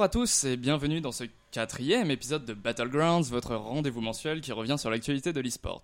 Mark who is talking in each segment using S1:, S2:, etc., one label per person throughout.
S1: Bonjour à tous et bienvenue dans ce quatrième épisode de Battlegrounds, votre rendez-vous mensuel qui revient sur l'actualité de l'e-sport.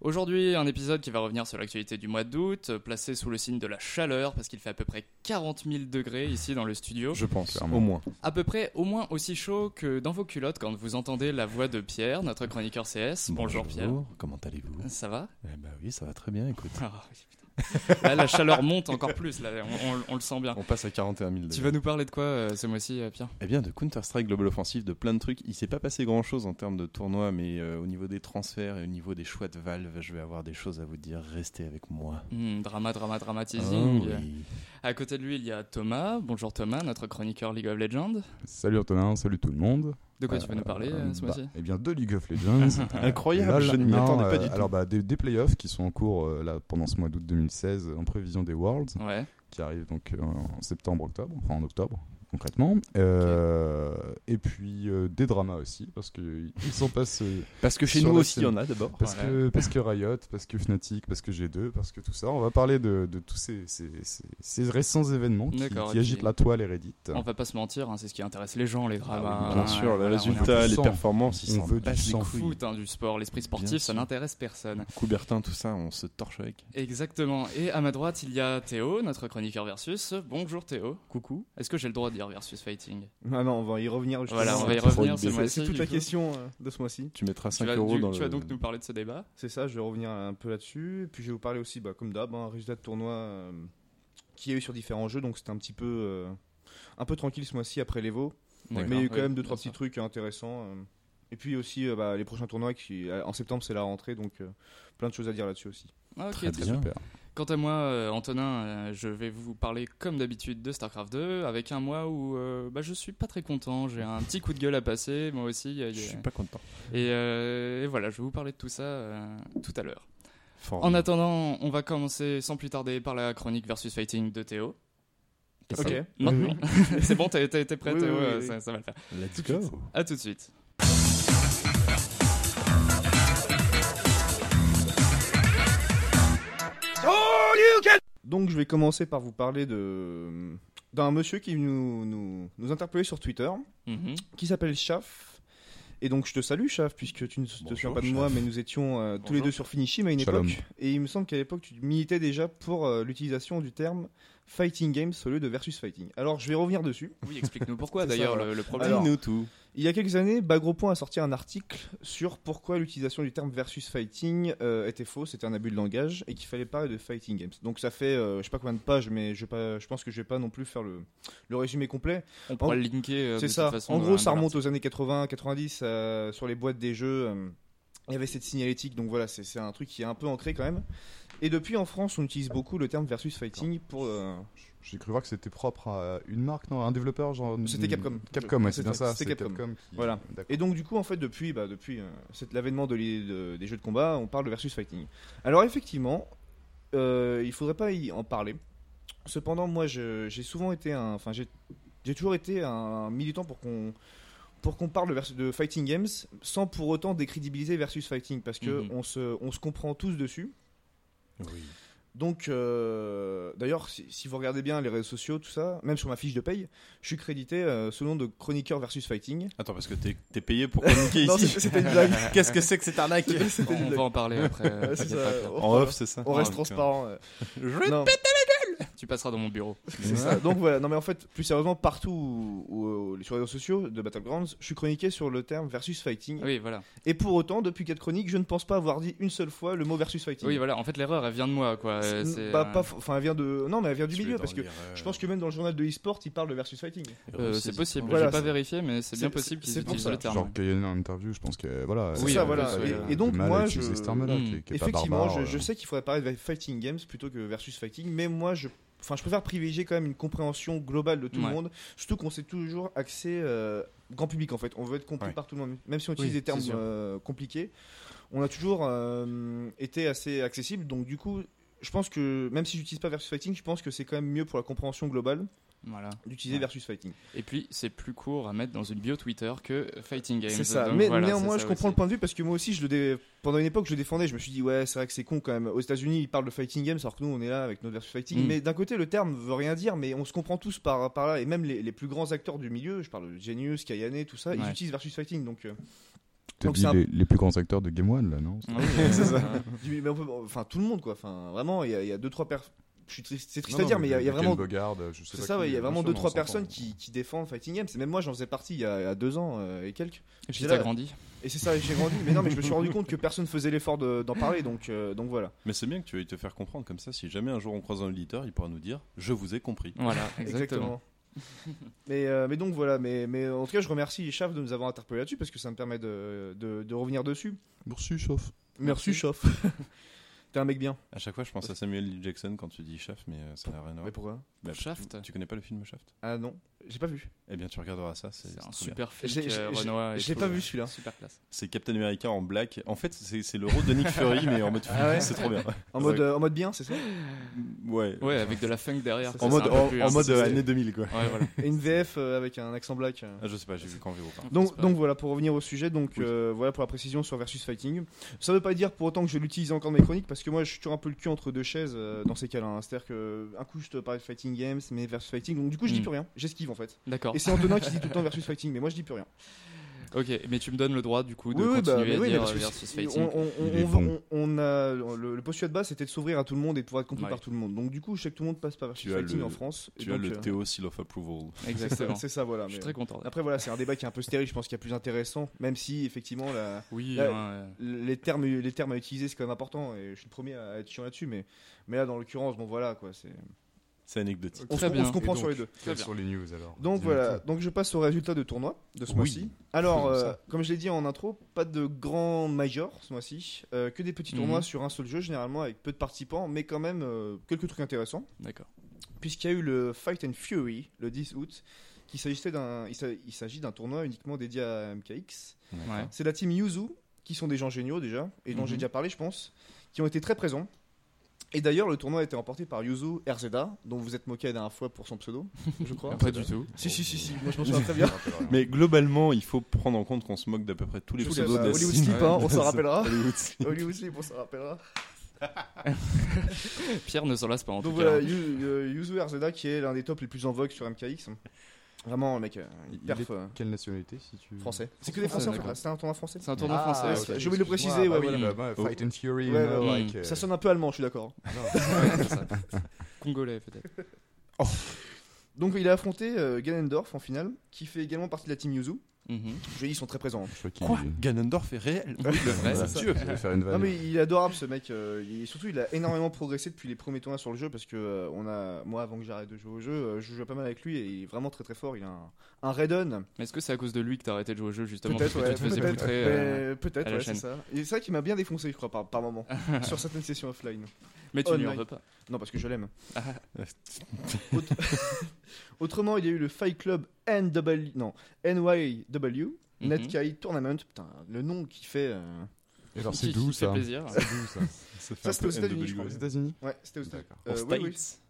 S1: Aujourd'hui, un épisode qui va revenir sur l'actualité du mois d'août, placé sous le signe de la chaleur, parce qu'il fait à peu près 40 000 degrés ici dans le studio.
S2: Je pense,
S3: Clairement.
S2: au moins.
S1: À peu près au moins aussi chaud que dans vos culottes quand vous entendez la voix de Pierre, notre chroniqueur CS. Bonjour, Pierre.
S2: Comment allez-vous?
S1: Ça va?
S2: Eh ben oui, ça va très bien, écoute.
S1: Ah, oui. Là, la chaleur monte encore plus, là, on, on- on le sent bien.
S2: On passe à 41 000
S1: Tu vas nous parler de quoi euh, ce mois-ci, euh, Pierre?
S2: Eh bien, de Counter-Strike Global Offensive, de plein de trucs. Il s'est pas passé grand-chose en termes de tournoi, mais euh, au niveau des transferts et au niveau des choix de Valve, je vais avoir des choses à vous dire. Restez avec moi.
S1: Hmm, Drama, drama,
S2: Oh,
S1: dramatising.
S2: oui.
S1: À côté de lui, il y a Thomas. Bonjour Thomas, notre chroniqueur League of Legends.
S3: Salut Antonin, salut tout le monde.
S1: De quoi tu veux nous parler euh, ce
S3: bah,
S1: mois-ci
S3: Eh bien, de League of Legends.
S2: Incroyable,
S3: Là,
S2: je ne m'y attendais pas
S3: euh,
S2: du tout.
S3: Alors, bah, des, des playoffs qui sont en cours euh, là, pendant ce mois d'août 2016 en prévision des Worlds,
S1: Ouais.
S3: qui arrivent donc euh, en septembre-octobre, enfin en octobre concrètement. Euh, Et puis euh, des dramas aussi, parce qu'ils s'en passent.
S2: Parce que chez nous aussi, il y en a d'abord.
S3: Parce,
S1: Voilà.
S3: que, parce que Riot, parce que Fnatic, parce que G2, parce que tout ça. On va parler de, de tous ces, ces, ces- ces récents événements qui, agitent
S1: puis-
S3: la toile et Reddit.
S1: On va pas se mentir, hein, c'est ce qui intéresse les gens, les dramas.
S3: Ah oui,
S2: Bien sûr, les résultats, les performances, ils
S3: On
S2: s'en
S3: veut du sang.
S2: couilles.
S1: foot, hein, du sport, l'esprit sportif,
S2: Bien
S1: ça n'intéresse personne.
S2: Coubertin, tout ça, on se torche avec.
S1: Exactement. Et à ma droite, il y a Théo, notre chroniqueur versus. Bonjour Théo. Coucou. Est-ce que j'ai le droit de dire versus fighting
S4: Ah non, on va y revenir.
S1: Voilà, on va y revenir ce mois-ci.
S4: C'est toute la
S1: coup.
S4: question euh, de ce mois-ci.
S2: Tu mettras
S1: Tu
S2: 5
S1: vas,
S2: euros
S1: du-
S2: dans
S1: tu
S2: le...
S1: vas donc nous parler de ce débat?
S4: C'est ça, je vais revenir un peu là-dessus. Et puis je vais vous parler aussi, bah, comme d'hab, un résultat de tournoi euh, qu'il y a eu sur différents jeux. Donc c'était un petit peu, euh, un peu tranquille ce mois-ci après l'Evo. Mais il y a eu quand même deux, trois
S1: bien
S4: petits trucs intéressants. euh. Et puis aussi euh, bah, les prochains tournois qui, en septembre, c'est la rentrée. Donc euh, plein de choses à dire là-dessus aussi.
S1: Ok,
S2: Très
S1: très
S2: bien.
S3: Super.
S1: Quant à moi, euh, Antonin, euh, je vais vous parler comme d'habitude de StarCraft 2, avec un mois où euh, bah, je suis pas très content, j'ai un petit coup de gueule à passer, moi aussi.
S2: Je suis pas content.
S1: Et, euh, et voilà, je vais vous parler de tout ça tout à l'heure. En attendant, on va commencer sans plus tarder par la chronique versus fighting de Théo.
S4: Ok.
S1: Maintenant. C'est bon, t'es prêt,
S4: Oui,
S1: Théo ça va le faire.
S2: Let's go.
S1: À tout de suite.
S4: Donc je vais commencer par vous parler de d'un monsieur qui nous, nous, nous interpellait sur Twitter,
S1: Mhm.
S4: qui s'appelle Chaf. Et donc je te salue Chaf, puisque tu ne te
S2: Bonjour,
S4: souviens pas de moi, mais nous étions euh, tous les deux sur Finishim à une
S3: Shalom.
S4: époque. Et il me semble qu'à l'époque tu militais déjà pour euh, l'utilisation du terme fighting games au lieu de versus fighting. Alors je vais revenir dessus.
S1: Oui, explique-nous pourquoi d'ailleurs le, le problème.
S4: Alors,
S2: Dis-nous tout.
S4: Il y a quelques années, Bagropoint a sorti un article sur pourquoi l'utilisation du terme versus fighting euh, était faux, c'était un abus de langage et qu'il fallait parler de fighting games. Donc ça fait, euh, je sais pas combien de pages, mais je, vais pas, je pense que je vais pas non plus faire le, le résumé complet.
S1: on pourra le linker. euh, de
S4: C'est
S1: toute
S4: ça.
S1: façon
S4: En gros, ça remonte aux années 80, 90 euh, sur les boîtes des jeux. euh, il y avait cette signalétique, donc voilà, c'est c'est un truc qui est un peu ancré quand même. Et depuis en France, on utilise beaucoup le terme versus fighting pour. euh,
S3: J'ai cru voir que c'était propre à une marque, non Un développeur genre.
S4: C'était Capcom.
S3: Capcom, ouais, c'est bien
S4: C'était-
S3: ça.
S4: c'était
S3: c'est
S4: Capcom.
S3: qui-
S4: Voilà.
S3: D'accord.
S4: Et donc du coup en fait depuis bah, depuis euh, cet l'avènement de les- de- des jeux de combat, on parle de versus fighting. Alors effectivement, euh, il faudrait pas y en parler. Cependant moi je- j'ai souvent été un enfin j'ai j'ai toujours été un militant pour qu'on pour qu'on parle de, vers- de fighting games sans pour autant décrédibiliser versus fighting parce que
S1: Mhm.
S4: on se on se comprend tous dessus.
S2: Oui.
S4: Donc, euh, d'ailleurs, si, si vous regardez bien les réseaux sociaux, tout ça, même sur ma fiche de paye, je suis crédité euh, sous le nom de chroniqueur versus fighting.
S2: Attends, parce que t'es payé pour communiquer
S4: Non,
S2: ici.
S4: c'était- c'était une blague.
S2: Qu'est-ce que c'est que cette arnaque
S4: C'était- c'était une
S1: On va en parler après. euh,
S4: ça.
S2: En off, c'est ça
S4: On reste
S2: Ah,
S4: transparent. euh.
S2: Je vais
S4: Non,
S1: Tu passeras dans mon bureau.
S4: c'est ça. Donc voilà. Non mais en fait, plus sérieusement, partout où- où- où- sur les réseaux sociaux de Battlegrounds, je suis chroniqué sur le terme versus fighting.
S1: Oui, voilà.
S4: Et pour autant, depuis quatre chroniques, je ne pense pas avoir dit une seule fois le mot versus fighting.
S1: Oui, voilà. En fait, l'erreur, elle vient de moi, quoi. Euh,
S4: C'est- bah,
S1: euh,
S4: pas, enfin, elle vient de, non, mais elle vient du milieu parce que
S2: l'erreur.
S4: je pense que même dans le journal de e-sport, il parle de versus fighting.
S1: euh, c'est possible.
S4: Voilà,
S1: J'ai pas vérifié, mais c'est bien possible qu'ils
S4: c'est pour
S1: utilisent
S4: ça.
S1: le terme.
S3: Genre qu'il y a une interview, je pense que voilà.
S4: C'est
S1: Oui,
S4: ça, voilà. Et- donc moi, je,
S3: pas
S4: Effectivement, je,
S3: euh.
S4: sais qu'il faudrait parler de fighting games plutôt que versus fighting, mais moi, je, enfin, je préfère privilégier quand même une compréhension globale de tout
S1: Ouais.
S4: le monde, surtout qu'on s'est toujours axé euh, grand public en fait. On veut être compris
S2: Ouais.
S4: par tout le monde, même si on utilise
S1: Oui,
S4: des termes euh, compliqués. On a toujours euh, été assez accessible, donc du coup, je pense que même si j'utilise pas versus fighting, je pense que c'est quand même mieux pour la compréhension globale
S1: Voilà.
S4: d'utiliser
S1: Ouais.
S4: versus fighting.
S1: Et puis, c'est plus court à mettre dans une bio Twitter que Fighting Games.
S4: C'est ça.
S1: Donc
S4: mais
S1: voilà,
S4: néanmoins, je comprends
S1: aussi.
S4: le point de vue parce que moi aussi, je le dé- pendant une époque, je le défendais. Je me suis dit, ouais, c'est vrai que c'est con quand même. Aux États-Unis, ils parlent de fighting games, alors que nous, on est là avec notre versus fighting.
S1: Mm.
S4: Mais d'un côté, le terme veut rien dire, mais on se comprend tous par, par là. Et même les, les plus grands acteurs du milieu, je parle de Genius, Kayane, tout ça, ils utilisent versus fighting. Donc, euh,
S3: T'as dit
S4: un-
S3: les, les plus grands acteurs de Game One, là, non?
S1: Ah oui,
S4: C'est ça.
S1: ouais.
S4: du- mais on peut- enfin, tout le monde, quoi. Enfin, vraiment, il y y a deux, trois personnes. C'est triste
S3: Non,
S4: à dire, mais il y a, y vraiment.
S3: Bogard, je sais
S4: C'est
S3: pas
S4: ça,
S3: qui,
S4: ouais, il y a
S3: bien
S4: vraiment deux, trois personnes qui, qui défendent Fighting Games. Et même moi, j'en faisais partie il y a, deux ans euh, et quelques. Là.
S1: grandi.
S4: Et c'est ça, j'ai grandi. Mais non, mais je me suis rendu compte que personne faisait l'effort de- d'en parler, donc, euh, donc voilà.
S2: Mais c'est bien que tu veuilles te faire comprendre comme ça. Si jamais un jour on croise un auditeur, il pourra nous dire Je vous ai compris.
S1: Voilà, exactement.
S4: mais, euh, mais donc voilà, mais, mais en tout cas, je remercie Chaf de nous avoir interpellé là-dessus parce que ça me permet de, de, de revenir dessus.
S3: Merci, chauffe.
S4: Merci, Chaf. T'es un mec bien.
S2: À chaque fois, je pense à Samuel L. Jackson quand tu dis Shaft, mais euh, ça n'a rien à voir.
S4: Mais pourquoi?
S2: Bah,
S1: Shaft?
S2: tu, tu connais pas le film Shaft?
S4: Ah non, j'ai pas vu.
S2: Eh bien, tu regarderas ça. C'est
S1: un super film
S4: J'ai-
S1: tout,
S4: pas
S1: ouais.
S4: vu celui-là.
S1: Super classe.
S2: C'est Captain America en black. En fait, c'est le rôle de Nick Fury, mais en mode.
S4: Ah ouais
S2: c'est trop bien.
S4: En mode, euh, en mode bien, c'est ça
S2: Ouais.
S1: Ouais, avec de la funk derrière.
S2: En mode, en,
S1: plus,
S2: en mode euh, année 2000, quoi.
S1: Ouais, voilà.
S4: Et une VF euh, avec un accent black. euh.
S2: Ah, je sais pas, j'ai vu qu'en VO.
S4: Donc, donc voilà, pour revenir au sujet, donc
S2: Oui.
S4: euh, voilà pour la précision sur versus fighting. Ça veut pas dire pour autant que je vais l'utiliser encore dans mes chroniques, parce que moi je suis toujours un peu le cul entre deux chaises euh, dans ces cas-là. hein. C'est-à-dire que un coup je te parle de fighting games, mais versus fighting, donc du coup je dis
S1: Mm.
S4: plus rien, j'esquive en fait.
S1: D'accord.
S4: Et c'est Antonin qui dit tout le temps versus fighting, mais moi je dis plus rien.
S1: Ok, mais tu me donnes le droit du coup de
S4: Oui, bah,
S1: continuer
S4: mais
S1: à
S4: oui, mais
S1: dire
S4: que
S1: versus fighting.
S4: on, on-
S3: Il est
S4: on-
S3: bon.
S4: on- a le, le postulat de base c'était de s'ouvrir à tout le monde et de pouvoir être compris
S1: Ouais.
S4: par tout le monde. Donc du coup je sais que tout le monde passe par versus
S2: Tu
S4: fighting
S2: le-
S4: en France. et
S2: Tu as
S4: donc,
S2: le
S4: euh,
S2: Théo Seal of Approval.
S1: Exactement.
S4: C'est ça voilà.
S1: Je suis
S4: mais-
S1: très content.
S4: Après voilà, c'est un débat qui est un peu stérile, je pense qu'il y a plus intéressant, même si effectivement la,
S1: Oui, ouais,
S4: les termes les termes à utiliser c'est quand même important et je suis le premier à être chiant là-dessus mais mais là dans l'occurrence bon voilà quoi c'est
S2: C'est anecdotique.
S4: on,
S1: Très
S4: se, on
S1: bien.
S4: se comprend sur les deux
S1: bien.
S3: sont les news alors
S4: donc voilà donc je passe au résultat de tournoi de ce
S3: Oui.
S4: mois-ci alors euh, comme je l'ai dit en intro pas de grands majors ce mois-ci euh, que des petits tournois
S1: Mhm.
S4: sur un seul jeu généralement avec peu de participants mais quand même euh, quelques trucs intéressants
S1: d'accord.
S4: puisqu'il y a eu le Fight and Fury le 10 août qui s'agissait d'un il s'a- il s'agit d'un tournoi uniquement dédié à MKX
S1: Ouais.
S4: C'est la team Yuzu, qui sont des gens géniaux déjà, et dont
S1: Mhm.
S4: j'ai déjà parlé, je pense, qui ont été très présents. Et d'ailleurs, le tournoi a été remporté par Yuzu RZA, dont vous êtes moqué la dernière fois pour son pseudo, je crois.
S1: Pas du tout.
S4: Si, si, si, si, moi je m'en souviens très bien.
S2: Mais globalement, il faut prendre en compte qu'on se moque d'à peu près tous les pseudos de
S4: Hollywood
S2: Steam.
S4: Sleep, hein, on s'en rappellera.
S2: Hollywood Sleep.
S4: Hollywood on s'en rappellera.
S1: Pierre ne s'en lasse pas en
S4: Donc
S1: tout
S4: voilà, euh, Yuzu RZA, qui est l'un des tops les plus en vogue sur MKX. Vraiment, le mec, euh,
S3: Il
S4: perf
S3: est-
S4: euh,
S3: Quelle nationalité si tu
S4: français. C'est que des
S1: Français,
S4: en fait,
S1: d'accord.
S4: c'est un tournoi français.
S1: C'est un tournoi
S3: Ah,
S1: français.
S3: ok,
S4: J'ai oublié de le
S3: excuse-moi.
S4: préciser,
S3: Bah
S4: ouais,
S3: oui,
S4: voilà.
S3: bah, bah, Fight and Fury,
S4: Ouais,
S3: you know,
S1: ouais,
S3: like, euh,
S4: Ça sonne un peu allemand, je suis d'accord.
S3: non.
S1: Ouais, c'est ça. Congolais peut-être.
S4: Donc il a affronté euh, Ganondorf en finale, qui fait également partie de la team Yuzu.
S1: Mhm.
S4: Je dis, ils sont très présents.
S2: Quoi Ganondorf est réel
S1: Le vrai, c'est
S3: vanne.
S4: Non mais il est adorable ce mec. euh, il- surtout il a énormément progressé depuis les premiers tournois sur le jeu parce que euh, on a, moi avant que j'arrête de jouer au jeu, euh, je jouais pas mal avec lui et il est vraiment très très fort. Il a un, un Raiden.
S1: Mais est-ce que c'est à cause de lui que t'as arrêté de jouer au jeu justement
S4: Peut-être, ouais,
S1: tu te faisais
S4: peut-être,
S1: euh, la
S4: ouais, c'est ça. Et c'est vrai qu'il m'a bien défoncé, je crois, par, par moment, sur certaines sessions offline.
S1: Mais tu lui en veux pas.
S4: Non, parce que je l'aime.
S1: Ah,
S4: Autre- Autrement, il y a eu le Fight Club NW, non, NYW,
S1: Mhm.
S4: Netkai Tournament. Putain, le nom qui fait. euh,
S3: Et alors c'est d'où ça
S1: plaisir.
S3: C'est d'où ça
S2: Ça,
S4: c'était aux États-Unis, je
S2: NWA.
S4: crois.
S3: Aux États-Unis
S4: Ouais, c'était aux États-
S3: D'accord.
S4: euh,
S2: Aux
S4: oui, oui.
S2: States.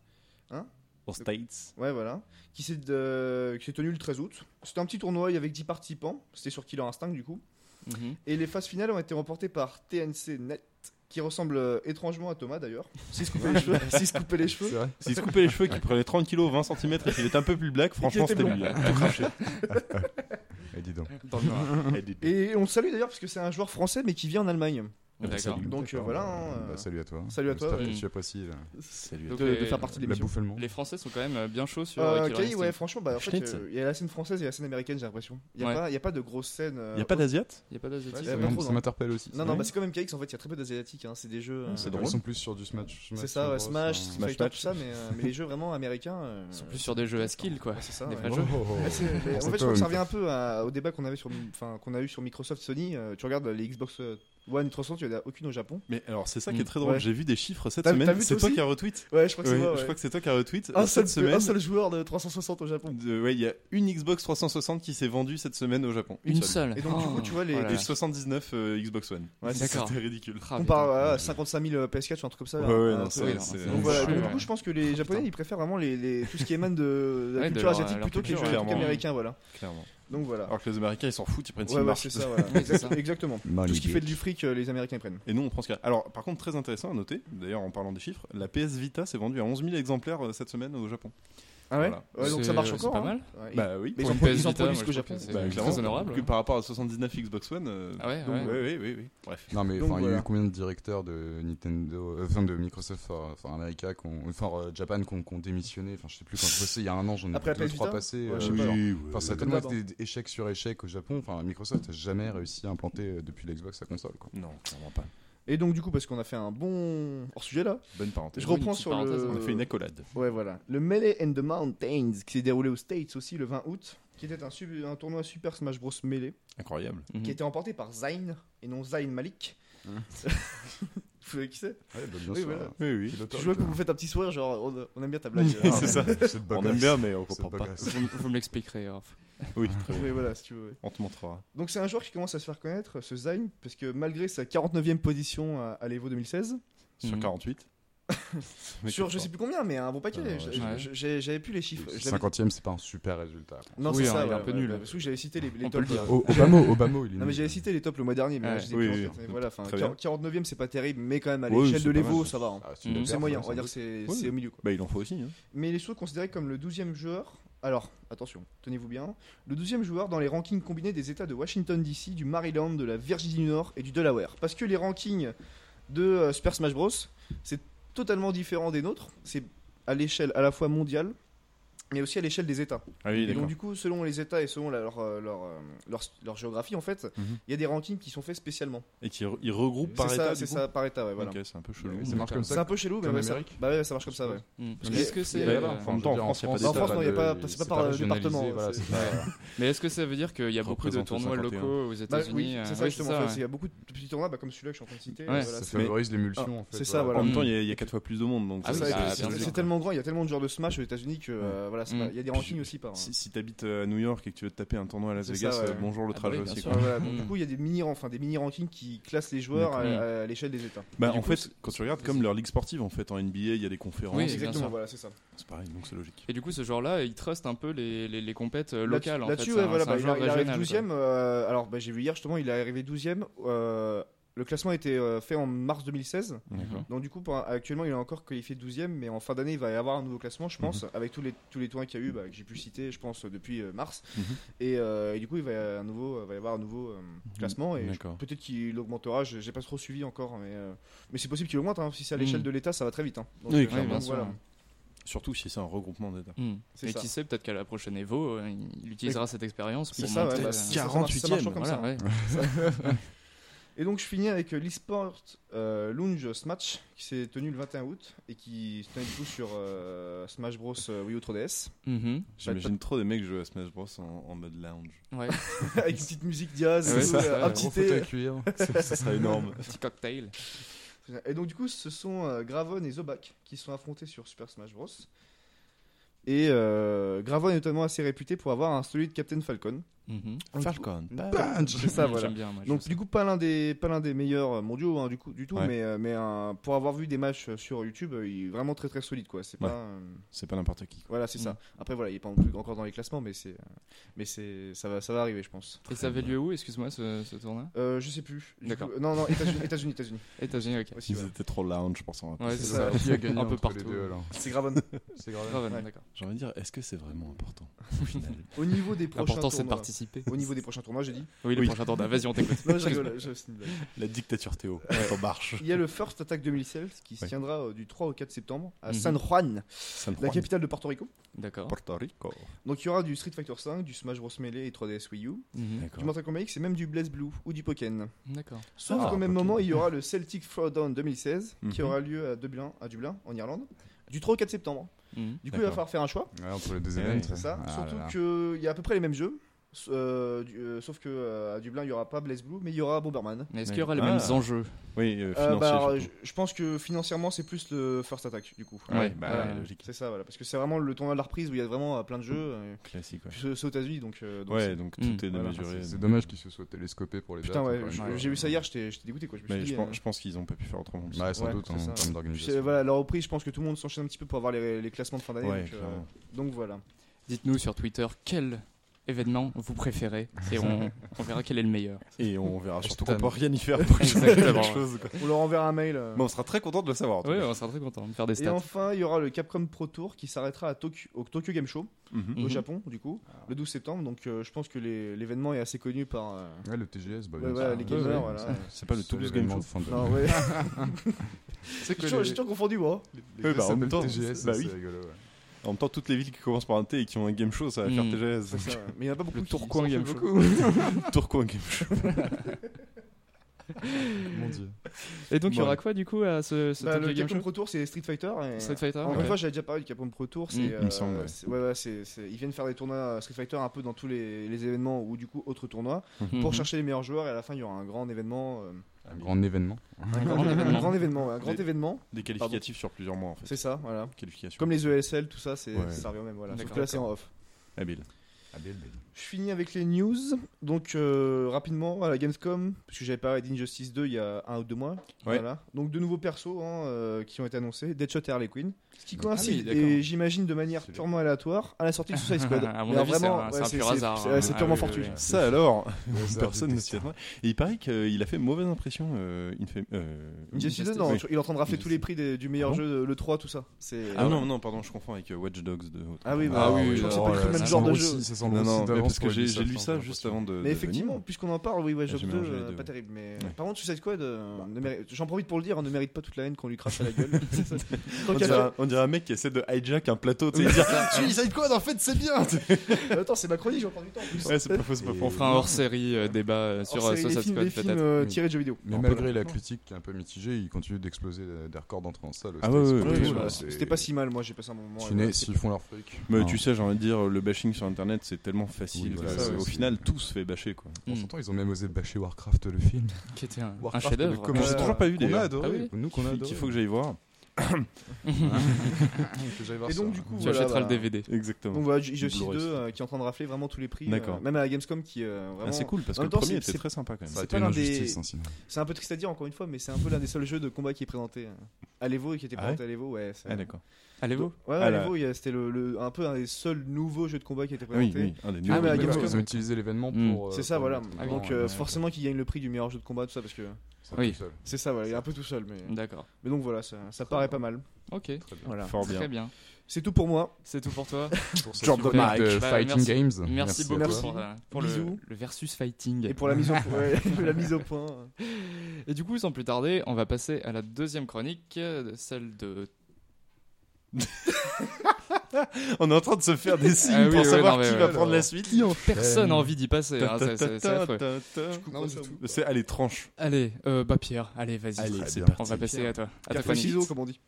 S4: Hein
S2: Aux States.
S4: Ouais, voilà. Qui s'est de- qui s'est tenu le 13 août. C'était un petit tournoi avec 10 participants. C'était sur Killer Instinct du coup.
S1: Mhm.
S4: Et les phases finales ont été remportées par TNC Net, qui ressemble euh, étrangement à Thomas d'ailleurs. S'il se coupait les cheveux. S'il se coupait les cheveux.
S3: C'est vrai
S2: S'il se coupait les cheveux, qu'il prenait 30 kilos, 20 cm et qu'il était un peu plus black, franchement,
S4: était
S2: c'était lui. hein.
S3: Dis donc.
S1: Noir.
S4: Et on le salue d'ailleurs parce que c'est un joueur français mais qui vit en Allemagne.
S1: D'accord.
S2: Salut.
S4: Donc, euh, voilà, hein,
S3: Bah,
S4: euh,
S3: salut à toi.
S4: salut à toi,
S3: J'espère que tu apprécies la,
S2: Salut.
S1: Donc,
S4: De,
S1: les-
S4: faire partie de
S3: la
S4: l'émission.
S3: bouffe allemande.
S1: Les Français sont quand même euh, bien chauds sur
S4: Euh,
S1: euh, Killer
S4: Kai,
S1: Instinct.
S4: ouais, franchement, bah, en fait,
S2: Schnitz.
S4: euh, il y a la scène française et la scène américaine, j'ai l'impression. Il n'y a,
S1: Ouais.
S4: pas- il y a pas de grosse scène. euh,
S2: Il n'y a pas d'Asiat
S1: Il y a pas d'asiatique.
S4: Ouais,
S3: Ça
S4: pas
S1: ouais.
S3: m'in-
S4: trop,
S3: ça
S4: non.
S3: m'interpelle aussi.
S4: Non, non, bah, c'est comme MKX en fait, il y a très peu d'asiatiques. hein, C'est des jeux. euh,
S2: c'est
S3: Ils
S2: drôle.
S3: sont plus sur du Smash.
S4: C'est
S3: Smash
S4: ça, ouais,
S3: Bros,
S4: Smash,
S3: hein.
S4: Street Fighter, tout ça, mais, euh, mais les jeux vraiment américains. euh,
S1: Ils sont plus sur des jeux à skill quoi.
S4: ouais, c'est ça.
S1: des
S4: ouais.
S1: vrais jeux.
S3: oh, oh.
S4: Ouais, c'est- mais en fait, je crois que ça revient un peu à- au débat qu'on avait sur, enfin, qu'on a eu sur Microsoft Sony. Euh, tu regardes les Xbox euh, One 360, tu as il n'y en a aucune au Japon.
S2: Mais alors, c'est ça
S1: Mm.
S2: qui est très drôle.
S4: Ouais.
S2: J'ai vu des chiffres cette semaine. C'est
S4: toi
S2: qui as retweet.
S4: Ouais, je crois que
S2: Ouais,
S4: c'est moi.
S2: Je
S4: ouais.
S2: crois que c'est toi qui as retweet.
S4: Un
S2: cette
S4: seul,
S2: semaine.
S4: un seul joueur de 360 au Japon.
S2: de- ouais, il y a une Xbox 360 qui s'est vendue cette semaine au Japon.
S1: Une seule.
S4: Et donc, du
S1: Oh.
S4: coup, tu vois, les-
S1: Oh là
S2: Et
S1: là.
S2: 79 euh, Xbox One.
S4: Ouais, c'est
S1: D'accord.
S2: C'était ridicule.
S1: Ah,
S4: On parle à 55 000 PS4 ou un truc comme ça.
S2: Ouais, ouais, non, c'est-
S4: voilà, du coup, je pense que les Japonais ils préfèrent vraiment les, les- tout ce qui émane de, la culture asiatique
S1: leur
S4: plutôt que les américains, voilà.
S2: Clairement.
S4: Donc voilà.
S2: Alors que les Américains, ils s'en foutent, ils prennent ce
S4: Ouais, ouais, c'est ça, voilà. Exactement.
S3: Money
S4: Tout ce qui fait du fric, euh, les Américains ils prennent.
S2: Et nous, on prend ce qu'il y a. Alors, par contre, très intéressant à noter, d'ailleurs, en parlant des chiffres, la PS Vita s'est vendue à 11 000 exemplaires euh, cette semaine au Japon.
S4: Ah ouais,
S2: Voilà.
S4: Ouais, Donc
S1: C'est-
S4: ça marche
S1: c'est
S4: encore.
S1: pas
S4: hein.
S1: mal.
S4: Ouais,
S2: Bah oui.
S4: Mais ils
S1: PS
S4: ils en produisent qu'au Japon.
S1: c'est
S2: Bah,
S1: très
S2: clairement,
S1: honorable.
S2: Que par rapport à 79 Xbox One. euh,
S1: Ah ouais,
S2: donc,
S1: ouais.
S2: oui, oui, oui, oui. Bref.
S3: Non mais
S4: Donc,
S3: il y a eu combien de directeurs de Nintendo, euh, enfin de Microsoft, enfin America, enfin euh, Japan, qui ont, qui ont démissionné. Enfin, je sais plus quand je bossais il y a un an, j'en ai
S4: Après
S3: deux trois passés.
S4: Ouais,
S3: euh. Enfin, ça a tellement été des échecs sur échecs au Japon. Enfin, Microsoft n'a jamais réussi à implanter depuis l'Xbox sa console. Quoi.
S2: Non, clairement pas.
S4: Et donc du coup parce qu'on a fait un bon hors sujet là,
S2: Bonne parenthèse.
S4: je
S1: Oui,
S4: reprends
S1: petite
S4: sur
S1: parenthèse,
S4: le.
S2: On a fait une accolade.
S4: Ouais voilà. Le Melee and the Mountains qui s'est déroulé aux States aussi le 20 août, qui était un, sub- un tournoi Super Smash Bros Melee,
S2: Incroyable.
S1: Mhm.
S4: qui a été remporté par Zayn et non Zayn Malik.
S3: Hein.
S4: Vous savez qui c'est?
S3: Ouais, bah, bien
S4: Oui,
S3: sûr.
S4: voilà.
S2: Oui, oui.
S4: Je vois que vous faites un petit sourire genre on, on aime bien ta blague.
S2: C'est ça. On aime bien, mais on comprend pas.
S1: Vous, vous me l'expliquerez.
S2: Oui, très bien.
S4: Voilà si tu veux.
S2: On te montrera.
S4: Donc c'est un joueur qui commence à se faire connaître, ce Zayn, parce que malgré sa 49e position à, à l'Evo 2016,
S2: Sur
S1: Mhm.
S2: 48. Mais
S4: sur je sais plus combien, mais un bon paquet.
S3: Ah, ouais,
S4: J'avais plus les chiffres. Je l'avais-
S3: 50ème, c'est pas un super résultat.
S4: Non,
S1: Oui,
S4: c'est
S1: hein,
S4: ça.
S1: il est un peu nul.
S4: Parce que j'avais cité les, les tops. euh,
S3: Au- Obama, Obama, il est
S4: Non mais j'avais cité les tops le mois dernier, mais là,
S1: Ouais.
S4: ai
S2: Oui, oui, oui.
S4: Mais voilà, enfin,
S2: Très bien.
S4: 49ème c'est pas terrible, mais quand même à l'échelle de l'Evo ça va. hein.
S3: Ah,
S4: C'est moyen,
S3: hein,
S4: on va dire
S3: doute.
S4: c'est au milieu.
S2: Bah, il en faut aussi. Hein.
S4: Mais il est souvent considéré comme le 12e joueur. Alors, attention, tenez-vous bien. Le 12e joueur dans les rankings combinés des États de Washington DC, du Maryland, de la Virginie du Nord et du Delaware. Parce que les rankings de euh, Super Smash Bros, c'est totalement différent des nôtres. C'est à l'échelle à la fois mondiale, mais aussi à l'échelle des États.
S2: Ah oui,
S4: Et donc du coup, selon les États et selon la- leur, euh, leur, euh, leur, leur géographie, en fait, il
S2: Mhm.
S4: y a des rankings qui sont faits spécialement.
S2: Et qui re- il regroupe par
S4: C'est
S2: état.
S4: c'est
S2: coup
S4: ça, par État, ouais, voilà.
S2: C'est un peu chelou.
S3: Mais ça marche comme
S4: C'est
S3: ça.
S4: un peu chelou, mais ça, bah ouais, ça marche comme ça, ouais.
S1: Mhm.
S3: Parce
S1: Mais
S3: que-
S1: est-ce que c'est.
S2: il
S1: euh,
S2: en en France, il y a pas.
S4: En France, il pas-
S3: de-
S4: c'est pas
S3: c'est
S4: par, euh, département, c'est-
S3: c'est
S1: Mais est-ce que ça veut dire qu'il y a beaucoup de tournois
S2: 51.
S1: locaux aux
S4: Bah,
S1: États-Unis
S4: oui,
S1: euh,
S4: c'est ça justement. Il y a beaucoup de petits tournois, bah, comme celui-là que je suis en train de citer.
S3: Ça
S4: c'est-
S3: favorise l'émulsion
S4: Ah,
S3: en fait.
S4: c'est ça, voilà.
S2: En même temps,
S1: Mm.
S2: il y a- il y a 4 fois plus de monde. Donc
S1: Ah
S2: c'est- c'est- c'est-
S4: C'est c'est tellement grand, il y a tellement de joueurs de Smash aux États-Unis que euh, voilà,
S1: Mm.
S4: pas- il y a des rankings aussi par.
S2: Si, si t'habites à New York et que tu veux te taper un tournoi à Las Vegas,
S4: ça, ouais.
S2: euh, bonjour le
S1: Ah bah
S2: trajet
S1: oui,
S2: aussi. quoi.
S4: Ouais,
S1: Mm.
S4: Du coup, il y a des mini, enfin des mini rankings qui classent les joueurs à,
S1: D'accord.
S4: à l'échelle des États.
S2: Bah, en
S1: coup,
S2: fait, quand tu regardes comme leur ligue sportive, en fait, en NBA, il y a des conférences.
S1: Oui,
S4: Exactement, voilà, c'est ça.
S2: C'est pareil, donc c'est logique.
S1: Et du coup, ce joueur-là, il trust un peu les, les, les compètes euh,
S4: Là-
S1: locales.
S4: Là-dessus, voilà, bah, il, arrive
S1: régional,
S4: 12ème. euh, alors, bah, j'ai vu hier justement, il est arrivé 12ème. Le classement a été euh, fait en mars 2016.
S2: D'accord.
S4: Donc, du coup, pour- actuellement, il est encore qualifié 12ème, mais en fin d'année, il va y avoir un nouveau classement, je pense, avec tous les, tous les tournois qu'il y a eu, bah, que j'ai pu citer, je pense, depuis euh, mars.
S2: Mhm.
S4: Et, euh, et du coup, il va y, avoir un nouveau, va y avoir un nouveau euh, classement. Et je-
S2: D'accord.
S4: peut-être qu'il augmentera, je- j'ai pas trop suivi encore, mais, euh, mais c'est possible qu'il augmente. hein, si c'est à l'échelle
S1: Mhm.
S4: de l'État, ça va très vite. hein. Donc,
S2: Oui,
S4: euh,
S2: clairement.
S4: donc, voilà.
S2: Surtout si c'est un regroupement d'États.
S1: Hmm.
S4: C'est
S1: Et
S4: ça.
S1: qui sait, peut-être qu'à la prochaine Evo, euh, il utilisera cette expérience
S4: C'est
S1: pour
S4: ça, ouais,
S1: monter.
S4: bah,
S1: euh,
S4: ça- ça marche- ça marche
S2: 48e,
S4: comme
S1: voilà,
S4: ça.
S1: ouais.
S4: Et donc je finis avec euh, l'eSport euh, Lounge Smash qui s'est tenu le 21 août et qui se tenait du coup sur euh, Smash Bros euh, Wii U 3DS
S1: Mhm.
S2: J'imagine trop des mecs jouer à Smash Bros en, en mode lounge.
S1: Ouais,
S4: avec une petite musique jazz,
S1: Ouais,
S4: euh,
S1: ça,
S4: un petit
S3: Gros
S4: thé.
S2: ça serait énorme.
S1: petit cocktail.
S4: Et donc du coup ce sont euh, Gravon et Zobak qui sont affrontés sur Super Smash Bros. Et euh, Gravon est notamment assez réputé pour avoir un solide Captain Falcon.
S1: Mhm.
S2: Falcon.
S3: Punch
S4: C'est ça, voilà.
S1: J'aime bien. moi, je
S4: Donc du coup pas l'un des pas l'un des meilleurs euh, mondiaux hein, du coup du tout
S2: Ouais.
S4: mais euh, mais un- pour avoir vu des matchs euh, sur YouTube euh, il est vraiment très très solide quoi c'est
S2: Ouais.
S4: pas euh,
S2: C'est pas n'importe qui. quoi.
S4: voilà c'est
S1: Mm.
S4: ça après voilà il est pas non plus encore dans les classements mais c'est euh, mais c'est ça va ça va arriver je pense
S1: Et ça avait lieu où, excuse-moi, ce, ce tournoi?
S4: Euh, je sais plus
S1: D'accord.
S4: coup, non non États-Unis États-Unis États-Unis
S1: États-unis, ok.
S4: aussi
S2: Ils étaient trop lounge pour s'en
S1: Ouais,
S4: c'est ça.
S3: a
S1: Un peu partout.
S4: c'est Gravon
S3: C'est
S1: d'accord.
S2: J'ai envie de dire, est-ce que c'est vraiment important au
S4: niveau des prochains
S1: L'important, c'est de
S4: tournois au niveau des prochains tournois j'ai dit
S1: Oui, le
S2: Oui.
S1: prochain tournoi. Vas-y, on t'écoute.
S4: non je rigole je- c'est une blague.
S2: La dictature Théo, en marche.
S4: il y a le First Attack 2016 qui se
S2: Ouais.
S4: tiendra euh, du 3 au 4 septembre à
S1: Mhm.
S4: San Juan
S2: San
S4: la
S2: Juan,
S4: capitale de Porto Rico
S1: D'accord.
S2: Porto Rico.
S4: donc il y aura du Street Fighter 5 du Smash Bros Melee et 3DS Wii U
S1: Mhm.
S2: D'accord.
S4: du Mortal Kombat X et même du Blaze Blue ou du Pokken
S1: D'accord.
S4: Sauf
S2: Ah,
S4: qu'au même moment, il y aura le Celtic Throwdown 2016 qui
S2: Mhm.
S4: aura lieu à Dublin, à Dublin, en Irlande, du 3 au 4 septembre.
S1: Mhm.
S4: Du coup, il va
S2: D'accord.
S4: falloir faire un choix,
S3: Ouais, entre les deux
S2: Ouais,
S3: événements.
S4: c'est ça.
S3: Ah
S4: Surtout qu'il y a à peu près les mêmes jeux. Euh, du- euh, sauf que euh, à Dublin, il y aura pas Blaze Blue, mais il y aura Bomberman.
S1: Mais est-ce qu'il y aura les
S2: Ah.
S1: mêmes enjeux
S2: Oui, euh,
S4: Euh, bah, je, je pense que financièrement, c'est plus le First Attack du coup.
S2: Ouais,
S1: Ouais,
S2: bah, logique.
S4: C'est ça, voilà. Parce que c'est vraiment le tournoi de la reprise où il y a vraiment euh, plein de jeux.
S2: Classique, ouais.
S4: c'est aux États-Unis, donc. euh, donc
S2: Ouais,
S4: c'est-
S2: donc
S1: Mm.
S2: tout est
S4: Voilà.
S2: démesuré.
S3: C'est c'est dommage qu'il se soit télescopé pour les
S4: Putain,
S3: dates,
S4: ouais, j'ai vu ça hier, j'étais dégoûté quoi. Je
S2: Mais
S4: dit,
S2: je,
S4: euh,
S2: pense, je pense qu'ils ont pas pu faire autrement.
S3: Ouais, sans doute en termes d'organisation.
S4: voilà, leur reprise, je pense que tout le monde s'enchaîne un petit peu pour avoir les, classements de fin d'année. Donc voilà.
S1: Dites-nous sur Twitter quel événement vous préférez et on, on verra quel est le meilleur.
S2: Et on verra surtout qu'on
S3: Stan.
S2: peut rien y faire pour
S1: Exactement.
S2: quelque chose. quoi.
S4: On leur enverra un mail. euh.
S2: Bon, on sera très content de le savoir.
S1: Oui, on sera très content de faire des
S4: Et
S1: stats.
S4: enfin, il y aura le Capcom Pro Tour qui s'arrêtera à Tokyo, au Tokyo Game Show,
S2: Mhm.
S1: Mhm.
S4: au Japon, du coup, le 12 septembre. Donc euh, je pense que les- l'événement est assez connu par. euh,
S3: Ouais, le TGS, bah,
S4: Ouais,
S3: sûr.
S4: les
S3: Ouais,
S4: gamers,
S3: ouais,
S4: voilà.
S3: c'est-
S2: C'est pas le Toulouse Game Show.
S4: Non, ouais.
S3: C'est que
S4: J'ai toujours-
S3: les-
S4: j'ai toujours confondu, moi.
S2: bah, en même temps,
S3: TGS,
S2: bah
S3: c'est
S2: oui.
S3: rigolo, ouais.
S2: En même temps, toutes les villes qui commencent par un T et qui ont un game show, ça va faire
S1: Mm.
S2: TGS.
S4: Ça. Mais il n'y en a pas beaucoup qui
S1: Tourcoing Game Show.
S2: Tourcoing Game Show.
S3: Mon dieu.
S1: Et donc il y aura quoi du coup à ce, ce
S4: Bah, le
S1: Game
S4: Capcom
S1: Show
S4: Pro Tour, c'est Street Fighter. et-
S1: Street Fighter
S4: Encore
S1: ouais.
S4: une fois, j'avais déjà parlé du Capcom Pro Tour. C'est,
S1: Mm.
S2: Il me semble, ouais.
S4: c'est- ouais, c'est- ils viennent faire des tournois Street Fighter un peu dans tous les, les événements ou du coup autres tournois
S1: Mhm.
S4: pour chercher les meilleurs joueurs. Et à la fin, il y aura un grand événement. euh,
S3: Un grand événement.
S4: un
S1: grand événement.
S4: Un grand événement. ouais, un grand
S2: Des-
S4: événement.
S2: Des qualificatifs sur plusieurs mois en fait.
S4: C'est ça, voilà.
S2: Qualifications.
S4: Comme les ESL, tout ça, c'est,
S2: Ouais.
S4: ça revient au même. Voilà. Sauf que là, c'est en off.
S2: Habile.
S4: Je finis avec les news. Donc, euh, rapidement, à la Gamescom, parce que j'avais parlé d'Injustice 2 il y a un ou deux mois.
S2: Ouais.
S4: Voilà. Donc, de nouveaux persos hein, euh, qui ont été annoncés Deadshot et Harley Quinn. Ce qui
S1: Ah
S4: coïncide,
S1: oui,
S4: et j'imagine de manière purement aléatoire, à la sortie de Suicide Squad.
S1: À mon
S4: Mais
S1: avis, c'est
S4: vraiment,
S1: un- c'est
S4: ouais,
S1: un
S4: c'est-
S1: pur
S4: c'est-
S1: hasard,
S4: c'est-
S1: hein.
S4: C'est
S1: Ah
S4: purement
S1: oui,
S4: fortuit.
S1: oui.
S2: Ça alors, personne ne s'y attendait. Et il paraît qu'il a fait mauvaise impression. Euh, euh,
S4: Injustice 2,
S2: Injustice.
S4: non, il est en train de rafler tous les prix des- du meilleur
S2: Ah
S4: jeu, le 3, tout ça.
S2: Ah non, non, pardon, je confonds avec Watch Dogs de.
S4: Ah oui,
S1: Ah oui,
S4: je crois que c'est pas le même genre de jeu.
S3: Semble
S2: Non, non, parce que j'ai lu
S3: hein,
S2: ça
S3: j'ai
S2: juste avant de.
S4: Mais
S2: de
S4: effectivement, puisqu'on en parle, oui, Watch
S2: J'ai
S4: Dogs 2,
S2: mélangé les
S4: euh, pas terrible. Mais
S2: Ouais.
S4: par contre, Suicide Squad, euh, j'en profite pour le dire, ne mérite pas toute la haine qu'on lui crache à la gueule.
S2: On dirait, on dirait un mec qui essaie de hijack un plateau, tu sais, Suicide Squad, en fait, c'est bien
S4: Attends, c'est ma chronique, j'ai encore du temps en plus.
S2: Ouais, c'est pas faux, c'est pas
S3: Et-
S2: faux.
S1: On fera un hors série débat euh, sur
S4: c'est
S1: euh,
S4: les
S1: Suicide Squad peut-être.
S4: euh,
S3: Oui.
S4: tirés de jeux vidéo.
S3: Mais
S2: On
S3: malgré la critique qui est un peu mitigée, il continue d'exploser des records d'entrée en salle.
S2: Ah ouais,
S4: C'était pas si mal, moi j'ai passé un moment.
S3: S'ils font leur fric.
S2: Mais tu sais, j'ai envie de dire, le bashing sur internet, c'est tellement facile.
S3: Oui,
S2: que
S3: voilà,
S2: c'est-
S3: ça,
S2: au final, tout se fait bâcher, quoi.
S1: Mm.
S3: Pourtant, ils ont même osé bâcher Warcraft le film.
S1: Qui était un, un
S3: Warcraft,
S1: chef-d'œuvre.
S2: J'ai toujours pas vu,
S3: Qu'on a
S2: d'ailleurs.
S3: adoré.
S1: Ah oui
S3: Nous qu'on a
S2: Qu'il
S3: adoré.
S2: faut que j'aille voir.
S4: Et donc, du coup,
S1: Tu
S4: voilà,
S1: achèteras le DVD.
S2: Exactement.
S4: Donc voilà,
S2: Blu-ray,
S4: 2
S2: c'est-
S4: euh, qui est en train de rafler vraiment tous les prix.
S1: D'accord.
S4: euh, même à la Gamescom qui euh, vraiment.
S2: Ah, c'est cool parce
S4: En
S2: que le
S4: temps,
S2: premier
S4: c'est-
S2: était
S4: c'est-
S2: très sympa quand même.
S3: A
S4: c'est l'un des-
S3: hein,
S4: un peu triste à dire encore une fois, mais c'est un peu l'un des seuls jeux de combat qui est présenté à l'Evo et qui était
S2: Ah
S4: présenté à l'Evo. Ouais, c'est-
S2: Ah, d'accord.
S1: Allez-vous
S4: Ouais, ouais,
S2: Ah,
S4: à
S2: là.
S4: l'Evo, il y a- c'était le, le- un peu un des seuls nouveaux jeux de combat qui était
S2: Ah oui,
S4: présenté.
S2: oui, un des
S4: Ah,
S2: nouveaux.
S4: mais
S3: D'accord,
S4: Gamescom.
S3: Ils ont utilisé l'événement
S1: Mm.
S3: pour. euh,
S4: C'est ça,
S3: pour
S4: voilà.
S1: Ah
S4: Donc
S3: euh,
S4: forcément qu'il gagne le prix du meilleur jeu de combat, tout ça, parce que
S1: Oui.
S4: c'est ça, voilà, il est un peu tout seul. Mais,
S1: D'accord.
S4: mais donc voilà, ça, ça paraît pas mal.
S1: Ok.
S3: Très bien.
S4: Voilà.
S2: Fort bien.
S1: Très bien.
S4: C'est tout pour moi.
S1: C'est tout pour toi.
S3: Pour ce
S2: Drop the mic.
S3: de
S1: Bah,
S3: Fighting
S1: merci.
S3: Games.
S1: Merci, beaucoup
S3: toi.
S1: pour, euh, pour le,
S4: Bisous.
S1: le versus fighting.
S4: Et pour la mise au, ouais, la mise au point.
S1: Et du coup, sans plus tarder, on va passer à la deuxième chronique, euh, celle de.
S2: On est en train de se faire des signes
S1: Ah oui,
S2: pour
S1: oui,
S2: savoir
S1: non, mais
S2: qui
S1: ouais,
S2: va
S3: alors.
S2: prendre la suite.
S1: Personne n'a envie d'y passer. hein, c'est- c'est c'est affreux.
S3: Non, du tout.
S2: C'est allez tranche.
S1: Allez, euh, bah Pierre, allez, vas-y.
S2: Allez, c'est parti.
S1: on va passer à toi. À ta
S4: ciseaux, comme on dit.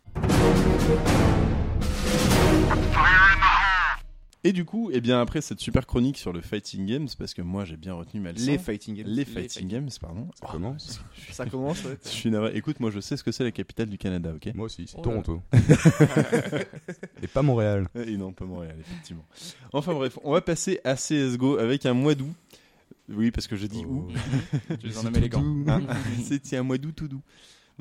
S2: Et du coup, eh bien après cette super chronique sur le fighting games, parce que moi j'ai bien retenu ma leçon.
S4: Les fighting games.
S2: Les
S1: Les
S2: fighting games, pardon.
S3: Ça commence.
S4: Ça commence, ouais.
S2: Je suis navré. Écoute, moi je sais ce que c'est la capitale du Canada, ok?
S3: Moi aussi, c'est
S1: Oh.
S3: Toronto. Et pas Montréal.
S2: Et non, pas Montréal, effectivement. Enfin bref, on va passer à CSGO avec un mois d'août. Oui, parce que j'ai dit où?
S1: Tu les en les gants.
S2: Hein? C'était un mois d'août tout doux.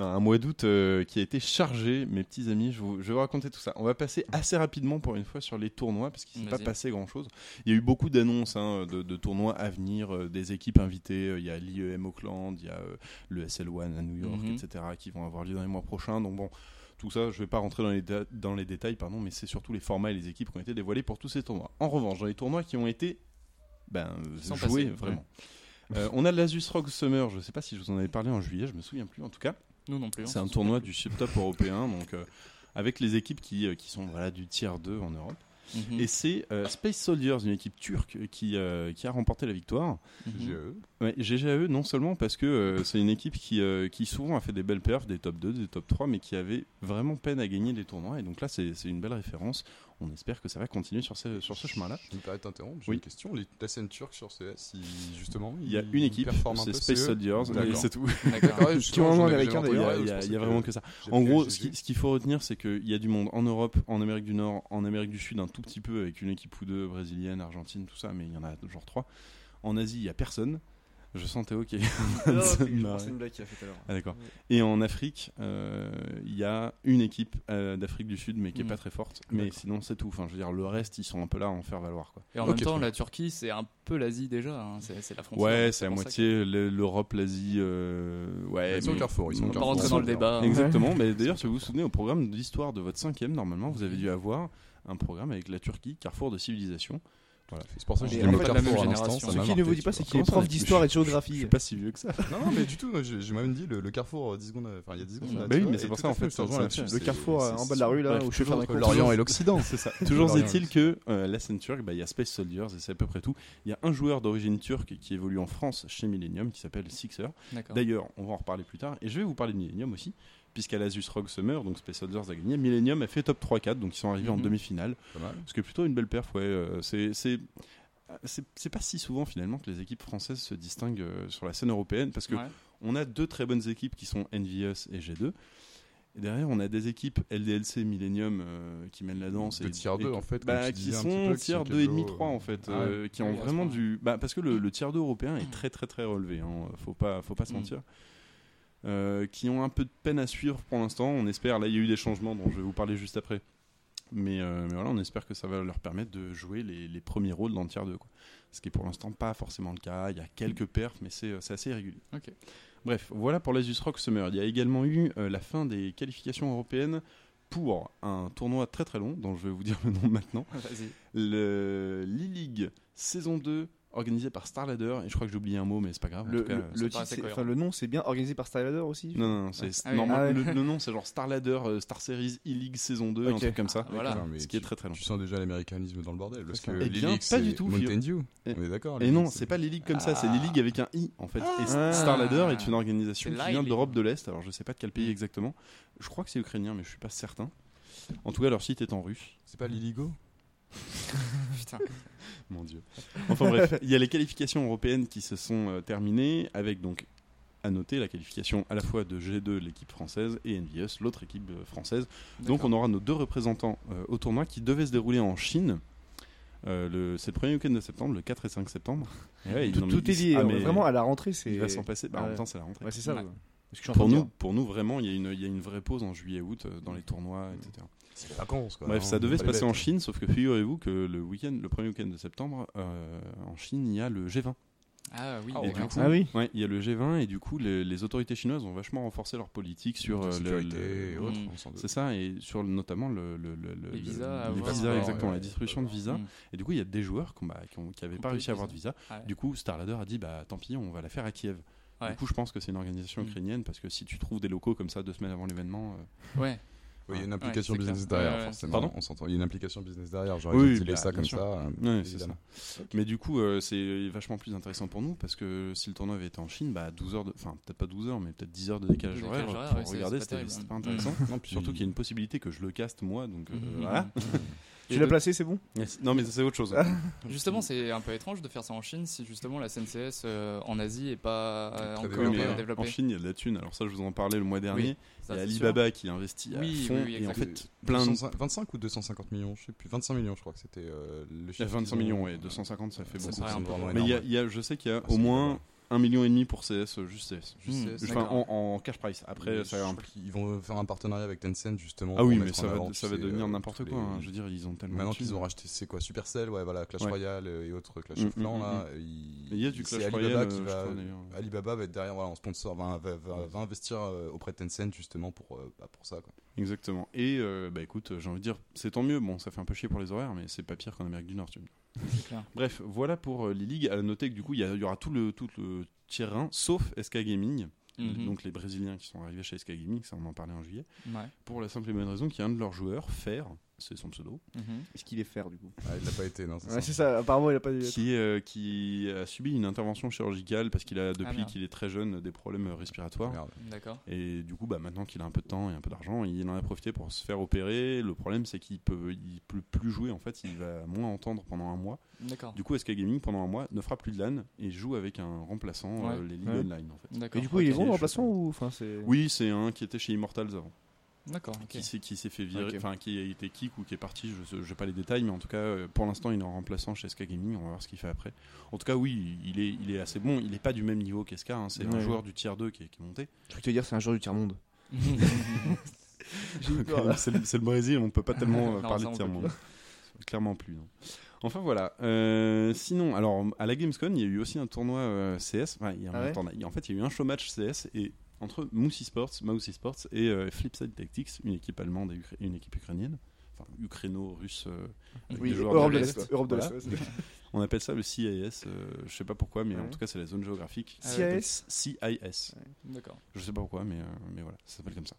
S2: Un mois d'août euh, qui a été chargé, mes petits amis. Je, vous- je vais vous raconter tout ça. On va passer assez rapidement pour une fois sur les tournois parce qu'il ne s'est pas passé grand chose. Il y a eu beaucoup d'annonces hein, de, de tournois à venir, euh, des équipes invitées. Il y a l'IEM Auckland, il y a euh, le SL1 à New York,
S1: Mhm.
S2: etc. qui vont avoir lieu dans les mois prochains. Donc bon. Tout ça, je ne vais pas rentrer dans les, da- dans les détails, pardon, mais c'est surtout les formats et les équipes qui ont été dévoilés pour tous ces tournois. En revanche, dans les tournois qui ont été ben,
S1: Sans
S2: joués,
S1: passer,
S2: vraiment. Euh, on a l'Asus Rock Summer, je ne sais pas si je vous en avais parlé en juillet, je me souviens plus en tout cas.
S1: Nous non plus. hein.
S2: C'est un tournoi du chip top européen, donc euh, avec les équipes qui, euh, qui sont voilà, du tiers 2 en Europe.
S1: Mhm.
S2: Et c'est euh, Space Soldiers, une équipe turque, qui, euh, qui a remporté la victoire.
S3: GAE.
S2: Ouais, GGAE, non seulement parce que euh, c'est une équipe qui, euh, qui souvent a fait des belles perfs, des top 2, des top 3, mais qui avait vraiment peine à gagner des tournois. Et donc là, c'est c'est une belle référence. On espère que ça va continuer sur ce, sur ce chemin-là.
S3: Je me permets de t'interrompre, j'ai
S2: Oui.
S3: une question. Les, la scène turque sur CS, ils- justement,
S2: Il y a une équipe, c'est Space
S3: eux
S2: Soldiers, et c'est tout.
S4: Qui ont américain,
S3: jamais
S2: Il y a, vraiment
S3: que-
S2: ça. En gros, ce qu'il faut retenir, c'est qu'il y a du monde en Europe, en Amérique du Nord, en Amérique du Sud, un tout petit peu, avec une équipe ou deux, brésilienne, argentine, tout ça, mais il y en a genre trois. En Asie, il y a personne. Je sens Théo qui
S4: c'est une blague qu'il a fait tout à l'heure.
S2: Ah, d'accord. Et en Afrique, euh, il y a une équipe euh, d'Afrique du Sud, mais qui est
S1: Mm.
S2: pas très forte. Mais
S3: D'accord.
S2: sinon, c'est tout. Enfin, je veux dire, le reste, ils sont un peu là à en faire valoir. Quoi.
S1: Et en même temps, la Turquie, c'est un peu l'Asie déjà. hein. C'est c'est la frontière.
S2: Ouais, c'est à moitié le- l'Europe, l'Asie. euh, ouais,
S3: Ils sont au
S2: mais-
S3: carrefour, ils sont au
S1: On va pas
S3: carrefour.
S1: rentrer dans le débat.
S2: Exactement. Mais d'ailleurs, si vous vous souvenez, au programme d'histoire de votre cinquième, normalement, vous avez dû avoir un programme avec la Turquie, carrefour de civilisation.
S3: Voilà, c'est pour ça que j'ai le carrefour à
S1: génération.
S3: l'instant.
S4: Ce qui ne vous dit pas, c'est qu'il est prof d'histoire et de
S2: Je
S4: géographie.
S2: suis pas si vieux que ça.
S3: Non, non, mais du tout, j'ai même dit le, carrefour euh, 10 secondes, euh, enfin il y a 10 secondes.
S2: Bah
S3: là,
S2: oui, mais c'est pour ça, en fait,
S3: je te rejoins
S2: ça-
S3: là-dessus,
S2: ça-
S4: Le carrefour euh, en bas de la rue, là, où je fais
S3: Entre
S4: courses.
S3: l'Orient et l'Occident.
S2: C'est ça. Toujours est-il que euh, la scène turque, bah, il y a Space Soldiers et c'est à peu près tout. Il y a un joueur d'origine turque qui évolue en France chez Millennium qui s'appelle Sixer.
S1: D'accord.
S2: D'ailleurs, on va en reparler plus tard. Et je vais vous parler de Millennium aussi, puisqu'à l'Asus Rock Summer, donc Space Soldiers a gagné. Millennium a fait top 3-4, donc ils sont arrivés en
S1: Mhm.
S2: demi-finale. Ce qui est plutôt une belle perf, ouais. euh, c'est. pas si souvent finalement que les équipes françaises se distinguent euh, sur la scène européenne parce que
S1: Ouais.
S2: on a deux très bonnes équipes qui sont Envious et G2 et derrière on a des équipes LDLC Millennium euh, qui mènent la danse
S3: De
S2: et
S3: tier
S2: et-
S3: 2 en fait.
S2: bah, qui sont tier
S3: sont
S2: 2 et demi
S3: cadeaux,
S2: 3 en fait
S3: Ah
S2: euh, qui ont vraiment du bah parce que le, le tier 2 européen est très très très relevé hein, faut pas faut pas se
S1: Mm.
S2: mentir Euh, qui ont un peu de peine à suivre pour l'instant. On espère là il y a eu des changements dont je vais vous parler juste après. Mais, euh, mais voilà on espère que ça va leur permettre de jouer les, les premiers rôles dans le tier 2 quoi. ce qui est pour l'instant pas forcément le cas. Il y a quelques perfs mais c'est c'est assez irrégulier. Bref voilà pour l'Asus Rock Summer. Il y a également eu euh, la fin des qualifications européennes pour un tournoi très très long dont je vais vous dire le nom maintenant. Le l'e-league saison 2 organisé par Starladder et je crois que j'ai oublié un mot mais c'est pas grave en
S4: Le,
S2: tout cas,
S4: le- le
S1: ça
S4: titre, enfin, le nom, c'est bien organisé par Stylader aussi.
S2: non non, non c'est
S1: Ah oui.
S2: normal-
S4: Ah ouais.
S2: le, le nom c'est genre Starladder euh, Star Series e-league saison 2 un truc comme ça
S1: Voilà.
S3: D'accord, mais
S2: ce qui est très très long
S3: Tu sens déjà l'américanisme dans le bordel. Parce que.
S2: Eh bien, pas du tout,
S3: Mountain Dew.
S2: Et-
S3: On est d'accord.
S2: et non c'est pas l'e-league comme ça c'est
S1: Ah.
S2: l'e-league avec un i en fait et
S4: Ah.
S2: Starladder est une organisation qui vient d'Europe de l'Est alors je sais pas de quel pays
S1: Mm.
S2: exactement je crois que c'est ukrainien mais je suis pas certain en tout cas leur site est en russe
S3: C'est pas l'illigo
S1: Putain.
S2: Mon Dieu. Enfin bref, il y a les qualifications européennes qui se sont euh, terminées avec donc à noter la qualification à la fois de G2 l'équipe française et Envious l'autre équipe euh, française. Donc on aura nos deux représentants euh, au tournoi qui devaient se dérouler en Chine. Euh, le- c'est le premier week-end de septembre, le 4 et 5 septembre. Ouais,
S4: Tout,
S2: non, mais
S4: tout est lié.
S2: ah, mais
S4: Vraiment, à la rentrée, c'est.
S2: il va s'en passer. Bah, En même temps, c'est la rentrée.
S4: Ouais, c'est ça.
S1: Ouais.
S4: Que je
S2: Pour nous, pour nous, vraiment, il y, a une- il y a une vraie pause en juillet-août euh, dans les tournois, etc.
S3: C'est les vacances quoi.
S2: Bref,
S3: Non,
S2: ça devait se passer en. Chine, sauf que figurez-vous que le week-end, le premier week-end de septembre, euh, en Chine, il y a le G20.
S1: Ah oui.
S3: Ah,
S2: Et
S3: ouais.
S2: du coup,
S4: Ah oui.
S2: Ouais, il y a le G20 et du coup, les, les autorités chinoises ont vachement renforcé leur politique sur
S3: La
S2: euh, le-
S3: sécurité
S2: le-.
S1: Mm.
S3: doute.
S2: C'est ça, et sur notamment le, le- le- le-
S1: Les
S2: le-
S1: visas
S2: les visas, exactement,
S3: ouais,
S2: la distribution de visas.
S1: Mm.
S2: Et du coup, il y a des joueurs qui n'avaient qui ont- qui avaient pas réussi à avoir de visa.
S1: Ouais.
S2: Du coup, Starladder a dit bah tant pis, on va la faire à Kiev.
S1: Ouais.
S2: Du coup, je pense que c'est une organisation
S1: Mm.
S2: ukrainienne parce que si tu trouves des locaux comme ça deux semaines avant l'événement, euh,
S1: Ouais.
S3: Oui, il y a une implication business
S1: clair.
S3: derrière,
S1: Ouais,
S3: forcément.
S2: Pardon
S3: on s'entend. Il y a une implication business derrière. J'aurais
S2: Oui,
S3: ventilé
S2: bah,
S3: ça comme
S2: sûr.
S3: ça.
S2: c'est
S3: évidemment.
S2: Mais du coup, euh, c'est vachement plus intéressant pour nous parce que si le tournoi avait été en Chine, bah 12 heures de, enfin peut-être pas 12 heures, mais peut-être 10 heures de décalage
S1: De
S2: horaire
S1: décalage horaire,
S2: pour regarder,
S1: c'est pas
S2: c'était c'était pas
S1: Mm.
S2: intéressant.
S3: Non, puis-
S2: Surtout qu'il y a une possibilité que je le caste moi, donc euh, voilà.
S4: Tu l'as placé, c'est bon
S2: Yes. Non, mais c'est autre chose.
S1: Justement, c'est un peu étrange de faire ça en Chine si justement la CNCS euh, en Asie est pas euh, encore
S2: Oui,
S3: développée.
S2: en- Chine, il y a de la thune. Alors ça, je vous en parlais le mois dernier. Il y a Alibaba qui investit à
S1: Oui,
S2: fond
S1: oui, oui,
S2: et en fait plein de
S3: 205 25 ou 250 millions, je sais plus. 25 millions, je crois que c'était euh, le
S2: Il y a
S3: chiffre.
S2: 25
S3: qu'ils ont-
S2: millions, ouais, 250 ça fait
S1: Ça
S2: beaucoup. Mais il y a, je sais qu'il y a
S3: Ah,
S2: au moins
S3: énorme.
S2: un million et demi pour CS, juste CS.
S3: Juste
S2: Enfin, en, en cash price. Après, ça
S3: qu'ils vont faire un partenariat avec Tencent justement.
S2: Ah oui, mais ça va,
S3: avant,
S2: ça
S3: tu
S2: va
S3: sais,
S2: devenir
S3: euh,
S2: n'importe quoi.
S3: les-
S2: hein. Je veux dire, ils ont tellement.
S3: Maintenant qu'ils ont racheté, c'est quoi Supercell, ouais, voilà, Clash
S2: Ouais.
S3: Royale et autres Clash
S2: Mm,
S3: of Clans
S2: mm,
S3: là. Il-
S2: y a du Clash
S3: Alibaba
S2: Royale.
S3: Alibaba va être derrière, voilà, en sponsor, va, va, va- va investir euh, auprès de Tencent justement pour, euh, bah, pour ça. Quoi.
S2: Exactement. Et euh, bah écoute, j'ai envie de dire, c'est tant mieux. Bon, ça fait un peu chier pour les horaires, mais c'est pas pire qu'en Amérique du Nord, tu me dis.
S1: C'est clair.
S2: Bref, voilà pour euh, les ligues. À noter que du coup, il y, aura tout le, tout le terrain, sauf SK Gaming.
S1: Mhm.
S2: Donc les Brésiliens qui sont arrivés chez SK Gaming, ça on en parlait en juillet.
S1: Ouais.
S2: Pour la simple et bonne raison qu'il y a un de leurs joueurs, Fer, c'est son pseudo,
S1: Mhm.
S4: Est-ce qu'il est fer du coup
S3: Ah, il l'a pas été, non. c'est
S4: Ouais,
S3: ça.
S4: c'est ça, apparemment il a pas
S2: qui, euh, qui a subi une intervention chirurgicale parce qu'il a, depuis
S1: merde.
S2: qu'il est très jeune, des problèmes respiratoires.
S3: Merde.
S1: D'accord.
S2: Et du coup, bah, maintenant qu'il a un peu de temps et un peu d'argent, il en a profité pour se faire opérer. Le problème, c'est qu'il peut, il peut plus jouer. En fait, il va moins entendre pendant un mois.
S1: D'accord.
S2: Du coup, SK Gaming, pendant un mois, ne fera plus de LAN et joue avec un remplaçant,
S1: Ouais.
S2: euh, les Ligues
S4: Ouais.
S2: Online. En fait.
S1: D'accord.
S4: Et du coup, il est bon remplaçant ou enfin c'est
S2: Oui, c'est un qui était chez Immortals avant.
S1: D'accord. ok.
S2: Qui s'est qui s'est fait virer, enfin qui a été kick ou qui est parti, je sais pas les détails, mais en tout cas, euh, pour l'instant, il est en remplaçant chez SK Gaming. On va voir ce qu'il fait après. En tout cas, oui, il est, il est assez bon. Il est pas du même niveau qu'SK. hein, c'est un
S4: Ouais.
S2: joueur du tier 2 qui est, qui est monté.
S4: Je peux te dire, c'est un joueur du là.
S2: même, c'est le- Brésil, on peut pas tellement euh,
S1: Non,
S2: parler de tiers monde. Clairement plus. non. Enfin voilà. Euh, sinon, alors à la Gamescom, il y a eu aussi un tournoi euh, CS. Enfin, il y a un
S4: Ah ouais?
S2: tournoi- en fait, il y a eu un show match CS et entre Moose Esports, Mouse Esports et euh, Flipside Tactics, une équipe allemande et ukra- une équipe ukrainienne. Enfin, ukraino-russe. euh,
S4: Oui, Europe
S2: de l'Est.
S4: l'Est. Europe de
S2: Voilà.
S4: l'Est. ouais,
S2: On appelle ça le CIS. euh, je sais pas pourquoi, mais en
S4: Ouais.
S2: tout cas, c'est la zone géographique.
S1: Ah
S4: ouais,
S1: ouais,
S4: CIS?
S2: CIS.
S1: D'accord.
S2: Je sais pas pourquoi, mais, euh, mais voilà, ça s'appelle comme ça.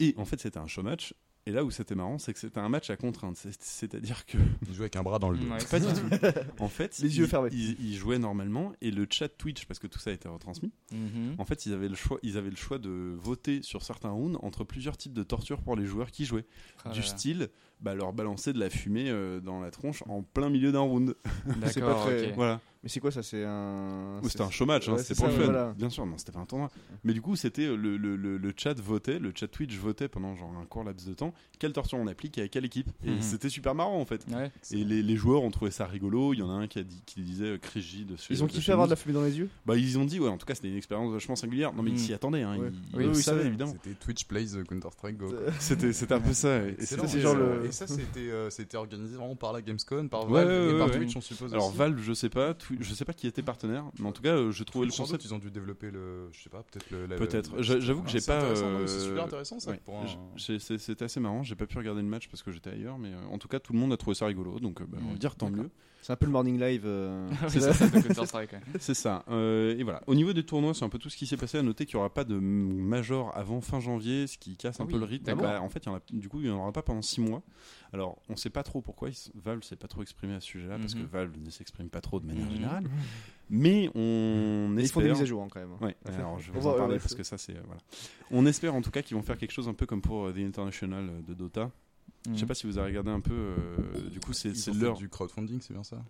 S2: Et en fait, c'était un show match. Et là où c'était marrant, c'est que c'était un match à contrainte. C'est- C'est-à-dire que,
S3: Il joue avec un bras dans le dos.
S1: Ouais,
S2: pas du tout. En fait,
S4: Les yeux
S2: ils,
S4: fermés.
S2: Ils, ils jouaient normalement et le chat Twitch, parce que tout ça a été retransmis.
S1: Mhm.
S2: En fait, ils avaient le choix, ils avaient le choix de voter sur certains rounds entre plusieurs types de tortures pour les joueurs qui jouaient.
S1: Ah
S2: du
S1: là
S2: style, bah, leur balancer de la fumée euh, dans la tronche en plein milieu d'un round.
S4: C'est pas
S1: D'accord.
S4: très-
S1: ok.
S2: Voilà.
S4: Mais c'est quoi ça C'est un.
S2: Oui, c'était un show match, hein,
S4: Ouais,
S2: c'était
S4: c'est
S2: pour le fun.
S4: voilà.
S2: Bien sûr, non, c'était pas un tournoi. Mais du coup, c'était euh, le, le, le, le chat votait, le chat Twitch votait pendant genre un court laps de temps, quelle torture on applique et à quelle équipe. Et
S1: Mhm.
S2: c'était super marrant en fait.
S1: Ouais.
S2: Et les, les joueurs ont trouvé ça rigolo. Il y en a un qui a dit, qui disait euh, Crigi de
S4: Ils ont
S2: de
S4: kiffé avoir de la fumée dans les yeux?
S2: Bah ils ont dit ouais. En tout cas, c'était une expérience vachement singulière. Non mais
S1: Mhm.
S2: ils s'y attendaient. Hein,
S4: Ouais.
S2: Ils,
S1: Oui,
S2: ils le savaient
S4: ça,
S2: évidemment.
S3: C'était Twitch Plays euh, Counter-Strike Go.
S2: C'était c'était un peu ça. Et
S4: genre le-
S3: ça, c'était euh, c'était organisé vraiment par la Gamescom, par
S2: Ouais,
S3: Valve
S2: ouais,
S3: et par. Twitch, on suppose.
S2: Alors. Valve, je sais pas. Je sais pas qui était partenaire. Mais en tout cas, euh, j'ai trouvé le concept.
S3: ils ont dû développer le. Je sais pas, peut-être le. la-
S2: Peut-être. j'avoue que
S3: Ah,
S2: j'ai pas,
S3: C'est super intéressant ça.
S2: C'est- C'était assez marrant. J'ai pas pu regarder le match parce que j'étais ailleurs. Mais euh, en tout cas, tout le monde a trouvé ça rigolo. Donc, euh, bah, on va dire tant mieux.
S4: C'est un peu le morning live. euh,
S1: c'est ça.
S2: C'est. Euh, et voilà. Au niveau des tournois, c'est un peu tout ce qui s'est passé. À noter qu'il n'y aura pas de major avant fin janvier, ce qui casse un
S1: Ah
S2: peu le rythme. Bah, en fait, il y en a, du coup, il n'y en aura pas pendant 6 mois. Alors, on ne sait pas trop pourquoi. Valve s'est pas trop exprimé à ce sujet-là, parce que
S1: Mhm.
S2: Valve ne s'exprime pas trop de manière
S1: Mhm.
S2: générale. Mais on
S4: Ils font des
S2: espère.
S4: mises à jour hein, quand même.
S2: Ouais, alors je vais
S4: On
S2: vous en parler
S4: ouais,
S2: parce que ça c'est euh, voilà. On espère en tout cas qu'ils vont faire quelque chose un peu comme pour euh, The International euh, de Dota. Je sais
S1: Mhm.
S2: pas si vous avez regardé un peu. euh, du coup, c'est leur.
S3: du crowdfunding, c'est bien ça?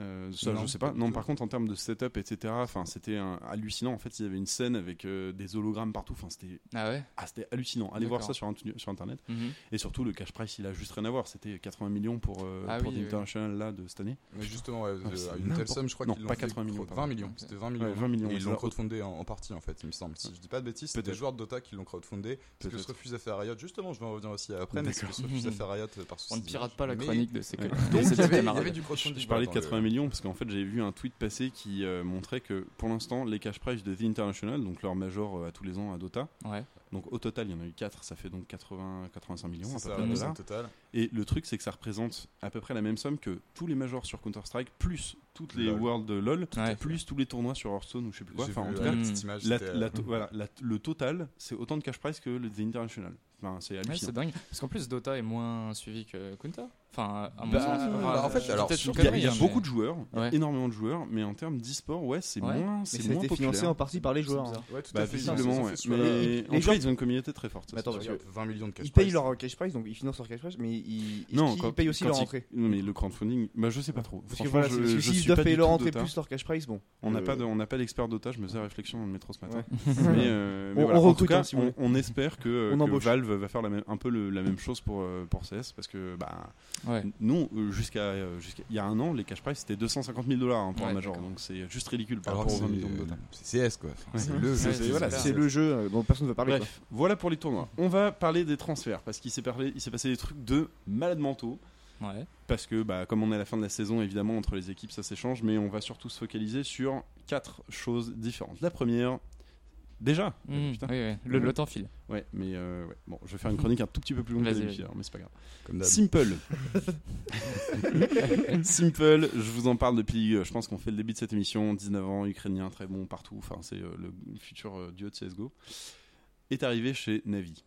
S2: Euh, ça,
S3: Non,
S2: je sais pas. Non, par contre, en termes de setup, etc. Enfin, c'était hallucinant. En fait, il y avait une scène avec euh, des hologrammes partout. Enfin, c'était
S1: Ah ouais?
S2: Ah, c'était hallucinant. Allez voir ça sur, int- sur internet.
S1: Mhm.
S2: Et surtout, le cash price, il a juste rien à voir. C'était 80 millions pour euh,
S1: Ah
S2: pour
S1: oui,
S2: The
S1: oui.
S2: International là de cette année.
S3: Mais justement, ouais,
S2: Ah,
S3: euh, une telle somme, je crois
S2: non,
S3: qu'ils l'ont
S2: pas
S3: fait
S2: 80 millions,
S3: crowd-
S2: pardon.
S3: 20 millions, c'était 20 millions.
S2: Ouais, 20 millions,
S3: Et ils l'ont crowdfundé en, en partie, en fait, il me semble. Si je dis pas de bêtises, c'est des joueurs de Dota qui l'ont crowdfundé. Parce que se refuse à faire Riot, justement, je vais en revenir aussi après, mais se refuse à faire Riot par souci
S1: On ne pirate pas la chronique de ces
S3: Donc, il y avait, du crowdfunding.
S2: Je parlais de
S3: dans le-
S2: 80 millions parce qu'en fait j'avais vu un tweet passer qui euh, montrait que pour l'instant les cash prize de The International, donc leur major euh, à tous les ans à Dota,
S1: Ouais.
S2: donc au total il y en a eu 4, ça fait donc 80, 85 millions à peu
S3: ça,
S2: près dollars.
S3: total.
S2: Et le truc c'est que ça représente à peu près la même somme que tous les majors sur Counter-Strike, plus toutes les
S3: LOL.
S2: World de LoL,
S1: Ouais.
S2: plus tous les tournois sur Hearthstone ou je sais plus quoi. Enfin en tout cas,
S3: la
S2: la- la
S3: euh,
S2: to- voilà, la- le total c'est autant de cash prize que le The International. Enfin, c'est
S1: Ouais, c'est dingue. Parce qu'en plus, Dota est moins suivi que Counter. Enfin, à mon
S2: Bah,
S1: sens.
S3: bah, en fait, alors,
S2: il y a, y a
S1: hein,
S2: beaucoup de joueurs, il y a
S1: Ouais.
S2: énormément de joueurs, mais en termes d'e-sport, ouais, c'est
S1: Ouais.
S2: moins, c'est moins
S4: financé en partie par les joueurs. Hein.
S3: Ouais, tout
S2: Bah,
S3: à fait.
S2: visiblement,
S3: ils
S2: ouais. Mais
S4: les-
S2: en
S4: les
S2: tout cas,
S4: gens-
S2: ils ont une communauté très forte. ça,
S4: Mais attends,
S2: c'est
S4: parce
S2: sûr.
S4: que
S3: 20 millions de cash
S4: Ils payent leur cash prize, donc ils financent leur cash prize, mais ils,
S2: Non, quand-
S4: payent aussi leur
S2: ils-
S4: entrée.
S2: Non, mais le crowdfunding, bah, je sais pas trop.
S4: Parce que voilà, s'ils doivent payer leur entrée plus leur cash prize, bon.
S2: On n'a
S4: Euh,
S2: pas on n'a pas d'expert Dota. Je me faisais réflexion dans le métro ce matin. Mais, euh, en tout cas,
S4: hein,
S2: on, espère que. Valve va faire un peu la même chose pour pour CS parce que bah
S1: Ouais.
S2: nous euh, jusqu'à euh, jusqu'à il y a un an les cash prize c'était 250 000 dollars hein, pour
S1: Ouais,
S2: un major donc c'est juste ridicule par rapport aux 20
S3: c'est
S2: millions de Dota.
S3: c'est CS quoi. Enfin, C'est
S2: Ouais.
S3: le jeu.
S2: Voilà,
S4: le euh, dont personne ne va parler. quoi.
S2: Bref, voilà pour les tournois. On va parler des transferts parce qu'il s'est passé des trucs de malades mentaux.
S1: Ouais.
S2: Parce que, bah, comme on est à la fin de la saison, évidemment, entre les équipes, ça s'échange, mais on va surtout se focaliser sur quatre choses différentes. La première, déjà,
S1: Mhm.
S2: putain.
S1: Oui, oui. Le, le temps file.
S2: Ouais, mais euh, ouais. bon, je vais faire une chronique un tout petit peu plus longue que
S1: Vas-y,
S2: d'habitude, alors, mais c'est pas grave.
S3: Comme.
S2: Simple. Simple, je vous en parle depuis, euh, je pense qu'on fait le début de cette émission, 19 ans, ukrainien, très bon partout, enfin c'est euh, le futur euh, dieu de CSGO, est arrivé chez Navi.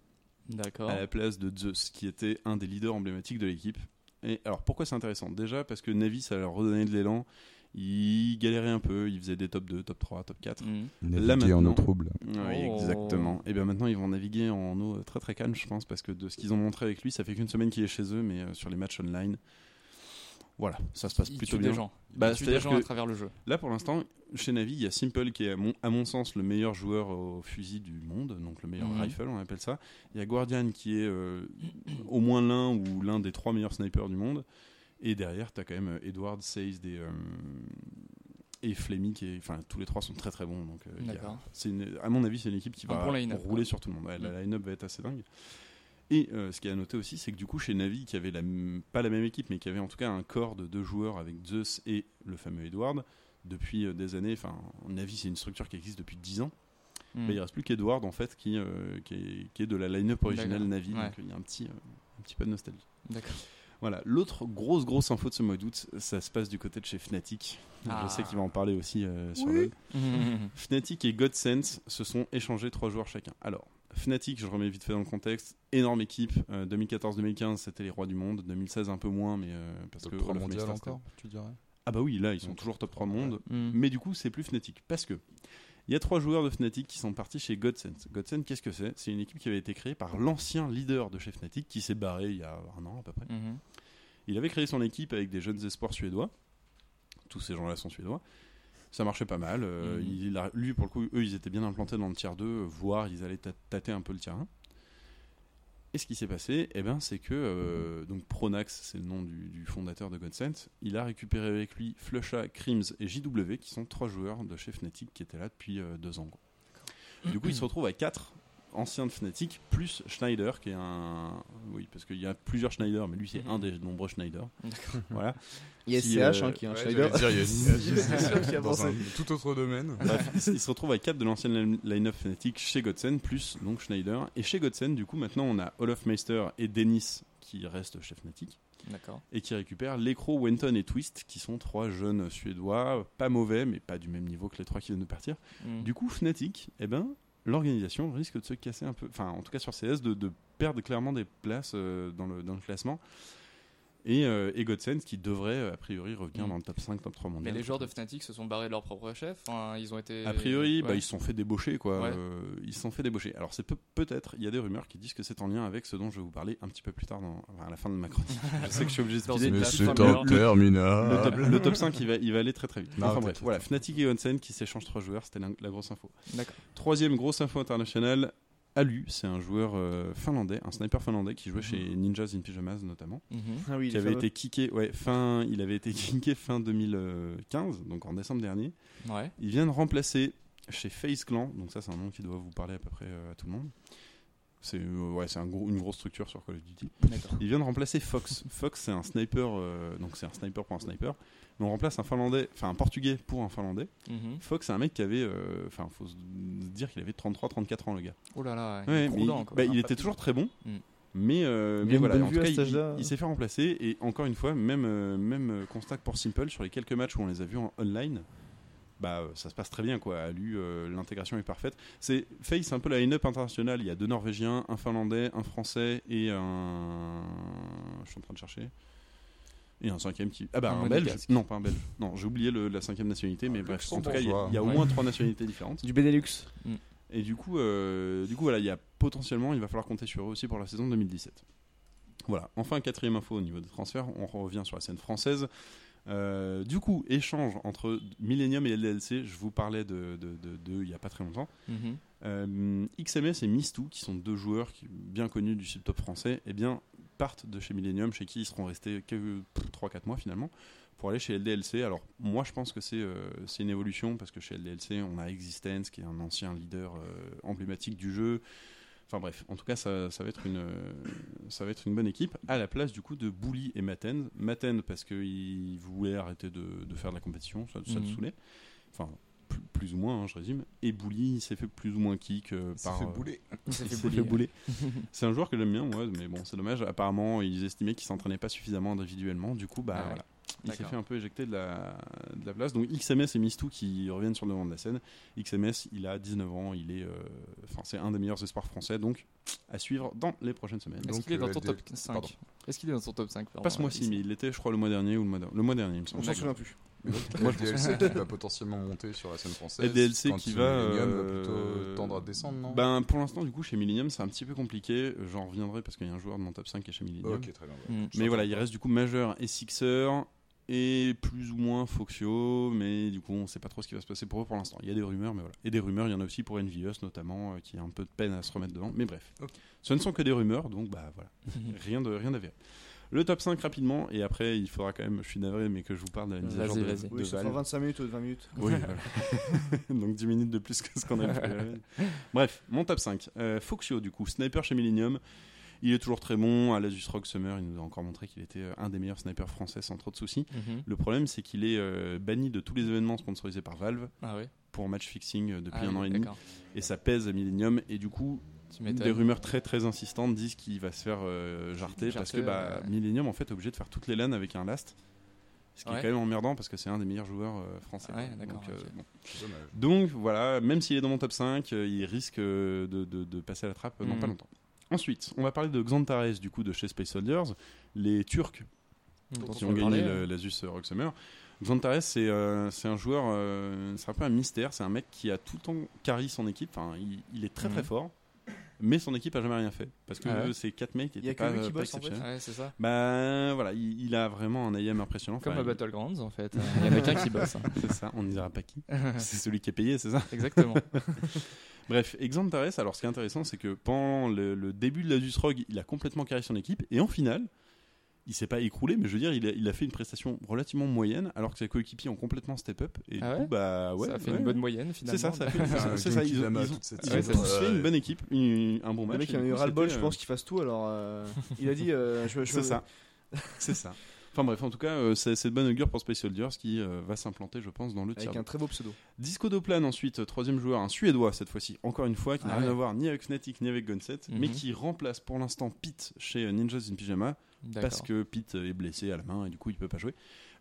S1: D'accord.
S2: à la place de Zeus, qui était un des leaders emblématiques de l'équipe. Et alors pourquoi c'est intéressant? Déjà parce que Navi, ça leur redonnait de l'élan. Ils galéraient un peu, ils faisaient des top 2, top 3, top 4.
S1: Mhm.
S3: Naviguer en
S2: maintenant-
S3: eau trouble.
S2: Oui,
S1: Oh.
S2: exactement. Et bien maintenant, ils vont naviguer en eau très très calme, je pense, parce que de ce qu'ils ont montré avec lui, ça fait qu'une semaine qu'il est chez eux, mais euh, sur les matchs online, voilà, ça se passe
S1: Il
S2: plutôt
S1: tue
S2: bien.
S1: des gens.
S2: Bah,
S1: il tue des gens à travers le jeu.
S2: Là, pour l'instant, chez Navi, il y a Simple qui est, à mon, à mon sens, le meilleur joueur au fusil du monde, donc le meilleur
S1: Mhm.
S2: rifle, on appelle ça. Il y a Guardian qui est euh, au moins l'un ou l'un des trois meilleurs snipers du monde. Et derrière, tu as quand même euh, Edward, Says et, euh, et Flemmy, qui enfin, tous les trois sont très très bons. Donc, euh, c'est à mon avis, c'est une équipe qui va
S1: bon
S2: rouler sur tout le monde. Ouais,
S1: Mm.
S2: La line-up va être assez dingue. Et euh, ce qui est à noter aussi, c'est que du coup, chez Navi, qui avait la, pas la même équipe, mais qui avait en tout cas un corps de deux joueurs avec Zeus et le fameux Edward, depuis euh, des années, enfin, Navi, c'est une structure qui existe depuis 10 ans.
S1: Mhm.
S2: Bah, il reste plus qu'Edward, en fait, qui, qui, est, qui est de la line-up originale. Navi.
S1: Ouais.
S2: Donc il y a un petit, un petit peu de nostalgie.
S1: D'accord.
S2: Voilà, l'autre grosse grosse info de ce mois d'août, ça se passe du côté de chez Fnatic.
S1: Ah.
S2: Je sais qu'il va en parler aussi euh, sur
S3: Oui.
S2: le
S1: Mhm.
S2: Fnatic et Godsend se sont échangés trois joueurs chacun. Alors, Fnatic, je remets vite fait dans le contexte, énorme équipe. euh, 2014-2015, c'était les rois du monde. 2016, un peu moins, mais euh, parce
S3: Top
S2: que
S3: 3
S2: Olaf
S3: mondial encore, tu dirais?
S2: Ah bah oui, là, ils sont
S3: Donc,
S2: toujours top 3 monde. Mais du coup, c'est plus Fnatic. Parce que il y a trois joueurs de Fnatic qui sont partis chez Godsend. Godsend, qu'est-ce que c'est? C'est une équipe qui avait été créée par l'ancien leader de chez Fnatic qui s'est barré il y a un an à peu près.
S1: Mhm.
S2: Il avait créé son équipe avec des jeunes espoirs suédois. Tous ces gens-là sont suédois. Ça marchait pas mal. euh,
S1: Mhm.
S2: il a- lui, pour le coup, eux, ils étaient bien implantés dans le tiers 2, euh, voire ils allaient tâ- tâter un peu le tiers 1. Et ce qui s'est passé, eh ben, c'est que euh, donc Pronax, c'est le nom du, du fondateur de Godsend, il a récupéré avec lui Flusha, Crims et JW, qui sont trois joueurs de chez Fnatic qui étaient là depuis euh, deux ans. Du coup, il se retrouve à quatre anciens de Fnatic, plus Schneider, qui est un. Oui, parce qu'il y a plusieurs Schneider, mais lui, c'est
S1: Mhm.
S2: un des nombreux Schneider.
S1: D'accord.
S2: Voilà.
S4: Il y a SCH
S2: euh,
S4: hein, qui est un
S3: Ouais,
S4: Schneider.
S3: dire, il y a dans un tout autre domaine.
S2: Bref, il, se retrouve à 4 de l'ancienne line- line-up Fnatic chez Godsend, plus donc Schneider. Et chez Godsend, du coup, maintenant, on a Olaf Meister et Dennis qui restent chez Fnatic
S1: D'accord.
S2: et qui récupèrent Lecro, Wenton et Twist, qui sont trois jeunes suédois, pas mauvais, mais pas du même niveau que les trois qui viennent de partir.
S1: Mhm.
S2: Du coup, Fnatic, eh ben, l'organisation risque de se casser un peu, enfin, en tout cas sur CS, de, perdre clairement des places euh, dans le classement. Et, euh, et Godsend qui devrait, euh, a priori, revenir
S1: Mm.
S2: dans le top 5, top 3
S1: Mais
S2: mondial.
S1: les joueurs de Fnatic se sont barrés de leur propre chef. Enfin, ils ont été.
S2: A priori,
S1: Ouais.
S2: bah, ils se sont fait débaucher, quoi.
S1: Ouais.
S2: Euh, ils se sont fait débaucher. Alors, c'est peut- peut-être, il y a des rumeurs qui disent que c'est en lien avec ce dont je vais vous parler un petit peu plus tard, dans, enfin, à la fin de ma chronique. je sais que je suis obligé de speeder.
S3: Mais c'est
S1: l'heure.
S3: terminal.
S2: Le top, le top 5, il va, il va aller très très vite.
S3: Non,
S2: enfin
S3: peut-être,
S2: bref,
S3: peut-être.
S2: voilà, Fnatic et Onsen qui s'échangent trois joueurs, c'était la, la grosse info. Troisième grosse info internationale, Alu, c'est un joueur euh, finlandais, un sniper finlandais qui jouait chez Ninjas in Pyjamas notamment,
S1: Mhm.
S4: Ah oui,
S2: qui avait été kické, ouais, fin, il avait été kické fin 2015, donc en décembre dernier.
S1: Ouais.
S2: Il vient de remplacer chez Face Clan, donc ça c'est un nom qui doit vous parler à peu près euh, à tout le monde. C'est euh, ouais, c'est un gros- une grosse structure sur Call of Duty. Il vient de remplacer Fox. Fox c'est un sniper, euh, donc c'est un sniper pour un sniper. Mais on remplace un finlandais, enfin un portugais pour un finlandais.
S1: Mhm.
S2: Fox c'est un mec qui avait, euh, enfin faut se dire qu'il avait 33-34 ans le gars.
S1: Oh là là.
S2: Ouais, mais il,
S1: quoi.
S2: bah, il
S1: Un
S2: était toujours très bon.
S1: Mm.
S2: Mais, euh,
S4: Il
S2: mais voilà, en tout cas, il, s'est fait remplacer. Et encore une fois, même, euh, même constat que pour Simple, sur les quelques matchs où on les a vus en online, bah, ça se passe très bien. Quoi. À lui, euh, l'intégration est parfaite. C'est Face, c'est un peu la line-up internationale. Il y a deux Norvégiens, un Finlandais, un Français et un. Je suis en train de chercher. Et un cinquième qui. Ah bah
S1: Un
S2: un, belge. Non, pas un belge. Non, j'ai oublié le- la cinquième nationalité, mais
S3: Un
S2: bref. En tout cas, il y a, y au moins trois nationalités différentes.
S4: Du Benelux.
S2: Et du coup, euh, du coup, voilà, il y a potentiellement, il va falloir compter sur eux aussi pour la saison 2017. Voilà. Enfin, quatrième info au niveau des transferts, on revient sur la scène française. Euh, du coup, échange entre Millennium et LDLC. Je vous parlais de, de, de- de- il y a pas très longtemps.
S1: Mhm.
S2: Euh, XMS et Mistou, qui sont deux joueurs qui, bien connus du sub-top français, eh bien, partent de chez Millennium, chez qui ils seront restés que 3-4 mois finalement, pour aller chez LDLC. Alors, moi, je pense que c'est euh, une évolution, parce que chez LDLC, on a Existence, qui est un ancien leader euh, emblématique du jeu. Enfin bref, en tout cas, ça, ça va être une, euh, ça va être une bonne équipe, à la place du coup de Bully et Maten. Maten, parce qu'il voulait arrêter de, de faire de la compétition, ça, ça le
S1: Mhm.
S2: saoulait. Enfin, plus, ou moins, hein, je résume. Et Bully, il s'est fait plus ou moins kick euh, par.
S3: fait
S2: euh,
S3: bouler.
S1: Il s'est
S2: il
S1: fait
S2: s'est fait
S1: bouler.
S2: bouler. C'est un joueur que j'aime bien, moi, mais bon, c'est dommage. Apparemment, ils estimaient qu'il s'entraînait pas suffisamment individuellement. Du coup, bah
S1: Ah ouais.
S2: voilà. il s'est fait un peu éjecter de la, de la place. Donc XMS et Mistou qui reviennent sur le devant de la scène. XMS, il a 19 ans, il est, euh, enfin, c'est un des meilleurs espoirs français, donc à suivre dans les prochaines semaines.
S1: Est-ce qu'il est dans
S3: euh,
S1: ton
S3: des-
S1: top 5
S3: pardon.
S1: Est-ce qu'il est dans ton top 5
S2: Pas ce mois-ci, mais il l'était, je crois, le mois dernier ou le mois, dernier- le mois dernier, il me
S4: On
S2: semble.
S4: s'en souvient plus.
S3: Mais donc, DLC qui va potentiellement monter sur la scène française.
S2: Et DLC
S3: quand
S2: qui va,
S3: Millennium
S2: euh,
S3: plutôt tendre à descendre, non?
S2: Ben, pour l'instant, du coup, chez Millennium, c'est un petit peu compliqué. J'en reviendrai parce qu'il y a un joueur de mon top 5 qui est chez Millennium.
S3: Ok, très bien. ouais.
S1: Mm.
S2: Mais voilà, il reste du coup Majeur et Sixer et plus ou moins Foxio, mais du coup on sait pas trop ce qui va se passer pour eux pour l'instant. Il y a des rumeurs, mais voilà. Et des rumeurs, il y en a aussi pour Envious notamment, euh, qui a un peu de peine à se remettre devant. Mais bref, ce ne sont que des rumeurs, donc bah voilà, rien de rien d'avéré. Le top 5 rapidement, et après il faudra quand même, je suis navré, mais que je vous parle de la mise à
S1: Vas-y,
S2: jour de,
S4: Oui, ça
S2: Valve.
S4: fera 25 minutes ou 20 minutes.
S2: Oui, voilà. Donc 10 minutes de plus que ce qu'on a fait. Bref, mon top 5. Euh, Foxio, du coup, sniper chez Millennium. Il est toujours très bon. À l'Asus Rock Summer, il nous a encore montré qu'il était euh, un des meilleurs snipers français sans trop de soucis.
S1: Mhm.
S2: Le problème, c'est qu'il est euh, banni de tous les événements sponsorisés par Valve
S1: Ah
S2: pour match fixing euh, depuis
S1: Ah
S2: un an et demi. Et ça pèse à Millennium. Et du coup. Des rumeurs très très insistantes disent qu'il va se faire euh, jarter parce que bah,
S1: ouais.
S2: Millennium en fait est obligé de faire toutes les LAN avec un last. Ce qui
S1: Ouais.
S2: est quand même emmerdant parce que c'est un des meilleurs joueurs euh, français.
S1: Ouais,
S2: euh, bon. Donc voilà, même s'il est dans mon top 5, euh, il risque euh, de, de- de passer à la trappe euh, dans
S1: Mhm.
S2: pas longtemps. Ensuite, on va parler de Xantares, du coup, de chez Space Soldiers, les Turcs qui
S1: on
S2: ont gagné le- l'Asus Rock Summer. Xantares, c'est euh, un joueur, euh, c'est un peu un mystère, c'est un mec qui a tout le temps carry son équipe, enfin, il, il est très très
S1: Mhm.
S2: fort, mais son équipe a jamais rien fait. Parce que
S1: Ah ouais
S2: c'est quatre mecs qui
S4: Il y a
S2: étaient
S4: que
S2: pas,
S4: lui qui
S2: pas
S4: bosse, en fait.
S2: exceptionnels.
S1: Ouais, c'est ça.
S2: Bah voilà, il, il a vraiment un IM impressionnant.
S1: Comme
S2: Enfin,
S1: à Battlegrounds en fait. Il y en a qu'un qui bosse. hein.
S2: C'est ça, on ne dira pas qui. C'est celui qui est payé, c'est ça
S1: Exactement.
S2: Bref, Exantares, alors ce qui est intéressant, c'est que pendant le, le début de l'Asus Rogue, il a complètement carré son équipe, et en finale, il s'est pas écroulé, mais je veux dire, il a, il a fait une prestation relativement moyenne, alors que ses coéquipiers ont complètement step up, et
S1: Ah
S2: du
S1: ouais
S2: coup, bah ouais.
S1: ça a fait
S2: ouais,
S1: une bonne
S2: ouais.
S1: moyenne finalement.
S2: C'est ça, ça a fait c'est- ça, ils ont, ils ont- ils tous fait une bonne équipe, une- un bon match.
S4: Le mec, il a eu ras-le-bol, je
S2: euh,
S4: pense qu'il fasse tout. Alors, euh, il a dit euh, je, je
S2: C'est ça. C'est ça. Enfin bref, en tout cas, euh, c'est c'est de bonne augure pour Space Soldiers qui euh, va s'implanter, je pense, dans le tiers
S4: Avec un très beau pseudo.
S2: Disco Doplan ensuite, euh, troisième joueur, un Suédois cette fois-ci, encore une fois, qui n'a
S1: Ah
S2: rien à voir ni avec Fnatic ni avec Gunset, mais
S1: Mhm.
S2: qui remplace pour l'instant Pete chez Ninjas in Pyjama. Parce que Pete est blessé à la main et du coup il peut pas jouer.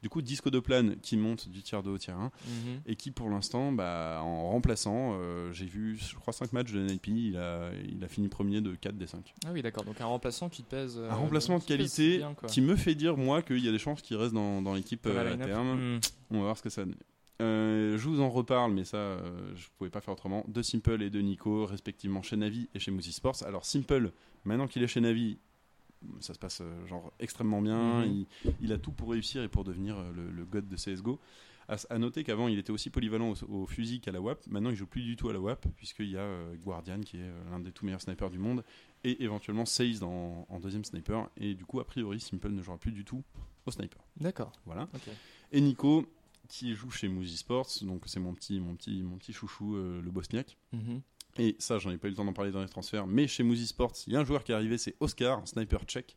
S2: Du coup, Disco Doplan qui monte du tiers 2 au tiers 1
S1: Mhm.
S2: et qui pour l'instant, bah, en remplaçant, euh, j'ai vu, je crois, 5 matchs de NIP, il a, il a fini premier de 4 des 5.
S1: Ah oui, d'accord. Donc un remplaçant qui pèse. euh,
S2: un remplacement de qualité
S1: bien,
S2: qui me fait dire, moi, qu'il y a des chances qu'il reste dans, dans l'équipe euh, à terme.
S1: Mhm.
S2: On va voir ce que ça donne. Euh, je vous en reparle, mais ça, euh, je pouvais pas faire autrement. De Simple et de Nico, respectivement chez Navi et chez Mousy Sports. Alors Simple, maintenant qu'il est chez Navi, ça se passe euh, genre extrêmement bien.
S1: Mhm.
S2: il, il a tout pour réussir et pour devenir euh, le, le god de CS:GO. À, à noter qu'avant, il était aussi polyvalent au, au fusil qu'à la WAP. Maintenant, il joue plus du tout à la WAP, puisqu'il y a euh, Guardian, qui est l'un des tout meilleurs snipers du monde, et éventuellement Seize en deuxième sniper. Et du coup, a priori, Simple ne jouera plus du tout au sniper.
S1: D'accord.
S2: Voilà. Et Nico, qui joue chez Mousy Sports, donc c'est mon petit, mon petit, mon petit chouchou, euh, le bosniaque.
S1: Mhm.
S2: Et ça, j'en ai pas eu le temps d'en parler dans les transferts, mais chez Mousy Sports, il y a un joueur qui est arrivé, c'est Oscar, sniper tchèque.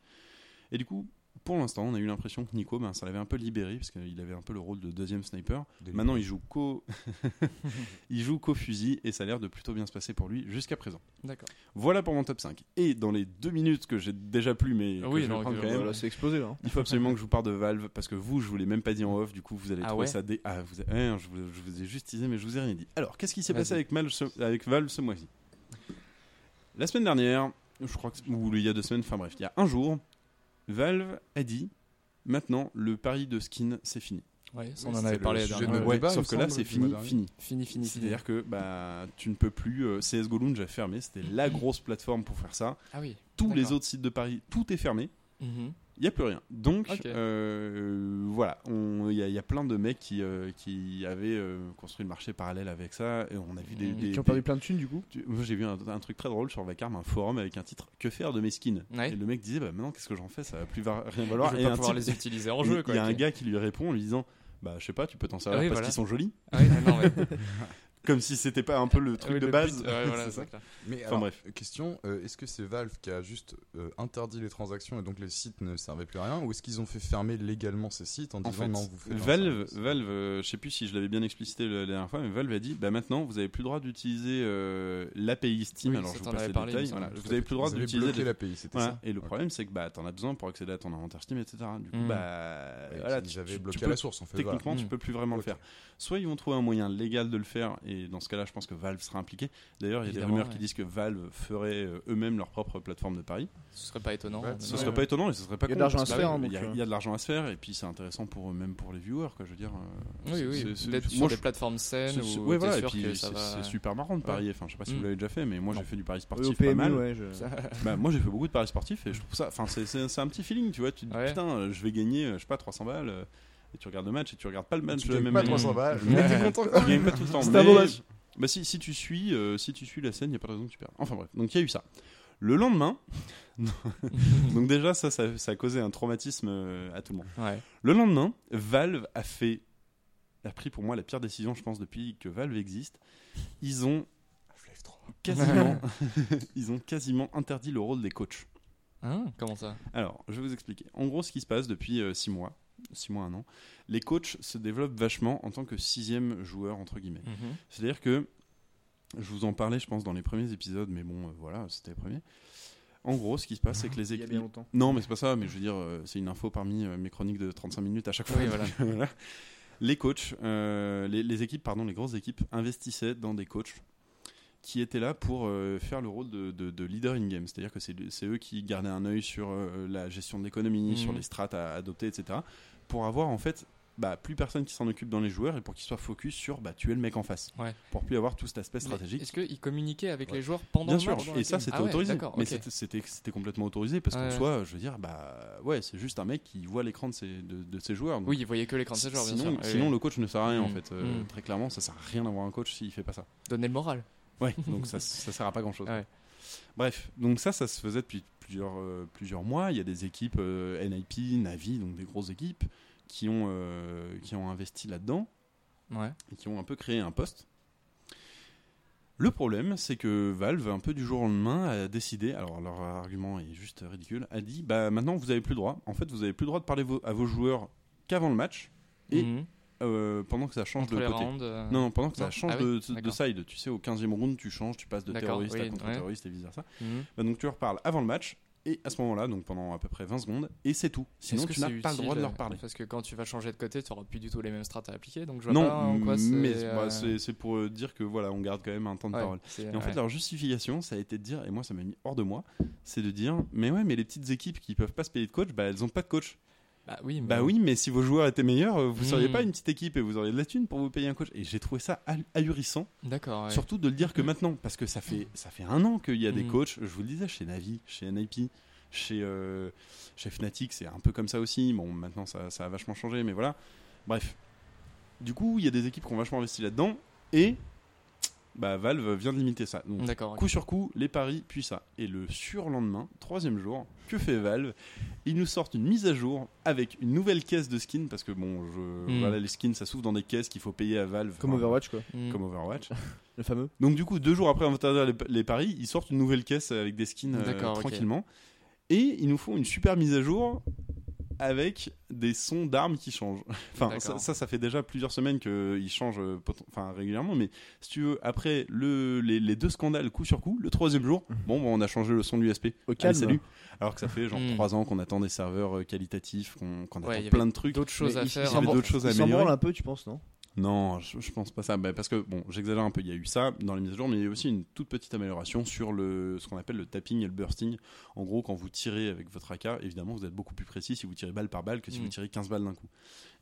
S2: Et du coup, pour l'instant, on a eu l'impression que Nico, ben, ça l'avait un peu libéré, parce qu'il avait un peu le rôle de deuxième sniper. Maintenant, il joue qu'au il joue qu'au fusil, et ça a l'air de plutôt bien se passer pour lui jusqu'à présent.
S1: D'accord.
S2: Voilà pour mon top 5. Et dans les deux minutes que j'ai déjà plus, mais que
S1: Oui,
S2: je vais
S1: non,
S2: prendre quand même,
S4: Voilà, c'est explosé là. hein.
S2: il faut absolument que je vous parle de Valve parce que vous, je vous l'ai même pas dit en off. Du coup, vous allez
S1: Ah
S2: trouver
S1: ouais
S2: ça dé. Ah, vous, je, vous, je vous ai juste teasé, mais je vous ai rien dit. Alors, qu'est-ce qui s'est passé
S1: Vas-y.
S2: avec, Mal ce- avec Valve ce mois-ci? La semaine dernière, je crois que ou il y a deux semaines, enfin bref, il y a un jour, Valve a dit maintenant le pari de skin c'est fini.
S1: Ouais, ça,
S3: Oui,
S1: on en avait parlé la dernière.
S2: Ouais, sauf que là c'est fini, fini.
S1: Fini, fini, fini.
S2: C'est-à-dire que bah tu ne peux plus. euh, CS:GO Lounge a fermé, c'était la grosse plateforme pour faire ça.
S1: Ah oui.
S2: Tous les autres sites de paris, tout est fermé.
S1: Mhm.
S2: Il n'y a plus rien. Donc, euh, voilà, il y, a- il y a plein de mecs qui, euh, qui avaient euh, construit le marché parallèle avec ça. Et on a vu des. Des-
S4: Qui ont
S2: des-
S4: perdu plein de thunes du coup.
S2: Moi, j'ai vu un, un truc très drôle sur Vacarme, un forum avec un titre Que faire de mes skins
S1: Ouais.
S2: Et le mec disait bah, Maintenant, qu'est-ce que j'en fais? Ça va plus va- rien valoir.
S1: Je vais
S2: et
S1: pas
S2: un
S1: pouvoir
S2: type-
S1: les utiliser en
S2: il-
S1: jeu.
S2: Il y a un gars qui lui répond en lui disant Bah, je sais pas, tu peux t'en servir
S1: Ah oui,
S2: parce
S1: voilà.
S2: qu'ils sont jolis.
S1: Ah oui, non, ouais.
S2: Comme si c'était pas un peu le truc
S1: Oui,
S2: de
S1: le
S2: base.
S1: but, ouais, voilà,
S2: C'est ça.
S3: Mais
S2: Enfin,
S3: alors,
S2: bref.
S3: question euh, est-ce que c'est Valve qui a juste euh, interdit les transactions et donc les sites ne servaient plus à rien ou est-ce qu'ils ont fait fermer légalement ces sites en,
S2: En
S3: disant
S2: fait,
S3: non vous faites
S2: Valve, Valve euh, je sais plus si je l'avais bien explicité la dernière fois, mais Valve a dit bah maintenant vous avez plus le droit d'utiliser euh, l'API Steam.
S1: Oui,
S2: Alors je vous passe les
S1: parlé,
S2: détails. Voilà. Vous avez plus le droit d'utiliser
S3: l'API, c'était
S2: Voilà.
S3: ça
S2: Et le problème c'est que bah t'en as besoin pour accéder à ton inventaire Steam, etc. Du coup
S1: Mm.
S2: bah
S3: Ouais,
S2: voilà,
S3: ils
S2: tu-
S3: avaient
S2: tu-
S3: bloqué la source en fait.
S2: Techniquement, tu
S1: Mm.
S2: peux plus vraiment le faire. Soit ils vont trouver un moyen légal de le faire, et dans ce cas-là, je pense que Valve sera impliqué. D'ailleurs, il y a des rumeurs
S1: ouais.
S2: qui disent que Valve ferait euh, eux-mêmes leur propre plateforme de paris.
S1: Ce serait pas étonnant.
S3: Ouais,
S1: euh,
S3: ce
S2: serait pas étonnant et ce serait pas
S4: Il y a de l'argent à se faire,
S2: Il y, a-
S4: donc,
S2: il y a de l'argent à se faire, et puis c'est intéressant pour eux, même pour les viewers, quoi. Je veux dire. euh,
S1: Oui, oui,
S2: moi,
S1: sur
S2: je-
S1: des plateformes saines
S2: ouais, voilà, et puis c'est super marrant de parier. Enfin, je sais pas si
S1: Mm.
S2: vous l'avez déjà fait, mais moi j'ai fait du pari
S4: Au
S2: sportif pas mal.
S4: ouais. je-
S2: Bah, moi j'ai fait beaucoup de paris sportifs et je trouve ça. Enfin, c'est- un petit feeling, tu vois. Tu te dis putain, euh, je vais gagner, euh, je sais pas, 300 balles. Euh, Et tu regardes le match et tu regardes pas le match
S3: Tu
S2: de la
S3: gagnes
S2: même
S3: pas
S2: manière.
S3: 300 balles,
S2: Mais t'es
S3: t'es content
S2: Tu gagnes pas tout le temps.
S4: C'est un match.
S2: Bah si, si tu suis, euh, si tu suis la scène, il y a pas de raison que tu perds. Enfin bref, donc il y a eu ça. Le lendemain, donc déjà ça, ça, ça a causé un traumatisme euh, à tout le monde.
S1: Ouais.
S2: Le lendemain, Valve a fait, a pris pour moi la pire décision, je pense, depuis que Valve existe. Ils ont quasiment, ils ont quasiment interdit le rôle des coachs.
S1: Hein Comment ça?
S2: Alors, je vais vous expliquer. En gros, ce qui se passe depuis 6 mois, 6 mois, un an, les coachs se développent vachement en tant que sixième joueur, entre guillemets.
S1: Mhm.
S2: C'est-à-dire que, je vous en parlais, je pense, dans les premiers épisodes, mais bon, euh, voilà, c'était les premiers. En gros, ce qui se passe, c'est que les
S4: Il y a
S2: équipes.
S4: bien longtemps.
S2: Non, mais c'est pas ça, mais je veux dire, euh, c'est une info parmi euh, mes chroniques de 35 minutes à chaque fois.
S1: Oui, voilà.
S2: Voilà. Les coachs, euh, les, les équipes, pardon, les grosses équipes investissaient dans des coachs qui étaient là pour euh, faire le rôle de, de- de leader in-game. C'est-à-dire que c'est eux qui gardaient un œil sur euh, la gestion de l'économie,
S1: Mhm.
S2: sur les strats à adopter, etc. Pour avoir en fait bah, plus personne qui s'en occupe dans les joueurs et pour qu'ils soient focus sur bah, tuer le mec en face.
S1: Ouais.
S2: Pour plus avoir tout cet aspect stratégique.
S1: Est-ce qu'ils communiquaient avec
S3: Ouais.
S1: les joueurs pendant
S2: Bien
S1: le
S2: sûr,
S1: match
S2: et ça c'était
S1: Ah
S2: autorisé. Mais c'était- complètement autorisé parce qu'en soi, je veux dire, bah ouais, c'est juste un mec qui voit l'écran de ses, de, de ses joueurs. Donc,
S1: Oui, ils voyaient que l'écran de ces joueurs, bien
S2: sinon,
S1: sûr.
S2: Le coach ne sert à rien en
S1: Mm.
S2: fait. Euh,
S1: Mm.
S2: Très clairement, ça sert à rien d'avoir un coach s'il fait pas ça.
S1: Donner le moral.
S2: Ouais, donc ça, ça sert à pas grand chose.
S1: Ouais.
S2: Bref, donc ça, ça se faisait depuis plusieurs, euh, plusieurs mois. Il y a des équipes euh, NIP, Navi, donc des grosses équipes qui ont, euh, qui ont investi là-dedans
S1: Ouais.
S2: et qui ont un peu créé un poste. Le problème, c'est que Valve, un peu du jour au lendemain, a décidé, alors leur argument est juste ridicule, a dit bah maintenant vous avez plus le droit. En fait, vous avez plus le droit de parler vo- à vos joueurs qu'avant le match et
S1: Mhm.
S2: Euh, pendant que ça change
S1: Entre
S2: de côté.
S1: rounds, euh,
S2: Non, non, pendant que
S1: Non.
S2: ça change
S1: Ah oui,
S2: de, de side, tu sais, au 15e round, tu changes, tu passes de terroriste à contre-terroriste et vice versa. Bah, donc tu leur parles avant le match et à ce moment-là, donc pendant à peu près 20 secondes, et c'est tout. Sinon, tu n'as pas le droit de leur parler.
S1: Parce que quand tu vas changer de côté, tu n'auras plus du tout les mêmes strats à appliquer. Donc je vois
S2: Non,
S1: pas en quoi c'est.
S2: mais
S1: euh,
S2: bah, c'est c'est pour euh, dire que voilà, on garde quand même un temps de
S1: ouais,
S2: parole. Et en fait,
S1: ouais.
S2: leur justification, ça a été de dire, et moi ça m'a mis hors de moi, c'est de dire, mais ouais, mais les petites équipes qui peuvent pas se payer de coach, bah elles ont pas de coach.
S1: Bah oui, mais-
S2: Bah oui, mais si vos joueurs étaient meilleurs, euh, vous seriez
S1: Hmm.
S2: pas une petite équipe et vous auriez de la thune pour vous payer un coach. Et j'ai trouvé ça ahur- ahurissant,
S1: D'accord. ouais.
S2: surtout de le dire que maintenant, parce que ça fait, ça fait un an qu'il y a des
S1: Hmm.
S2: coachs, je vous le disais, chez Navi, chez NIP, chez, euh, chez Fnatic, c'est un peu comme ça aussi. Bon, maintenant ça, ça a vachement changé, mais voilà. Bref. Du coup, il y a des équipes qui ont vachement investi là-dedans et bah, Valve vient de limiter ça. Donc. Coup sur coup, les paris, puis ça. Et le surlendemain, troisième jour, que fait Valve? Ils nous sortent une mise à jour avec une nouvelle caisse de skins, parce que bon, je,
S1: Hmm.
S2: voilà, les skins, ça s'ouvre dans des caisses qu'il faut payer à Valve.
S4: Comme
S2: Enfin,
S4: Overwatch, quoi.
S1: Mhm.
S2: Comme Overwatch.
S4: Le fameux.
S2: Donc du coup, deux jours après interdire les, les paris, ils sortent une nouvelle caisse avec des skins euh, tranquillement. Et ils nous font une super mise à jour avec des sons d'armes qui changent. enfin, ça, ça, ça fait déjà plusieurs semaines qu'ils changent euh, enfin, régulièrement. Mais si tu veux, après le, les, les deux scandales coup sur coup, le troisième jour, bon, bon, on a changé le son de l'USP.
S4: Au
S2: Allez,
S4: calme.
S2: salut. Alors que ça fait genre
S1: Mm.
S2: trois ans qu'on attend des serveurs euh, qualitatifs, qu'on
S1: Ouais,
S2: attend plein de trucs.
S1: D'autres choses
S4: Mais
S1: à
S4: il-
S1: faire.
S4: il
S2: Il y avait
S4: s'en
S2: d'autres choses à
S4: Il s'en
S2: améliorer.
S4: branle un peu, tu penses, non?
S2: Non, je, je pense pas ça. Bah, parce que, bon, j'exagère un peu. Il y a eu ça dans les mises à jour, mais il y a eu aussi une toute petite amélioration sur le, ce qu'on appelle le tapping et le bursting. En gros, quand vous tirez avec votre AK, évidemment, vous êtes beaucoup plus précis si vous tirez balle par balle que si
S1: Mm.
S2: vous tirez 15 balles d'un coup.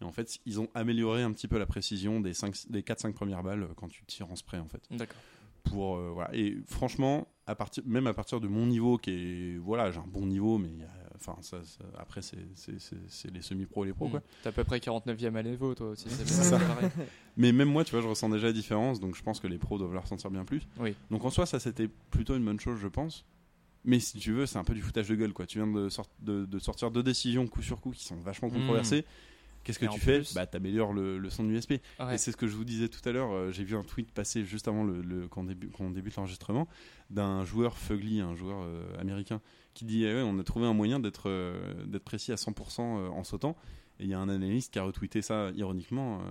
S2: Et en fait, ils ont amélioré un petit peu la précision des, 5, des 4-5 premières balles euh, quand tu tires en spray, en fait.
S1: D'accord.
S2: Pour, euh, voilà. Et franchement, à partir, même à partir de mon niveau, qui est. Voilà, j'ai un bon niveau, mais euh, enfin, ça, ça- après, c'est- les semi-pros et les pros, quoi.
S1: Mhm. T'es à peu près 49ème à l'Evo, toi aussi.
S2: Ça. Mais même moi, tu vois, je ressens déjà la différence, donc je pense que les pros doivent la ressentir bien plus.
S1: Oui.
S2: Donc en soi, ça c'était plutôt une bonne chose, je pense. Mais si tu veux, c'est un peu du foutage de gueule, quoi. Tu viens de, sort- de, de sortir deux décisions coup sur coup qui sont vachement
S1: Mm.
S2: controversées. Qu'est-ce que
S1: Et
S2: tu fais
S1: plus-
S2: Bah, t'améliores le, le son USB.
S1: Ouais.
S2: Et c'est ce que je vous disais tout à l'heure. euh, J'ai vu un tweet passer juste avant le, débute l'enregistrement d'un joueur Fugly, un joueur euh, américain, qui dit eh ouais, on a trouvé un moyen d'être euh, d'être précis à 100% euh, en sautant. Et il y a un analyste qui a retweeté ça ironiquement euh,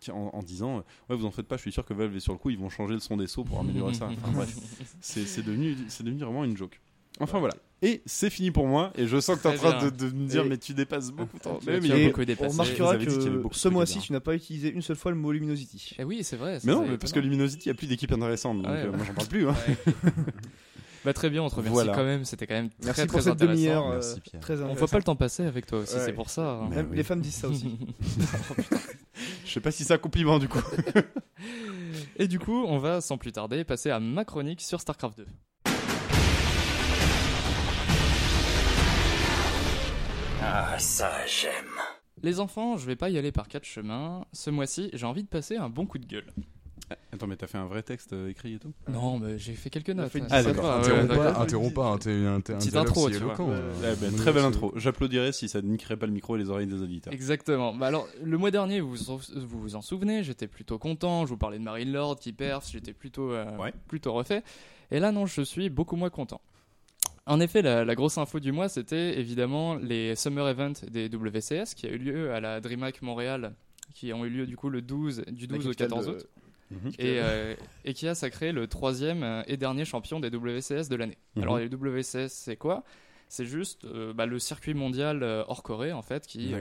S2: qui- en, en disant ouais vous en faites pas, je suis sûr que Valve est sur le coup, ils vont changer le son des sauts pour améliorer ça. Enfin bref, c'est c'est devenu c'est devenu vraiment une joke. Enfin voilà. Et c'est fini pour moi. Et je sens que tu es en train de, me dire
S4: Et-
S2: mais tu dépasses beaucoup de temps.
S1: Tu-
S2: Mais,
S1: tu
S2: mais
S1: as
S2: il y a-
S1: beaucoup dépassé.
S4: On remarquera que ce mois-ci, tu n'as pas utilisé une seule fois le mot Luminosity.
S1: Eh oui, c'est vrai.
S2: Mais non, mais parce que. Luminosity, il n'y a plus d'équipe intéressante. Donc
S1: Ouais,
S2: euh,
S1: ouais.
S2: moi, j'en parle plus. hein.
S1: Bah, très bien, on te remercie
S2: Voilà.
S1: quand même. C'était quand même très
S4: Merci pour
S1: très
S4: cette demi-heure. euh,
S3: Merci, Pierre.
S4: très
S1: On voit pas le temps passer avec toi aussi,
S4: Ouais.
S1: c'est pour ça. hein.
S2: Mais
S4: Même
S2: oui.
S4: Les femmes disent ça aussi.
S2: Je sais pas si c'est un compliment du coup.
S1: Et du coup, on va sans plus tarder passer à ma chronique sur StarCraft 2.
S5: Ah, ça j'aime.
S1: Les enfants, je vais pas y aller par quatre chemins. Ce mois-ci, j'ai envie de passer un bon coup de gueule.
S2: Attends, mais t'as fait un vrai texte euh, écrit et tout
S1: Non, mais j'ai fait quelques notes.
S4: fait
S1: c'est
S2: d'accord.
S3: Interromps pas, interromps pas, hein, t'es un,
S1: Petite intro,
S3: si
S1: tu vois.
S3: euh,
S2: Très belle intro. J'applaudirais si ça niquerait pas le micro et les oreilles des auditeurs.
S1: Exactement. Bah alors, le mois dernier, vous vous en souvenez, j'étais plutôt content. Je vous parlais de Marine Lord qui perf, j'étais plutôt, euh,
S2: Ouais.
S1: plutôt refait. Et là, non, je suis beaucoup moins content. En effet, la, la grosse info du mois, c'était évidemment les Summer Events des WCS qui a eu lieu à la DreamHack Montréal, qui ont eu lieu du coup le 12, du 12 au 14 août,
S2: Mhm.
S1: et, euh, et qui a sacré le troisième euh, et dernier champion des WCS de l'année.
S2: Mhm.
S1: Alors les WCS, c'est quoi? C'est juste euh, bah, le circuit mondial euh, hors Corée, en fait, qui, euh,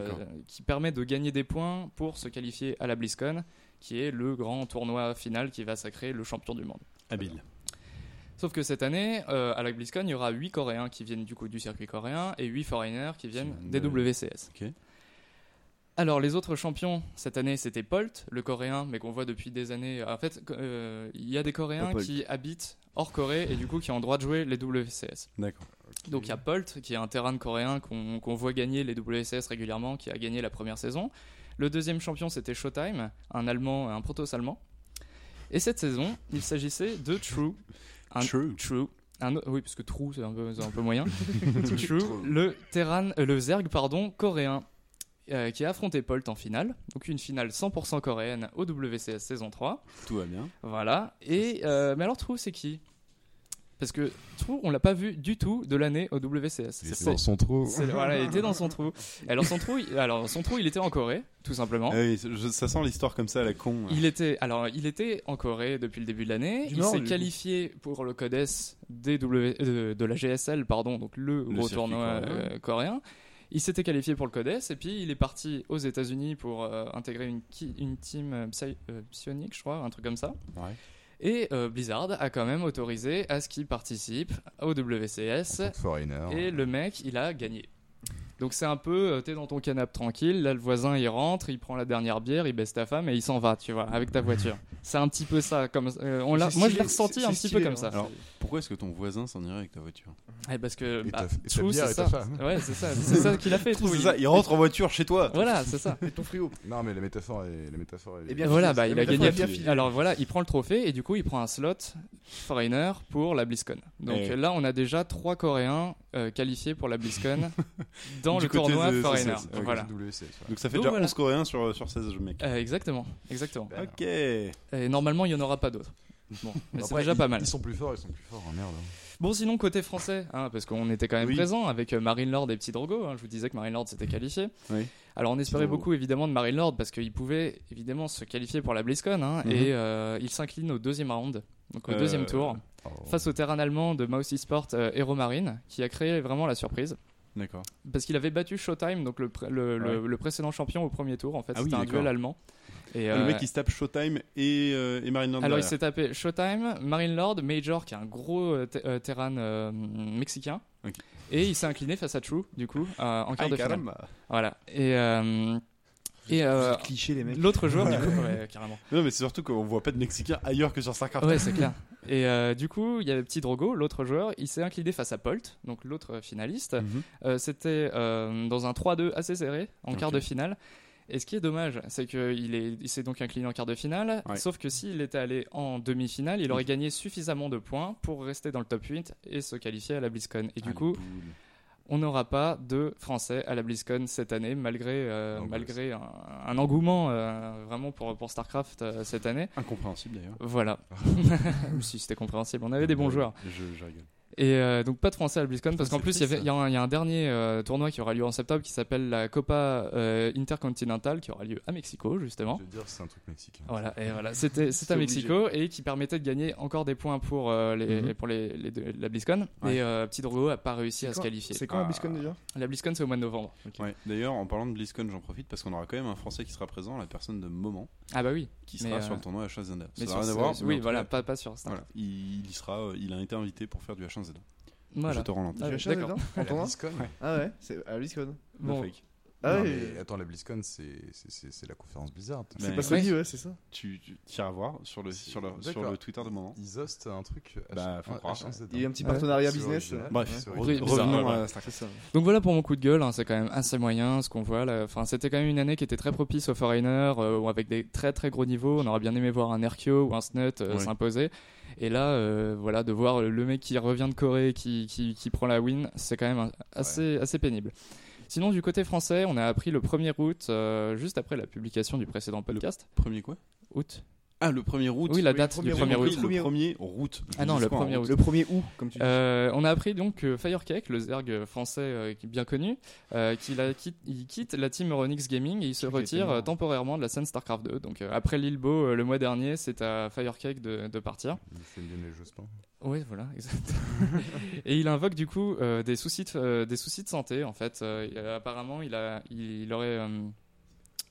S1: permet de gagner des points pour se qualifier à la BlizzCon, qui est le grand tournoi final qui va sacrer le champion du monde.
S2: Habile.
S1: Sauf que cette année, euh, à la BlizzCon, il y aura 8 Coréens qui viennent du coup du circuit coréen et 8 foreigners qui viennent des
S2: de-
S1: WCS. Alors les autres champions cette année, c'était Polt, le coréen, mais qu'on voit depuis des années. En fait, euh, il y a des Coréens qui habitent hors Corée et du coup qui ont le droit de jouer les WCS.
S2: D'accord.
S1: Donc il y a Polt, qui est un terrain coréen qu'on qu'on voit gagner les WCS régulièrement, qui a gagné la première saison. Le deuxième champion, c'était Showtime, un Allemand, un proto-allemand. Et cette saison, il s'agissait de True. Un-
S2: True.
S1: True. Un oui, parce que True, c'est un un peu moyen. True, le, Terran, euh, le Zerg pardon, coréen, euh, qui a affronté Polt en finale. Donc une finale 100% coréenne au WCS saison 3.
S2: Tout va bien.
S1: Voilà. Et, euh, mais alors True, c'est qui? Parce que True, on l'a pas vu du tout de l'année au WCS.
S3: Il
S1: C'est-
S3: était dans son trou.
S1: voilà, il était dans son trou. Alors son trou, il- alors son trou, il était en Corée, tout simplement.
S2: Ah oui, je- ça sent l'histoire comme ça la con.
S1: Il était, alors, il était en Corée depuis le début de l'année. Il s'est qualifié pour le Codes des W- euh, de la GSL, pardon, donc le, gros tournoi
S2: coréen.
S1: euh, coréen. Il s'était qualifié pour le Codes et puis il est parti aux États-Unis pour euh, intégrer une, une team euh, Psy- euh, psionique, je crois, un truc comme ça.
S2: Ouais.
S1: Et euh, Blizzard a quand même autorisé à ce qu'il participe au WCS.
S3: En tant que foreigner.
S1: Et le mec, il a gagné. Donc c'est un peu, euh, t'es dans ton canapé tranquille, là le voisin il rentre, il prend la dernière bière, il baisse ta femme et il s'en va, tu vois, avec ta voiture. C'est un petit peu ça, comme euh, on l'a, moi je l'ai ressenti un petit peu comme
S4: hein.
S1: ça.
S2: Alors, pourquoi est-ce que ton voisin s'en irait avec ta voiture?
S1: Ouais, parce que
S3: Et
S1: bah,
S3: et
S1: c'est
S3: et
S1: ça. Ouais, c'est ça, c'est ça qu'il a fait. True.
S2: C'est
S1: Il-
S2: ça, il rentre en voiture chez toi.
S1: Voilà, c'est ça.
S4: Et ton frigo.
S3: Non, mais la métaphore est. La métaphore est...
S4: Eh bien,
S1: Et voilà, bah, il a gagné. Alors voilà, il prend le trophée et du coup il prend un slot foreigner pour la BlizzCon. Donc
S2: Eh.
S1: là on a déjà trois Coréens euh, qualifiés pour la BlizzCon dans
S2: Du
S1: le tournoi
S2: de-
S1: foreigner. Voilà.
S3: WCS, ouais.
S2: Donc ça fait
S1: Donc
S2: déjà
S1: voilà.
S2: 11 coréens sur, sur 16 mecs.
S1: Euh, exactement, exactement.
S2: Ok.
S1: Et normalement il y en aura pas d'autres. Bon, mais c'est déjà
S3: ils-
S1: pas mal.
S3: Ils sont plus forts, ils sont plus forts, hein, merde.
S1: Bon, sinon, côté français, hein, parce qu'on était quand même
S2: Oui.
S1: présent avec euh, Marine Lord et Petit Drogo. hein, je vous disais que Marine Lord s'était qualifié.
S2: Oui.
S1: Alors, on espérait beaucoup évidemment de Marine Lord parce qu'il pouvait évidemment se qualifier pour la BlizzCon. hein,
S2: Mhm.
S1: Et euh, il s'incline au deuxième round, donc au
S2: Euh,
S1: deuxième tour,
S3: Oh.
S1: face au terrain allemand de Mouse Esport euh, Hero Marine, qui a créé vraiment la surprise.
S2: D'accord.
S1: Parce qu'il avait battu Showtime, donc le, pré- le, le-
S2: Ouais.
S1: le précédent champion au premier tour. En fait,
S2: Ah oui,
S1: c'était un duel allemand. Et,
S2: Le
S1: euh,
S2: mec il se tape Showtime et, euh, et Marine Lord
S1: alors il s'est tapé Showtime, Marine Lord, Major qui est un gros euh, te- euh, terran euh, mexicain. Et il s'est incliné face à True, du coup, euh, en quart
S2: Ay,
S1: de finale.
S2: caramba.
S1: Voilà. Et, euh, et euh,
S4: Cliché, les mecs.
S1: l'autre joueur, du coup, ouais, carrément.
S2: Non mais c'est surtout qu'on voit pas de Mexicains ailleurs que sur StarCraft.
S1: Ouais, c'est clair. Et euh, du coup, il y avait Petit Drogo, l'autre joueur, il s'est incliné face à Polt, donc l'autre finaliste.
S2: Mhm.
S1: Euh, C'était dans un 3-2 assez serré, en quart de finale. Et ce qui est dommage, c'est qu'il est, il s'est donc incliné en quart de finale.
S2: Ouais.
S1: Sauf que s'il était allé en demi-finale, il aurait gagné suffisamment de points pour rester dans le top 8 et se qualifier à la BlizzCon. Et
S2: Ah,
S1: du coup. On n'aura pas de Français à la BlizzCon cette année, malgré, euh,
S3: Angoisse.
S1: malgré un, un engouement euh, vraiment pour, pour StarCraft euh, cette année.
S2: Incompréhensible d'ailleurs.
S1: Voilà. si c'était compréhensible, on avait des bons joueurs.
S2: Je, je rigole.
S1: Et euh, donc pas de français à la BlizzCon parce
S2: Ça,
S1: qu'en plus il y, a un- il y a un dernier euh, tournoi qui aura lieu en septembre qui s'appelle la Copa euh, Intercontinental qui aura lieu à Mexico justement.
S3: Je veux dire, c'est un truc mexicain.
S1: Voilà, et voilà, c'était c'est à Mexico et qui permettait de gagner encore des points pour euh, les
S2: Mhm.
S1: pour les, les deux- la BlizzCon.
S2: Ouais.
S1: Et euh, Petit Drogo a pas réussi à se qualifier.
S4: C'est quand la
S2: Ah.
S4: BlizzCon déjà
S1: La BlizzCon c'est au mois de novembre.
S2: Ouais. D'ailleurs, en parlant de BlizzCon, j'en profite parce qu'on aura quand même un Français qui sera présent, la personne de Moment,
S1: Ah bah oui.
S2: qui
S1: Mais,
S2: sera
S1: euh,
S2: sur le tournoi H1Z1. Ça
S1: Mais
S2: n'a
S1: sur
S2: rien à voir.
S1: oui, voilà, pas, pas sur
S2: il, sera, euh, il a été invité pour faire du H1Z1.
S1: Voilà.
S2: Je te rends l'antenne.
S1: Ah,
S4: achètes
S1: d'accord.
S3: À la
S4: Ah ouais, c'est à la BlizzCon.
S1: Bon,
S2: fake.
S4: Ah
S3: Non,
S4: ouais.
S3: mais attends, la BlizzCon, c'est c'est- c'est- c'est la conférence Blizzard.
S4: C'est pas Sony, ouais, c'est ça.
S2: Tu, tu iras voir sur le, sur le, sur le Twitter de Moment.
S3: Ils hostent un truc.
S2: Bah, faut
S3: H-
S2: croire.
S3: H1Z1.
S4: Il y a un petit partenariat business.
S2: Bref, revenons à.
S1: Donc voilà pour mon coup de gueule, hein, c'est quand même assez moyen ce qu'on voit là. Enfin, c'était quand même une année qui était très propice aux foreigners, euh, avec des très très gros niveaux. On aurait bien aimé voir un Erkio ou un Snut euh, s'imposer. Et là, euh, voilà, de voir le mec qui revient de Corée, qui, qui, qui prend la win, c'est quand même assez, assez pénible. Sinon, du côté français, on a appris le 1er août, euh, juste après la publication du précédent podcast.
S2: Premier quoi?
S1: Août.
S2: Ah, le 1er août.
S1: Oui, la
S4: oui,
S1: date
S4: premier
S1: du
S2: J'ai
S1: 1er
S2: compris,
S1: août.
S2: Le 1er août.
S1: Ah non, le
S2: quoi, en
S1: 1er août.
S4: Le premier août, comme tu dis.
S1: Euh, on a appris donc que Firecake, le Zerg français euh, bien connu, euh, qu'il a quitte, il quitte la team Euronix Gaming et il se retire euh, temporairement de la scène StarCraft 2. Donc euh, après Lilbo euh, le mois dernier, c'est à Firecake de, de partir.
S3: Il fait une les jeux spam.
S1: Oui, voilà, exact. et il invoque du coup euh, des soucis de, euh, des soucis de santé en fait. Euh, apparemment, il a, il, il aurait euh,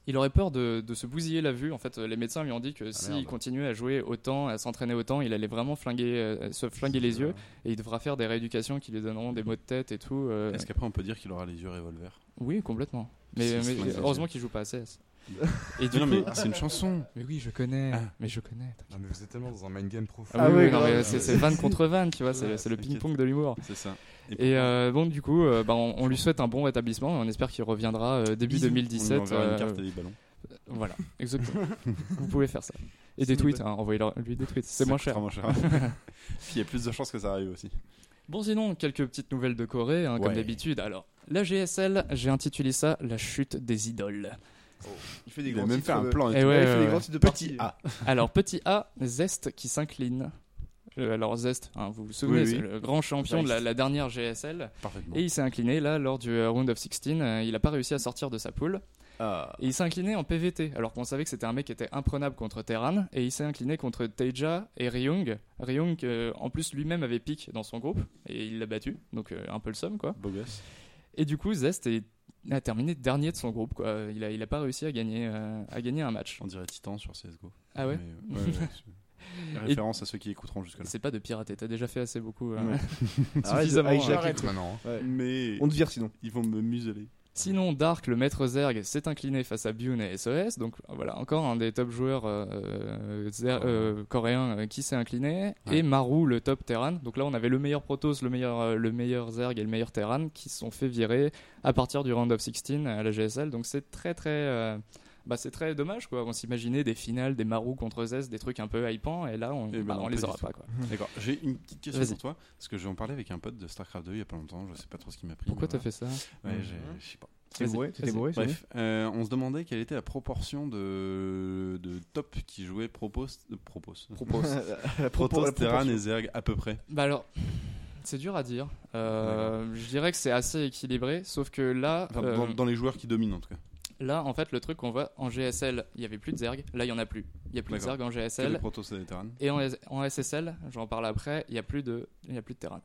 S1: il aurait peur de, de se bousiller la vue. En fait, les médecins lui ont dit que s'il
S3: merde.
S1: continuait à jouer autant, à s'entraîner autant, il allait vraiment flinguer, euh, se flinguer les yeux et il devra faire des rééducations qui lui donneront des maux de tête et tout. euh,
S2: Est-ce qu'après on peut dire qu'il aura les yeux revolver
S1: Oui, complètement. Mais, heureusement qu'il joue pas à CS. Et du
S2: non,
S1: coup-
S2: mais c'est une chanson.
S1: Mais oui, je connais.
S2: Ah.
S1: Mais je connais.
S3: Non, mais vous êtes tellement dans un mind game profond.
S1: Ah,
S4: Ah
S1: oui, oui, c'est c'est van contre van, tu vois, c'est le ping-pong de l'humour.
S2: C'est ça.
S1: Et euh, bon, du coup, euh, bah, on, on lui souhaite un bon rétablissement et on espère qu'il reviendra euh, début
S2: Bisous.
S1: 2017.
S2: On
S1: euh,
S2: une carte et des ballons.
S1: Voilà, exactement. Vous pouvez faire ça. Et des tweets, hein, envoyez-lui des tweets, c'est moins cher.
S2: moins cher. Il y a plus de chances que ça arrive aussi.
S1: Bon, sinon, quelques petites nouvelles de Corée, hein, comme d'habitude. Alors, la GSL, j'ai intitulé ça La chute des idoles.
S4: Il fait des
S2: Il a
S4: grands
S2: même
S4: titres
S2: fait un
S4: de-
S2: plan.
S1: Eh
S2: et tout.
S1: ouais,
S4: Ouais, il fait
S1: ouais,
S4: des grands titres de
S2: Petit
S4: partie.
S2: A.
S1: Alors, petit A, Zest qui s'incline. Euh, alors, Zest, hein, vous vous souvenez,
S2: Oui,
S1: le grand champion de la, dernière GSL. Et il s'est incliné là lors du euh, Round of 16. euh, il n'a pas réussi à sortir de sa poule.
S4: Ah.
S1: Et il s'est incliné en PVT, alors qu'on savait que c'était un mec qui était imprenable contre Terran. Et il s'est incliné contre Teja et Ryung. Ryung, euh, en plus, lui-même avait pique dans son groupe. Et il l'a battu. Donc, euh, un peu le somme, quoi.
S2: Beau gosse.
S1: Et du coup, Zest est- a terminé dernier de son groupe, quoi. Il a, il a pas réussi à gagner, euh, à gagner un match.
S2: On dirait Titan sur CSGO.
S1: Ah ouais
S2: Mais, euh, ouais, ouais, c'est- Référence à ceux qui écouteront jusque-là.
S1: C'est pas de pirater, t'as déjà fait assez beaucoup. euh.
S2: Ouais.
S4: Arrête de
S1: Suffisamment,
S4: hijacker le
S3: J'arrête
S4: truc.
S3: maintenant. hein.
S4: Ouais.
S2: Mais
S4: On te vire sinon.
S2: ils vont me museler.
S1: Sinon, Dark, le maître Zerg, s'est incliné face à Bune et SOS. Donc voilà, encore un des top joueurs euh, euh, euh, coréens euh, qui s'est incliné.
S2: Ouais.
S1: Et Maru, le top Terran. Donc là, on avait le meilleur Protoss, le meilleur, euh, le meilleur Zerg et le meilleur Terran qui se sont fait virer à partir du round of 16 à la GSL. Donc c'est très très. Bah, c'est très dommage quoi. On s'imaginait des finales, des Maru contre Zest, des trucs un peu hypants, et là on,
S2: Eh ben
S1: bah, on les aura pas quoi.
S2: D'accord. J'ai une petite question pour toi. Parce que j'en parlais avec un pote de StarCraft 2 il y a pas longtemps. Je sais pas trop ce qui m'a pris.
S1: Pourquoi t'as fait ça.
S2: Ouais, j'ai-
S4: Mhm.
S2: je sais pas.
S4: Bourré bourré
S2: Bref, euh, on se demandait quelle était la proportion de, de top qui jouait Propos, euh, Propos,
S1: Propos.
S4: bon La propos-
S2: Protoss,
S4: la
S2: Terran et Zerg à peu près.
S1: Bah alors, c'est dur à dire. Euh, je dirais que c'est assez équilibré, sauf que là,
S2: Enfin,
S1: euh,
S2: dans, dans les joueurs qui dominent en tout cas.
S1: Là en fait, le truc qu'on voit en GSL, il y avait plus de Zerg. Là, il y en a plus. Il y a plus de. Zerg en GSL.
S2: Et les Terran.
S1: Et en, en SSL, j'en parle après, il y a plus de, il y a plus de Terran.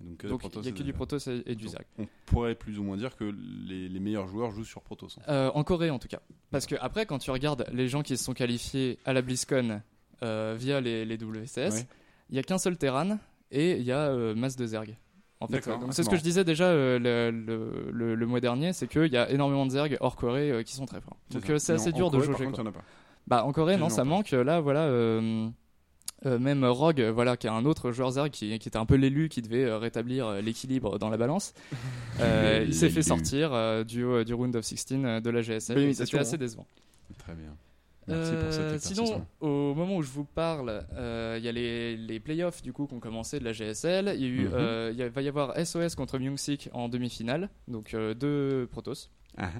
S2: Donc,
S1: il y a que du. Protoss et, et du Zerg.
S2: On pourrait plus ou moins dire que les, les meilleurs joueurs jouent sur Protoss.
S1: Euh, en Corée en tout cas. Parce que après, quand tu regardes les gens qui se sont qualifiés à la BlizzCon euh, via les, les WCS, il
S2: Ouais.
S1: y a qu'un seul Terran et il y a euh, masse de Zerg. En fait, c'est ce que je disais déjà euh, le, le- mois dernier, c'est qu'il y a énormément de Zerg hors Corée euh, qui sont très forts. Donc euh, c'est assez dur de jauger.
S2: contre,
S1: quoi.
S2: en a pas.
S1: Bah en Corée non, ça manque. Là voilà. euh, même Rogue, voilà, qui est un autre joueur Zerg qui, qui était un peu l'élu qui devait euh, rétablir euh, l'équilibre dans la balance. Il s'est fait sortir du, du round of 16 euh, de la
S4: imitation,
S1: C'était assez
S4: hein.
S1: décevant.
S2: Très bien. Merci pour cet
S1: Euh, sinon, au moment où je vous parle, euh, il y a les, les playoffs du coup qui ont commencé de la GSL. Il y a eu,
S2: Mhm.
S1: euh, il y a- va y avoir SOS contre Myungsik en demi-finale, donc deux Protoss.
S2: Ah,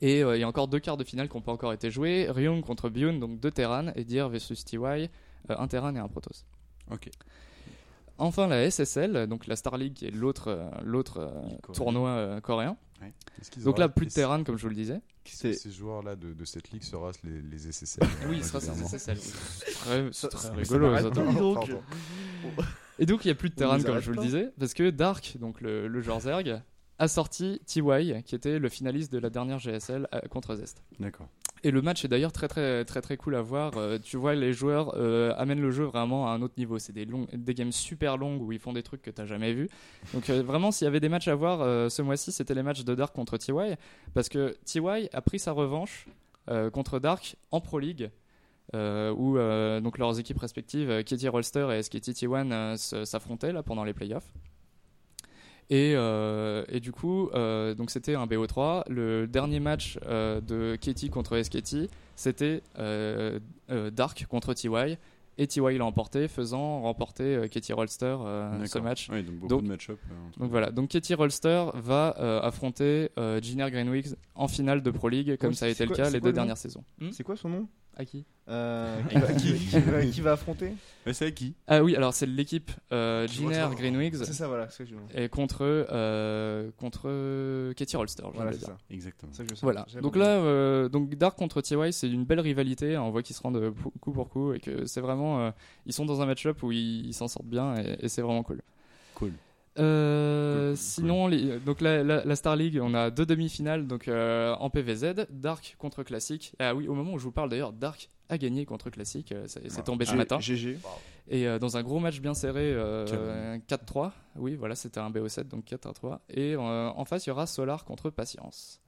S1: Et euh, il y a encore deux quarts de finale qui n'ont pas encore été joués. Ryung contre Byun, donc deux Terran, et Dir versus TY, euh, un Terran et un Protoss.
S2: ok.
S1: Enfin la SSL, donc la Star League qui est l'autre euh, l'autre tournoi coréen. Donc là, plus de Terran comme je vous le disais.
S3: Ces, ces joueurs-là de, de cette ligue sera les, les SSL.
S1: Oui, ce sera ces. SSL. C'est très, très
S4: ça
S1: rigolo. ça.
S4: donc.
S1: Et donc il n'y a plus de
S4: nous
S1: comme je vous le disais, parce que Dark, donc le, le joueur Zerg, a sorti TY, qui était le finaliste de la dernière GSL euh, contre Zest.
S2: D'accord.
S1: Et le match est d'ailleurs très très très très cool à voir. Euh, tu vois, les joueurs euh, amènent le jeu vraiment à un autre niveau. C'est des, longs- des games super longues où ils font des trucs que t'as jamais vu. Donc euh, vraiment, s'il y avait des matchs à voir ce mois-ci, c'était les matchs de Dark contre TY, parce que TY a pris sa revanche contre Dark en Pro League. où donc leurs équipes respectives, Katie Rolster et SKT T1, euh, se- s'affrontaient là pendant les playoffs. Et, euh, et du coup, euh, donc c'était un BO3. Le dernier match euh, de Katie contre SKT, c'était euh, euh, Dark contre TY. Et TY l'a emporté, faisant remporter euh, Katie Rolster euh, ce match.
S2: Oui, donc beaucoup
S1: Donc-
S2: de match-up. euh,
S1: Donc voilà, donc Katie Rolster va euh, affronter euh, Giner Greenwich en finale de Pro League, comme
S4: Ouais,
S1: ça a été le cas les
S4: quoi
S1: deux dernières saisons. Hmm
S4: C'est quoi son nom?
S1: À qui
S4: Euh, qui, va, qui- qui va- qui va affronter
S2: Mais c'est à qui
S1: Ah oui, alors c'est l'équipe euh,
S3: Je
S1: Giner
S3: retrouve.
S1: Greenwich
S4: C'est ça, voilà. Que je
S1: et contre, euh, contre Katie Rolster.
S4: Voilà, c'est ça.
S2: Exactement.
S4: Ça que je sais.
S1: Voilà. Donc là, euh, donc Dark contre TY, c'est une belle rivalité. On voit qu'ils se rendent euh, coup pour coup et que c'est vraiment, euh, ils sont dans un match-up où ils ils s'en sortent bien et, et c'est vraiment cool.
S2: Cool.
S1: Euh, sinon, les- donc la, la- la Star League, on a deux demi-finales donc euh, en PVZ, Dark contre Classic. Ah oui, au moment où je vous parle d'ailleurs, Dark a gagné contre Classic. euh, C'est tombé ce matin.
S4: GG.
S1: Et dans un gros match bien serré, euh,
S2: Carrément.
S1: 4-3. Oui, voilà, c'était un BO7, donc 4-3. Et en face, il y aura Solar contre Patience.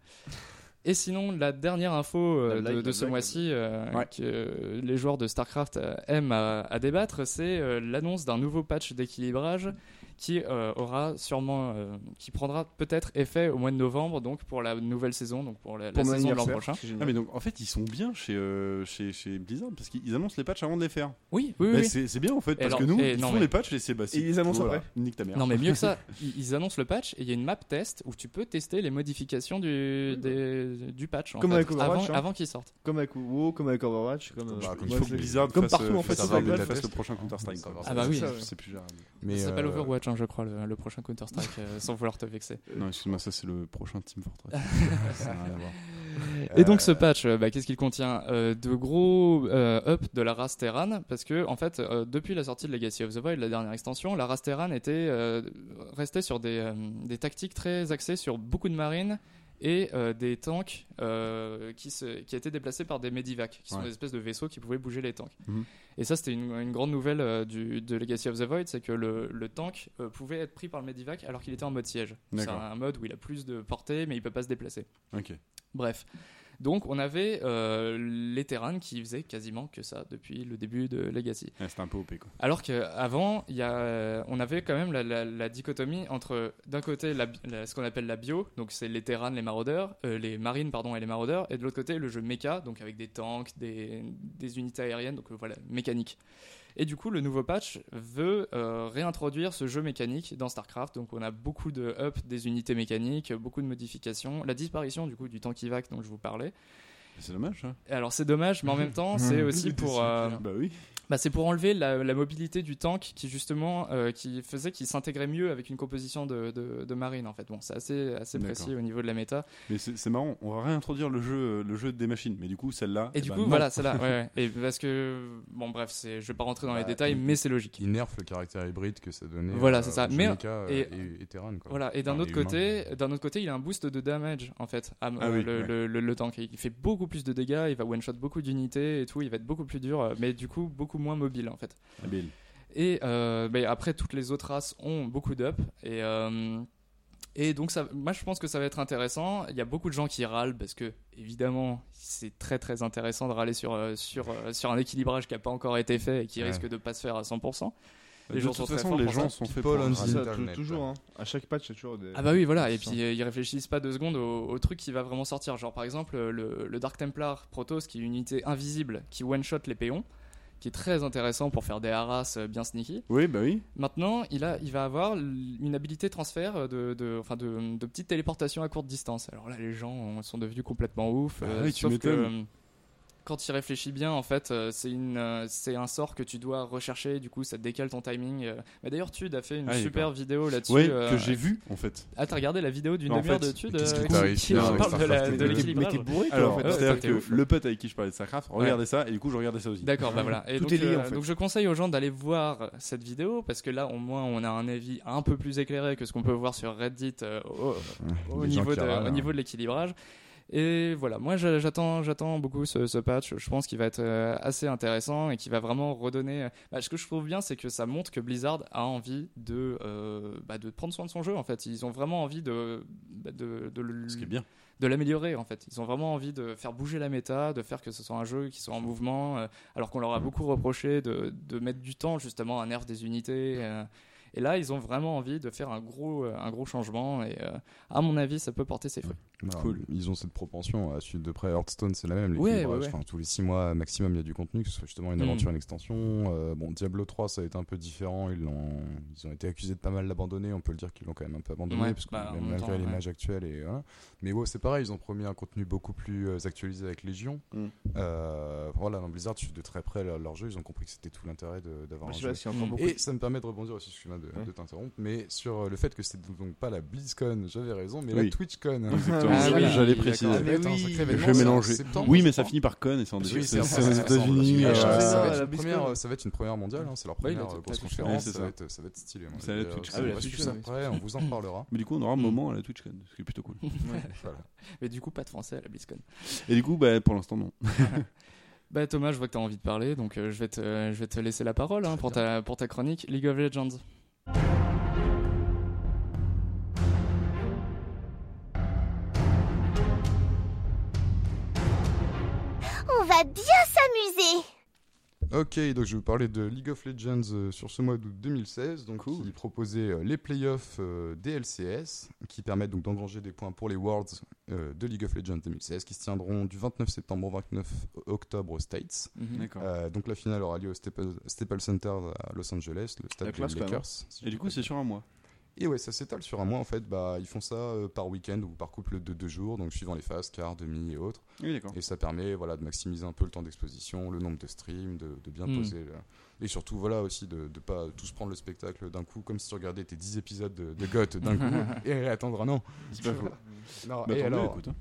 S1: Et sinon, la dernière info euh, de, ce mois-ci euh,
S2: Ouais.
S1: que euh, les joueurs de StarCraft aiment à, à débattre, c'est l'annonce d'un nouveau patch d'équilibrage qui euh, aura sûrement, euh, qui prendra peut-être effet au mois de novembre, donc pour la nouvelle saison, donc pour la,
S4: Pour
S1: saison de l'an prochain.
S2: Ah mais donc en fait ils sont bien chez, euh, chez, chez Blizzard parce qu'ils annoncent les patchs avant de les faire.
S1: Oui, oui,
S2: Bah,
S1: oui.
S2: c'est c'est bien en fait parce
S1: alors-
S2: que nous ils
S1: non,
S2: font
S1: mais-
S2: les patchs et c'est bah,
S4: Et ils annoncent
S2: voilà,
S4: après.
S2: Nique ta mère.
S1: Non mais mieux que ça, ils, ils annoncent le patch et il y a une map test où tu peux tester les modifications du, des- du patch en
S4: Comme
S1: fait,
S4: avec Overwatch,
S1: avant,
S4: hein.
S1: avant qu'il sorte.
S4: Comme avec WoW, comme avec Overwatch. Comme,
S3: Bah,
S2: Il faut Blizzard
S4: Comme
S2: fasse,
S4: partout, en fait,
S2: fasse
S4: c'est
S2: un
S4: ça,
S2: le prochain Counter Strike.
S1: Ah bah
S3: c'est
S1: oui.
S3: Mais
S1: ça s'appelle
S3: euh,
S1: Hein, je crois, le, le prochain Counter Strike, sans vouloir te vexer.
S2: Non excuse-moi ça c'est le prochain Team Fortress. Ça n'a rien à voir.
S1: Et donc ce patch, euh, bah, qu'est-ce qu'il contient Euh, De gros euh, up de la race Terran, parce que en fait, euh, depuis la sortie de Legacy of the Void, la dernière extension, la race Terran était euh, restait sur des, euh, des tactiques très axées sur beaucoup de marines et euh, des tanks euh, qui, se, qui étaient déplacés par des medivacs, qui sont
S2: Ouais.
S1: des espèces de vaisseaux qui pouvaient bouger les tanks.
S2: Mhm.
S1: Et ça, c'était une, une grande nouvelle euh, du, de Legacy of the Void, c'est que le, le tank pouvait être pris par le medivac alors qu'il était en mode siège. C'est un mode où il a plus de portée, mais il peut pas se déplacer.
S2: Ok.
S1: Bref. Donc on avait euh, les Terran qui faisaient quasiment que ça depuis le début de Legacy.
S2: Ouais, C'était un peu OP quoi.
S1: Alors qu'avant, on avait quand même la, la- la dichotomie entre d'un côté la ce qu'on appelle la bio, donc c'est les Terran, les maraudeurs, euh, les marines pardon et les maraudeurs, et de l'autre côté le jeu méca, donc avec des tanks, des, des unités aériennes, donc euh, voilà mécanique. Et du coup, le nouveau patch veut euh, réintroduire ce jeu mécanique dans StarCraft. Donc, on a beaucoup de up des unités mécaniques, beaucoup de modifications, la disparition du coup du tank dont je vous parlais.
S2: C'est dommage hein.
S1: Alors c'est dommage, mais en même temps c'est aussi pour, euh,
S2: Bah oui.
S1: Bah, c'est pour enlever la, la mobilité du tank qui justement euh, qui faisait qu'il s'intégrait mieux avec une composition de, de, de marine en fait. Bon c'est assez assez précis au niveau de la méta.
S2: Mais c'est marrant, on va réintroduire le jeu, le jeu des machines, mais du coup celle-là.
S1: Et
S2: eh
S1: du
S2: ben
S1: coup
S2: non.
S1: voilà c'est là. Ouais, ouais. Et parce que bon bref c'est je vais pas rentrer dans les
S3: Bah,
S1: détails
S3: il-
S1: mais c'est logique.
S3: Qui nerf le caractère hybride que ça donnait.
S1: Voilà,
S3: euh,
S1: c'est ça. Mais-
S3: euh,
S1: et-
S3: et, et Terran, quoi.
S1: Voilà, et d'un
S3: Enfin,
S1: autre côté, d'un autre côté, il a un boost de damage en fait, à-
S2: Ah
S1: euh,
S2: oui,
S1: le,
S2: ouais.
S1: le, le- le tank. Il fait beaucoup plus de dégâts, il va one shot beaucoup d'unités et tout, il va être beaucoup plus dur, mais du coup beaucoup moins mobile en fait.
S2: Habile.
S1: Et euh, après, toutes les autres races ont beaucoup d'up. Et, euh, et donc, ça, moi, je pense que ça va être intéressant. Il y a beaucoup de gens qui râlent parce que, évidemment, c'est très très intéressant de râler sur, euh, sur, sur un équilibrage qui n'a pas encore été fait et qui
S3: Ouais.
S1: risque de pas se faire à 100%. les
S2: de
S1: gens
S2: toute façon, les gens sont faits pour ça.
S4: toujours, hein. À chaque patch, il y a toujours des.
S1: Ah bah oui, voilà, et puis ils réfléchissent pas deux secondes au, au truc qui va vraiment sortir. Genre par exemple, le, le Dark Templar Protoss, qui est une unité invisible qui one-shot les péons, qui est très intéressant pour faire des haras euh, bien sneaky.
S2: Oui, bah oui.
S1: Maintenant, il, a, il va avoir une habilité transfert de, de, enfin de, de petite téléportation à courte distance. Alors là, les gens ont- sont devenus complètement ouf.
S2: Ah
S1: euh,
S2: oui, tu
S1: sauf que
S2: m'étonnes.
S1: euh, quand tu y réfléchis bien, en fait, euh, c'est une, euh, c'est un sort que tu dois rechercher. Du coup, ça te décale ton timing. euh. Mais d'ailleurs, Tude a fait une
S2: Ah,
S1: super vidéo là-dessus.
S2: Ouais, que j'ai vu en fait.
S1: Ah, t'as regardé la vidéo d'une demi-heure de
S3: qu'est-ce qui
S1: parle de
S3: t'es-
S4: Mais
S1: l'équilibrage
S4: t'es bourré,
S2: Alors, c'est-à-dire que le pote avec qui je parlais de Starcraft regardait ça et du coup je regardais ça aussi.
S1: D'accord, bah voilà.
S4: Tout est lié, en fait.
S1: donc je conseille aux gens d'aller voir cette vidéo parce que là, au moins, on a un avis un peu plus éclairé que ce qu'on peut voir sur Reddit au, niveau
S3: hein.
S1: niveau de l'équilibrage. Et voilà, moi j'a- j'attends, j'attends beaucoup ce, ce patch. Je pense qu'il va être euh, assez intéressant et qu'il va vraiment redonner. euh, bah, ce que je trouve bien, c'est que ça montre que Blizzard a envie de, euh, bah, de prendre soin de son jeu. En fait, ils ont vraiment envie de, bah, de, de le-
S2: Ce qui est bien.
S1: de l'améliorer en fait. Ils ont vraiment envie de faire bouger la méta, de faire que ce soit un jeu qui soit en mouvement, euh, alors qu'on leur a beaucoup reproché de, de mettre du temps justement à nerf des unités. euh. et là, ils ont vraiment envie de faire un gros, un gros changement et à mon avis, ça peut porter ses fruits.
S3: Bah,
S2: Cool.
S3: Ils ont cette propension à suivre de près. Hearthstone, c'est la même.
S1: Ouais,
S3: l'équilibrage.
S1: ouais, ouais.
S3: Enfin, tous les 6 mois maximum, il y a du contenu, que ce soit justement une
S1: Mm.
S3: aventure, une extension. Euh, bon, Diablo 3, ça a été un peu différent. Ils, ont été accusés de pas mal l'abandonner. On peut le dire qu'ils l'ont quand même un peu abandonné,
S1: Ouais,
S3: parce que
S1: bah,
S3: même malgré l'image actuelle. Et, voilà. Mais ouais, c'est pareil, ils ont promis un contenu beaucoup plus euh, actualisé avec Légion.
S2: Mm.
S3: Euh, voilà, dans Blizzard, suivent de très près leur, leur jeu. Ils ont compris que c'était tout l'intérêt d'avoir
S4: Je
S3: un jeu.
S4: encore
S1: Mm.
S3: Et ça me permet de rebondir aussi, excuse-moi de,
S4: Ouais.
S3: de t'interrompre, mais sur le fait que c'était donc pas la BlizzCon, j'avais raison, mais
S2: Oui.
S3: la TwitchCon.
S2: Exactement.
S1: Ah oui,
S2: J'allais préciser.
S4: Je vais
S2: mélanger. Oui, mais ça finit par con et c'est en États-Unis. euh,
S3: ça, va
S4: la
S3: être une première, ça va être une première mondiale, hein, c'est leur première euh, grosse conférence, ça,
S2: ça.
S3: va être, ça va être stylé.
S2: TwitchCon.
S4: Ah
S3: après, on vous en reparlera.
S2: Mais du coup, on aura un moment à la TwitchCon, ce qui est plutôt cool.
S1: Mais du coup, pas de français à la BlizzCon.
S2: Et du coup, bah, pour l'instant, non.
S1: Bah Thomas, je vois que tu as envie de parler, donc euh, je, vais te, je vais te laisser la parole hein, pour, ta, pour ta chronique League of Legends.
S6: Va bien s'amuser
S3: Ok, donc je vais vous parler de League of Legends euh, sur ce mois d'août 2016, donc qui proposait euh, les playoffs euh, des LCS, qui permettent donc d'engranger des points pour les Worlds euh, de League of Legends 2016, qui se tiendront du 29 septembre au 29 octobre aux States.
S1: Mhm.
S3: Euh, donc la finale aura lieu au Staples, Center à Los Angeles, le stade des. Lakers. si
S2: Et du coup, c'est sur un mois.
S3: Et ouais, ça s'étale sur un mois en fait. Bah, ils font ça euh, par week-end ou par couple de deux jours, donc suivant les phases, quart, demi et autres.
S2: Oui.
S3: Et ça permet voilà, de maximiser un peu le temps d'exposition, le nombre de streams, de, de bien
S1: Mm.
S3: poser. Et surtout, voilà aussi, de ne pas tous prendre le spectacle d'un coup, comme si tu regardais tes 10 épisodes de, de GOT d'un coup et attendre un an.
S2: C'est pas faux.
S3: Non,
S2: Bah,
S3: et alors,
S2: écoute. hein.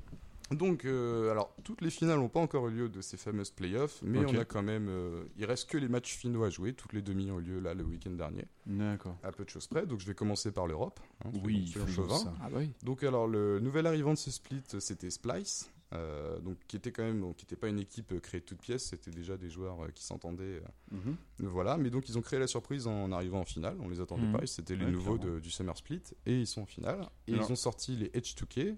S3: Donc, euh, alors, toutes les finales n'ont pas encore eu lieu de ces fameuses playoffs, mais on a quand même. euh, il reste que les matchs finaux à jouer. Toutes les demi ont eu lieu là le week-end dernier,
S2: D'accord.
S3: à peu de choses près. Donc, je vais commencer par l'Europe. hein,
S2: Oui, faisons
S3: chauvins.
S2: ça.
S1: Ah bah oui.
S3: Donc alors le nouvel arrivant de ce split c'était Splice, euh, donc qui était quand même donc, qui n'était pas une équipe euh, créée de toutes pièces, c'était déjà des joueurs euh, qui s'entendaient. euh,
S2: Mhm.
S3: voilà, mais donc ils ont créé la surprise en arrivant en finale, on les attendait
S1: Mhm.
S3: pas, c'était les
S2: Ouais,
S3: nouveaux de- du Summer Split et ils sont en finale et
S2: Alors-
S3: ils ont sorti les H2K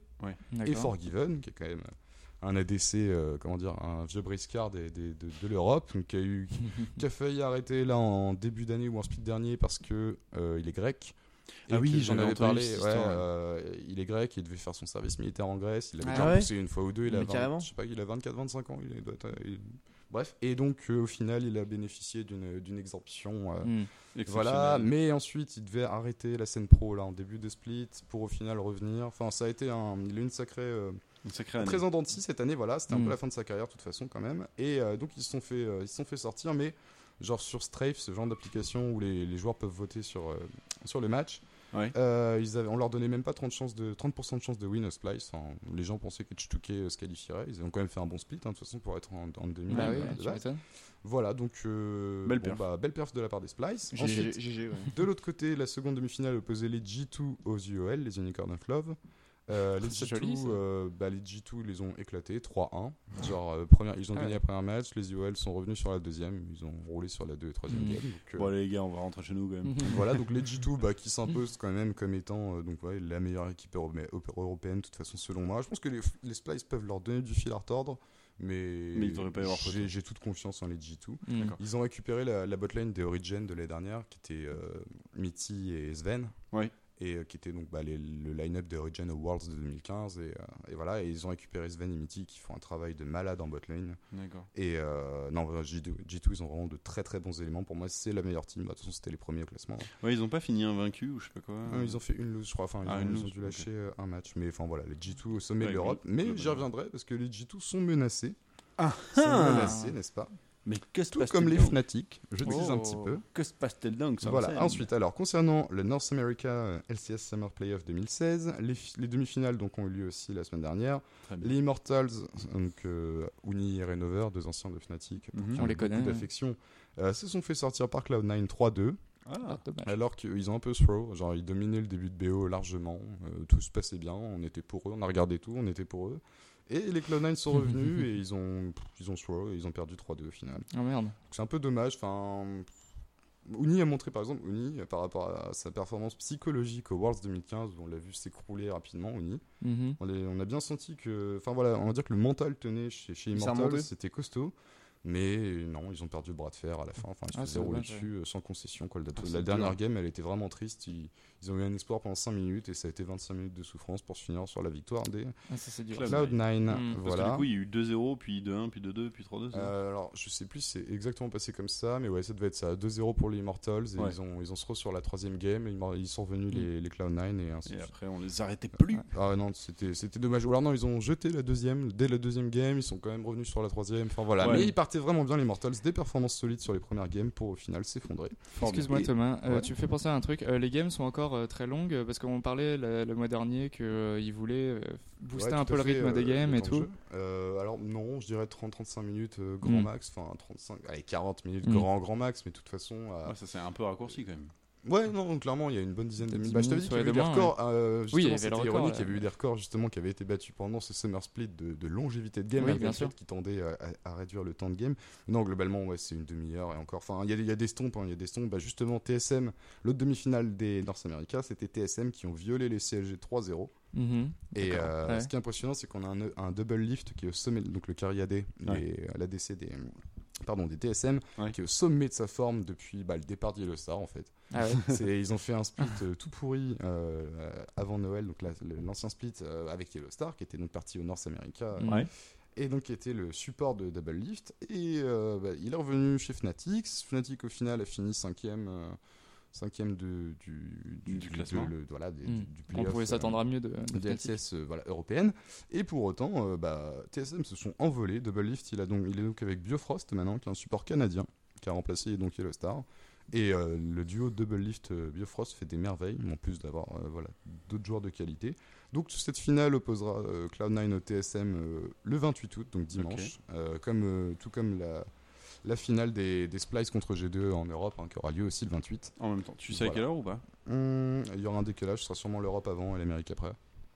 S3: et. Forgiven qui est quand même un ADC, comment dire, un vieux briscard des- des- de, de l'Europe, qui a eu, qui a failli arrêter là en début d'année ou en split dernier parce que il est grec.
S2: Ah oui,
S3: j'en avais parlé. ouais, euh, il est grec, il devait faire son service militaire en Grèce. Il avait
S1: Ah
S3: déjà
S4: ouais
S3: poussé une fois ou deux. Il a
S4: Mais
S3: 20
S4: carrément.
S3: je sais pas, il a 24-25 ans. Il doit être, il- Bref, et donc euh, au final, il a bénéficié d'une d'une exemption. euh,
S1: Mhm.
S3: voilà, mais ensuite il devait arrêter la scène pro là en début de split pour au final revenir. Enfin, ça a été un, il a eu une sacrée, euh,
S2: Une sacrée année.
S3: très en dents de scie cette année. Voilà, c'était un
S1: Mm.
S3: peu la fin de sa carrière de toute façon quand même. Et euh, donc ils se sont fait, euh, ils se sont fait sortir, mais genre sur Strafe, ce genre d'application où les, les joueurs peuvent voter sur euh, sur le match.
S2: Ouais.
S3: Euh, ils avaient, on leur donnait même pas 30, chances de, 30% de chance de win a splice. Les gens pensaient que H2K euh, se qualifierait. Ils ont quand même fait un bon split, hein, de toute façon, pour être en, en demi.
S1: Tu
S3: base.
S1: m'étonnes.
S3: Voilà, donc. euh,
S2: Belle
S3: bon,
S2: perf.
S3: bah, belle perf de la part des Splice. Ensuite,
S4: GG, ouais.
S3: de l'autre côté, la seconde demi-finale opposait les G2 aux UOL, les Unicorn of Love. Euh, les
S1: C'est
S3: G2,
S1: joli, ça.
S3: euh, bah, les G2 les ont éclatés 3-1. Genre, euh, première, ils ont
S1: Ah
S3: gagné
S1: ouais.
S3: la première match, les UOL sont revenus sur la deuxième, ils ont roulé sur la 2 et 3
S1: Mhm.
S3: game. Donc, euh,
S2: Bon, allez, les gars, on va rentrer chez nous quand même.
S3: Voilà, donc les G2 bah, qui s'imposent quand même comme étant euh, donc, ouais, la meilleure équipe européenne, de toute façon, selon moi. Je pense que les, les Splice peuvent leur donner du fil à retordre. Mais, j'ai, toute confiance en les G2.
S1: Mm.
S2: D'accord.
S3: Ils ont récupéré la, la botlane des Origin de l'année dernière, qui était euh, Mitty et Sven.
S2: Ouais.
S3: Et euh, qui était donc bah, les- le line-up des Origin aux Worlds de 2015. Et, euh, et voilà, et ils ont récupéré Sven et Mitty qui font un travail de malade en botlane.
S2: D'accord.
S3: Et euh, non, vraiment, G2, G2, ils ont vraiment de très très bons éléments. Pour moi, c'est la meilleure team. Bah, De toute façon, c'était les premiers au classement.
S2: Ouais, ils ont pas fini invaincu ou je sais pas quoi.
S3: Ils ont fait une lose, je crois. Enfin, ils,
S2: Ah,
S3: ont,
S2: une
S3: ils ont
S2: lose,
S3: dû lâcher un match. Mais enfin, voilà, les G2 au sommet
S2: Ouais,
S3: de l'Europe.
S2: oui,
S3: Mais j'y reviendrai parce que les G2 sont menacés.
S2: Ah
S3: Sont
S2: ah
S3: menacés, n'est-ce pas?
S2: Mais que se
S3: Tout comme les Fnatic, je tease un
S1: Oh.
S3: petit peu.
S2: Que se passe-t-il donc
S3: Voilà, ensuite, alors, concernant le North America euh, LCS Summer Playoff 2016, les, fi- les demi-finales donc, ont eu lieu aussi la semaine dernière. Les Immortals, donc euh, Uni et Renover, deux anciens de Fnatic, pour
S2: Mhm.
S3: qui
S1: On les connaît,
S3: d'affection, euh, se sont fait sortir par Cloud9 3-2.
S2: Ah.
S3: Alors qu'ils ont un peu throw, genre ils dominaient le début de BO largement, euh, tout se passait bien, on était pour eux, on a regardé tout, on était pour eux. Et les Cloud9 sont revenus et ils ont, ils ont ils ont perdu 3-2 au final.
S1: Oh merde.
S3: C'est un peu dommage. Enfin, Uni a montré par exemple, Uni, par rapport à sa performance psychologique au Worlds 2015, où on l'a vu s'écrouler rapidement, Uni.
S1: Mhm.
S3: On, les- on a bien senti que, enfin voilà, on va dire que le mental tenait chez, chez
S4: remontait.
S3: c'était costaud. Mais non, ils ont perdu le bras de fer à la fin. Enfin, ils se
S1: Ah,
S3: dessus euh, sans concession. Quoi. La,
S2: Ah,
S3: la dernière
S2: dur.
S3: game, elle était vraiment triste. Ils, ils ont eu un espoir pendant 5 minutes et ça a été 25 minutes de souffrance pour se finir sur la victoire des
S1: Ah, ça c'est dur.
S2: Cloud-
S3: Cloud9.
S1: Mm.
S2: Parce que
S3: Voilà.
S2: du coup, il y a eu 2-0, puis 2-1, puis 2-2, puis 3-2. c'est ça
S3: Euh, alors, je sais plus si c'est exactement passé comme ça, mais ouais, ça devait être ça. 2-0 pour les Immortals et
S2: Ouais.
S3: ils ont ils ont se re sur la troisième game. et Ils, sont revenus
S1: Mm.
S3: les, les Cloud9 et ainsi
S2: Et
S3: de suite.
S2: après, on les arrêtait plus.
S3: Ah non, c'était c'était dommage. Ou alors non, ils ont jeté la deuxième dès la deuxième game. Ils sont quand même revenus sur la troisième. Enfin voilà.
S2: Ouais.
S3: Mais ils partaient vraiment bien les Immortals, des performances solides sur les premières games pour au final s'effondrer.
S1: Excuse-moi Thomas, euh,
S3: Ouais.
S1: tu me fais penser à un truc. Euh, les games sont encore euh, très longues euh, parce qu'on parlait le, le mois dernier qu'ils voulaient euh, booster
S3: Ouais,
S1: un peu le
S3: fait,
S1: rythme
S3: euh,
S1: des games et tout.
S3: Euh, alors non, je dirais 30-35 minutes euh, grand
S1: Mm.
S3: max, enfin 35, allez 40 minutes
S1: Mm.
S3: grand grand max, mais de toute façon. euh,
S2: Ouais, ça c'est un peu raccourci quand même.
S3: Ouais, non, clairement, il y a une bonne dizaine de minutes. Bah, je t'avais
S1: 10
S3: dit qu'il y avait eu des
S1: ouais,
S3: records. euh,
S1: Oui, il y
S3: justement,
S1: avait le
S3: c'était
S1: record,
S3: ironique,
S1: là.
S3: il y avait eu des records justement qui avaient été battus pendant ce Summer Split de, de longévité de game,
S1: Oui, bien sûr.
S3: qui tendait à, réduire le temps de game. Non, globalement, ouais, c'est une demi-heure et encore. Enfin, il y, a des- il y a des stompes, hein, il y a des stompes. Bah, justement, TSM, l'autre demi-finale des North America, c'était TSM qui ont violé les CLG 3-0.
S1: Mhm.
S3: Et euh,
S1: ouais.
S3: ce qui est impressionnant, c'est qu'on a un, un double lift qui est au sommet, donc le carry AD, les- l'ADC des, pardon, des TSM,
S2: Ouais.
S3: qui est au sommet de sa forme depuis bah, le départ de Star en fait.
S1: Ah ouais.
S3: Ils ont fait un split euh, tout pourri euh, avant Noël, donc la- l'ancien split euh, avec Yellow Star, qui était donc parti au North America.
S2: Ouais.
S3: et donc qui était le support de Double Lift. Et euh, bah, il est revenu chez Fnatic. Fnatic au final a fini cinquième, euh, cinquième de, du,
S2: Du classement.
S3: de- le- voilà, des-
S1: Mm.
S3: du, du
S1: On pouvait
S3: euh,
S1: s'attendre à mieux de, de
S3: des
S1: Fnatic.
S3: LCS euh, voilà, européennes. Et pour autant, euh, bah, TSM se sont envolés. Double Lift, il, a donc, il est donc avec Biofrost maintenant, qui est un support canadien, qui a remplacé donc Yellow Star. Et euh, le duo Double Lift euh, Biofrost fait des merveilles, en plus d'avoir euh, voilà, d'autres joueurs de qualité. Donc cette finale opposera euh, Cloud9 au TSM euh, le 28 août, donc dimanche, Euh, comme, euh, tout comme la, la finale des, des Splice contre G2 en Europe, hein, qui aura lieu aussi le 28.
S2: En même temps. Tu sais à quelle heure ou pas?
S3: Hum, il y aura un décalage, ce sera sûrement l'Europe avant et l'Amérique après.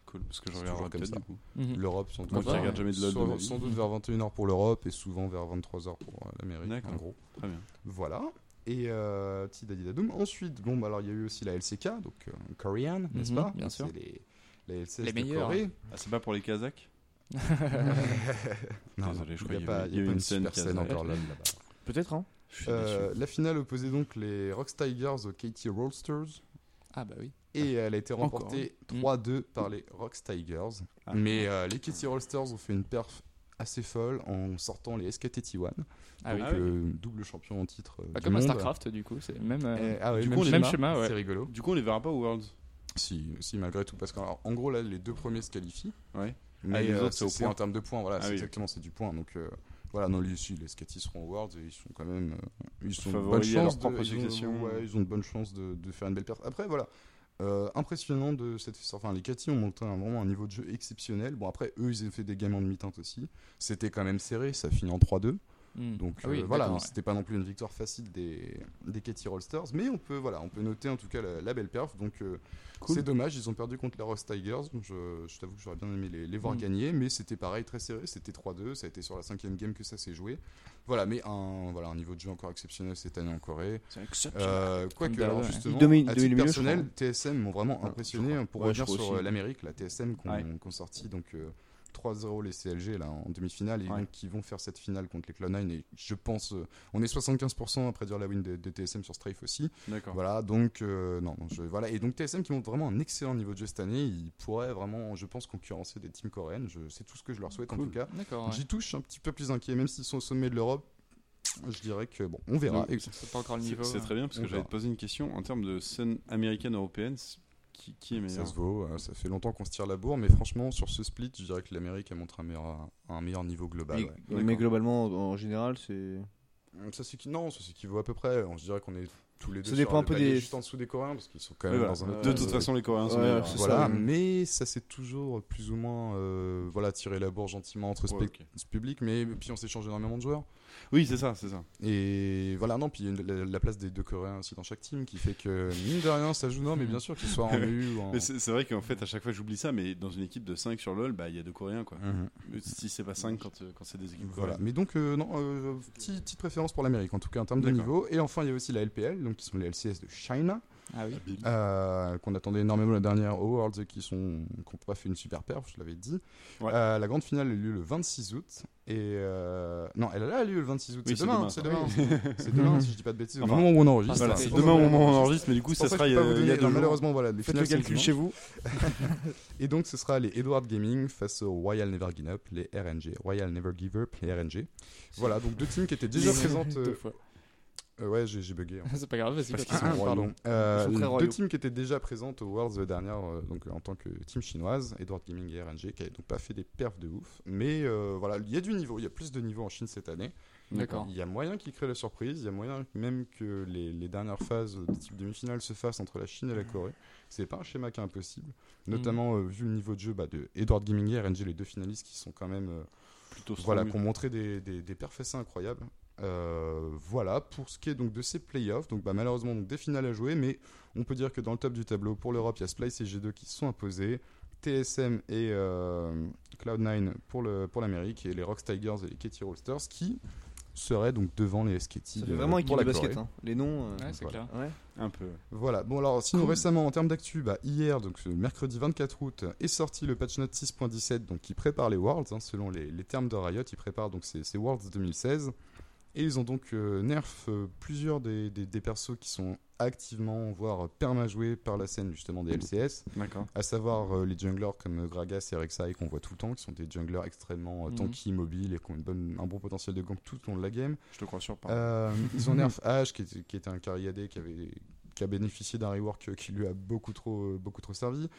S2: Cool, parce que je
S3: C'est
S2: regarderai
S3: toujours comme
S2: peut-être
S3: ça.
S2: du coup.
S1: Mhm.
S3: L'Europe, sans doute.
S2: Moi qui regarde jamais de LoL de
S3: sans-
S2: ma vie.
S3: sans doute vers 21h pour l'Europe et souvent vers 23h pour euh, l'Amérique,
S2: D'accord.
S3: en gros.
S2: Très bien.
S3: Voilà. Et euh, Tidadidadoum. Ensuite, bon, bah, alors il y a eu aussi la LCK, donc euh, Korean, n'est-ce
S1: Mhm,
S3: pas?
S1: bien sûr.
S3: C'est les, la LCS
S1: Les
S3: de
S1: meilleurs.
S3: Corée.
S2: Ah, c'est pas pour les Kazakhs?
S3: Non,
S2: Désolé, je
S3: il
S2: crois
S3: n'y
S2: qu'il
S3: a
S2: y
S3: pas,
S2: avait-
S3: il y a pas une
S2: scène
S3: super scène encore là. là-bas.
S4: Peut-être, hein
S3: Euh, la finale opposait donc les Rocks Tigers aux KT Rollsters.
S1: Ah bah oui.
S3: Et elle a été remportée
S1: hein.
S3: 3-2 par les Rocks Tigers.
S2: Ah.
S3: Mais euh, les KT Rollsters ont fait une perf assez folle en sortant les SKT T1.
S1: Ah oui.
S3: donc
S2: Ah oui.
S3: euh, double champion en titre euh,
S1: Pas
S3: du
S1: comme à
S3: monde.
S1: Starcraft du coup, c'est même. euh,
S3: ah ouais,
S2: Du
S3: même
S2: coup, on
S1: même
S3: schéma,
S1: schéma, ouais.
S3: c'est rigolo.
S2: Du coup, on les verra pas au Worlds.
S3: Si, si malgré tout, parce qu'en gros là, les deux premiers se qualifient.
S2: Ouais.
S3: Mais
S2: les
S3: euh,
S2: autres, c'est au
S3: en termes de points, voilà,
S2: Ah
S3: c'est
S2: oui.
S3: exactement, c'est du point. Donc euh, voilà, non, les, les Skatis seront au Worlds et ils sont quand même, euh, ils sont bonne chance, de, ils, ont, ouais, ils ont de bonnes chances de, de faire une belle perte. Après voilà, euh, impressionnant de cette, enfin les Katy ont monté un, vraiment un niveau de jeu exceptionnel. Bon après eux ils ont fait des games en demi-teinte aussi. C'était quand même serré, ça finit en 3-2.
S1: Hmm.
S3: Donc
S1: Ah oui,
S3: euh, voilà, hein,
S1: ouais.
S3: c'était pas non plus une victoire facile des, des Katy Rollsters, mais on peut, voilà, on peut noter en tout cas la, la belle perf. Donc euh,
S2: Cool.
S3: c'est dommage, ils ont perdu contre les Ross Tigers. Je, je t'avoue que j'aurais bien aimé les, les voir
S1: Mm.
S3: gagner, mais c'était pareil, très serré, c'était 3-2, ça a été sur la cinquième game que ça s'est joué. Voilà, mais un, voilà, un niveau de jeu encore exceptionnel cette année en Corée.
S2: C'est exceptionnel.
S3: Euh, Quoique, alors justement,
S4: domine-
S3: à titre personnel, TSM m'ont vraiment impressionné.
S2: crois.
S3: Pour
S2: Ouais,
S3: revenir sur euh, l'Amérique, la TSM qu'on
S2: Ouais.
S3: qu'on sorti donc, euh, 3-0 les CLG là en demi-finale et
S2: Ouais.
S3: donc qui vont faire cette finale contre les Cloud9 et je pense euh, on est 75% après dire la win de, de TSM sur Strafe aussi
S2: D'accord.
S3: voilà donc euh, non non, je- voilà et donc TSM qui montre vraiment un excellent niveau de jeu cette année ils pourraient vraiment je pense concurrencer des teams coréennes je c'est tout ce que je leur souhaite en tout cas
S1: ouais.
S3: j'y touche un petit peu plus inquiet même s'ils sont au sommet de l'Europe je dirais que bon on verra
S1: C'est pas encore le niveau.
S2: c'est très bien parce
S3: On
S2: que j'allais te poser une question en termes de scène américaine européenne. C- Qui, qui est
S3: Ça se vaut, euh, ça fait longtemps qu'on se tire la bourre, mais franchement, sur ce split, je dirais que l'Amérique a montré un meilleur, un meilleur niveau global.
S4: Mais-
S3: ouais.
S4: mais,
S2: D'accord.
S4: globalement, en général, c'est.
S3: Ça s'équi- non, ça s'équivaut à peu près. Je dirais qu'on est tous les deux
S4: Ça dépend un peu des-
S3: juste en dessous des Coréens, parce qu'ils sont quand même
S2: voilà.
S3: dans un autre
S2: De toute façon, les Coréens sont
S4: Ouais,
S2: meilleurs.
S4: c'est
S3: Voilà,
S4: ça.
S3: mais ça s'est toujours plus ou moins euh, voilà, tiré la bourre gentiment entre
S2: Ouais,
S3: ce public, mais puis on s'échange énormément de joueurs.
S2: Oui, c'est ça, c'est ça.
S3: Et voilà, non, puis il y a une- la, la place des deux Coréens aussi dans chaque team qui fait que, mine de rien, ça joue, non, mais bien sûr, que ce soit en EU ou en.
S2: C'est vrai qu'en fait, à chaque fois, j'oublie ça, mais dans une équipe de 5 sur LoL, bah, il y a deux Coréens, quoi. Mais Si c'est pas 5 quand, quand c'est des équipes
S3: Voilà.
S2: coréennes.
S3: Mais donc, euh, non, euh, petit- petite préférence pour l'Amérique, en tout cas en termes de niveau. Et enfin, il y a aussi la LPL, donc qui sont les LCS de China,
S1: Ah oui.
S3: euh, qu'on attendait énormément la dernière aux Worlds et qui sont qui n'ont pas fait une super perf, je l'avais dit.
S2: Ouais.
S3: Euh, la grande finale a eu lieu le 26 août. Et euh, non, elle a lieu le 26 août.
S2: Oui,
S3: c'est demain, c'est demain. c'est demain, si je dis pas de bêtises. Au
S2: Enfin,
S3: moment où on enregistre.
S2: Voilà,
S1: c'est
S2: demain au moment où on
S3: enregistre.
S2: mais du coup, ça sera il y a, y deux
S3: non, malheureusement, voilà, les
S4: Faites
S3: finales
S4: le calcul chez vous.
S3: Et donc, ce sera les Edward Gaming face au Royal Never Give Up, les RNG. Royal Never Give Up, les RNG. Voilà, donc deux teams qui étaient déjà présentes. Euh, ouais, j'ai bugué. en fait.
S1: C'est pas grave, vas-y.
S2: Parce
S1: Patrick.
S2: qu'ils sont royaux.
S3: Pardon. Euh,
S4: Ils sont très
S3: deux teams qui étaient déjà présentes aux Worlds dernière, euh, donc en tant que team chinoise, Edward Gaming et RNG, qui n'avaient donc pas fait des perfs de ouf. Mais euh, voilà, il y a du niveau, il y a plus de niveau en Chine cette année.
S1: D'accord.
S3: Il y a moyen qu'ils créent la surprise, il y a moyen même que les, les dernières phases de type demi-finale se fassent entre la Chine et la Corée. C'est pas un schéma qui est impossible, notamment euh, vu le niveau de jeu bah, de Edward Gaming et RNG, les deux finalistes qui sont quand même euh,
S2: Plutôt
S3: voilà,
S2: strong.
S3: qui ont montré des, des, des perfs assez incroyables. Euh, voilà, pour ce qui est donc de ces playoffs, donc bah, malheureusement donc des finales à jouer, mais on peut dire que dans le top du tableau, pour l'Europe, il y a Splice et G2 qui se sont imposés, TSM et euh, Cloud9 pour le pour l'Amérique, et les Rocks Tigers et les Katy Rollsters qui seraient donc devant les SKT euh,
S4: vraiment équipe
S3: pour
S4: de
S3: la
S4: basket.
S3: Corée.
S4: hein. Les noms. euh,
S1: Ouais, c'est
S3: Voilà.
S1: clair.
S4: ouais.
S2: Un peu.
S3: Voilà, bon alors sinon récemment en termes d'actu, bah, hier, donc ce mercredi 24 août, est sorti le patch note 6.17 donc, qui prépare les Worlds, hein, selon les, les termes de Riot, ils préparent donc ces, ces Worlds 2016. Et ils ont donc euh, nerf euh, plusieurs des, des, des persos qui sont activement, voire perma-joués par la scène justement des LCS,
S2: D'accord.
S3: à savoir euh, les junglers comme Gragas et Rek'Sai qu'on voit tout le temps, qui sont des junglers extrêmement
S1: Mhm.
S3: tanky, mobiles et qui ont une bonne, un bon potentiel de gank tout au long de la game.
S2: Je te crois sur.
S3: Euh, ils ont nerf Ash qui était, qui était un carry AD qui avait qui a bénéficié d'un rework qui lui a beaucoup trop beaucoup trop servi.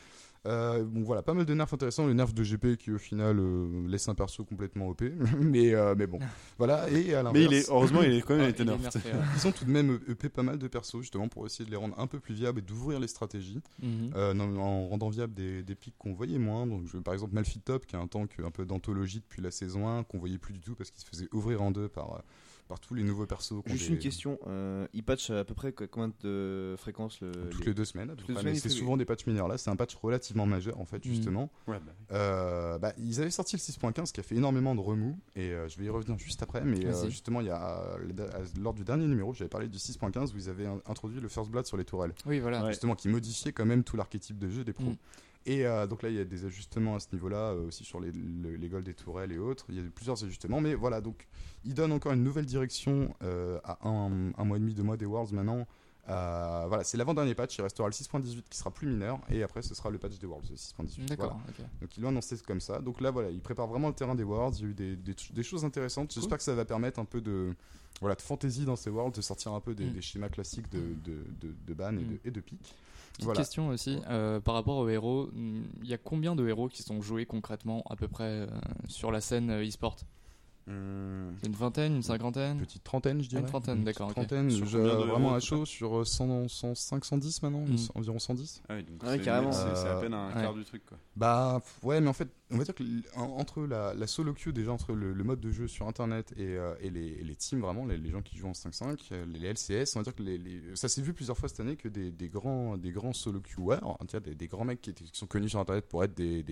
S3: Euh, bon voilà, pas mal de nerfs intéressants, le nerf de GP qui au final euh, laisse un perso complètement OP, mais euh, mais bon, voilà et à
S2: Mais il est,
S3: l'inverse,
S2: heureusement, il est quand même été nerf.
S1: nerfé, ouais.
S3: ils ont tout de même EP pas mal de persos justement pour essayer de les rendre un peu plus viables et d'ouvrir les stratégies
S1: Mhm.
S3: euh, non, en rendant viable des, des pics qu'on voyait moins. Donc, je, par exemple, Malphite Top, qui est un tank un peu d'anthologie depuis la saison 1, qu'on voyait plus du tout parce qu'il se faisait ouvrir en deux par, euh, par tous les nouveaux persos. qu'on
S4: Juste
S3: des-
S4: une question. euh, il patch à peu près co- combien de fréquences le.
S3: Toutes
S4: les-
S3: les deux semaines, c'est souvent des patchs mineurs. Là, c'est un patch relativement majeur, en fait,
S1: Mhm.
S3: justement.
S2: Ouais, bah,
S3: Euh, bah, ils avaient sorti le 6.15 qui a fait énormément de remous, et euh, je vais y revenir juste après. Mais euh, justement, il y a, euh, lors du dernier numéro, j'avais parlé du 6.15 où ils avaient in- introduit le First Blood sur les tourelles.
S1: Oui, voilà.
S2: Ouais.
S3: justement qui modifiait quand même tout l'archétype de jeu des pros.
S1: Mm.
S3: Et euh, donc là, il y a des ajustements à ce niveau-là, euh, aussi sur les, le- les goals des tourelles et autres. Il y a plusieurs ajustements, mais voilà, donc il donne encore une nouvelle direction euh, à un, un mois et demi, deux mois des Worlds maintenant. Voilà, c'est l'avant-dernier patch, il restera le 6.18 qui sera plus mineur, et après ce sera le patch des Worlds, le 6.18.
S1: D'accord.
S3: Voilà. Donc ils l'ont annoncé comme ça. Donc là, voilà, il prépare vraiment le terrain des Worlds. Il y a eu des, des, des choses intéressantes. J'espère que ça va permettre un peu de, voilà, de fantaisie dans ces Worlds, de sortir un peu des,
S1: Mm.
S3: des schémas classiques de, de, de, de ban et,
S1: Mm.
S3: de, et de pique.
S1: Petite
S3: Voilà.
S1: question aussi, euh, par rapport aux héros, il y a combien de héros qui sont joués concrètement à peu près euh, sur la scène euh, e-sport
S3: Hum,
S1: une vingtaine, une cinquantaine
S3: Petite trentaine, je dirais.
S1: Une trentaine, d'accord, ok.
S3: Trentaine,
S2: Sur
S3: je- vraiment à chaud sur euh, 100, 105, 110 maintenant,
S1: Mm.
S3: environ 110.
S2: Ah oui, donc
S4: Ouais,
S2: c'est-
S4: carrément.
S2: C'est à peine un
S1: ouais.
S2: quart du truc, quoi.
S3: Bah ouais, mais en fait, on va dire que entre la, la solo queue, déjà entre le, le mode de jeu sur internet et, euh, et les, et les teams, vraiment, les, les gens qui jouent en 5-5, euh, les, les LCS, on va dire que les, ça s'est vu plusieurs fois cette année que des, des grands, des grands solo dire des, des grands mecs qui, sont connus sur internet pour être des,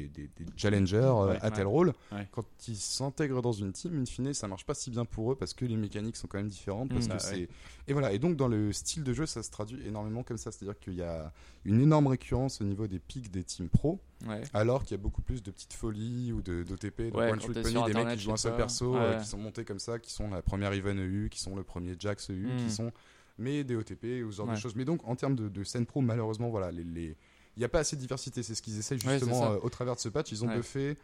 S3: challengers euh,
S2: Ouais,
S3: à tel
S1: ouais.
S3: rôle,
S2: Ouais.
S3: quand ils s'intègrent dans une team, in fine, ça marche pas si bien pour eux parce que les mécaniques sont quand même différentes. Parce
S1: Mm.
S3: que
S2: Ah,
S3: c'est... Et voilà, et donc dans le style de jeu, ça se traduit énormément comme ça. C'est-à-dire qu'il y a une énorme récurrence au niveau des pics des teams pro,
S1: Ouais.
S3: alors qu'il y a beaucoup plus de petites folies ou de, d'OTP, de
S1: Ouais,
S3: one pony, des mecs qui jouent un seul perso,
S1: Ouais.
S3: euh, qui sont montés comme ça, qui sont la première Even EU, qui sont le premier Jax EU,
S1: Mm.
S3: qui sont mais des OTP ou ce genre de choses. Mais donc en termes de, de scène pro, malheureusement, voilà, les, les- il n'y a pas assez de diversité. C'est ce qu'ils essayent justement euh, au travers de ce patch. Ils ont
S1: Ouais.
S3: buffé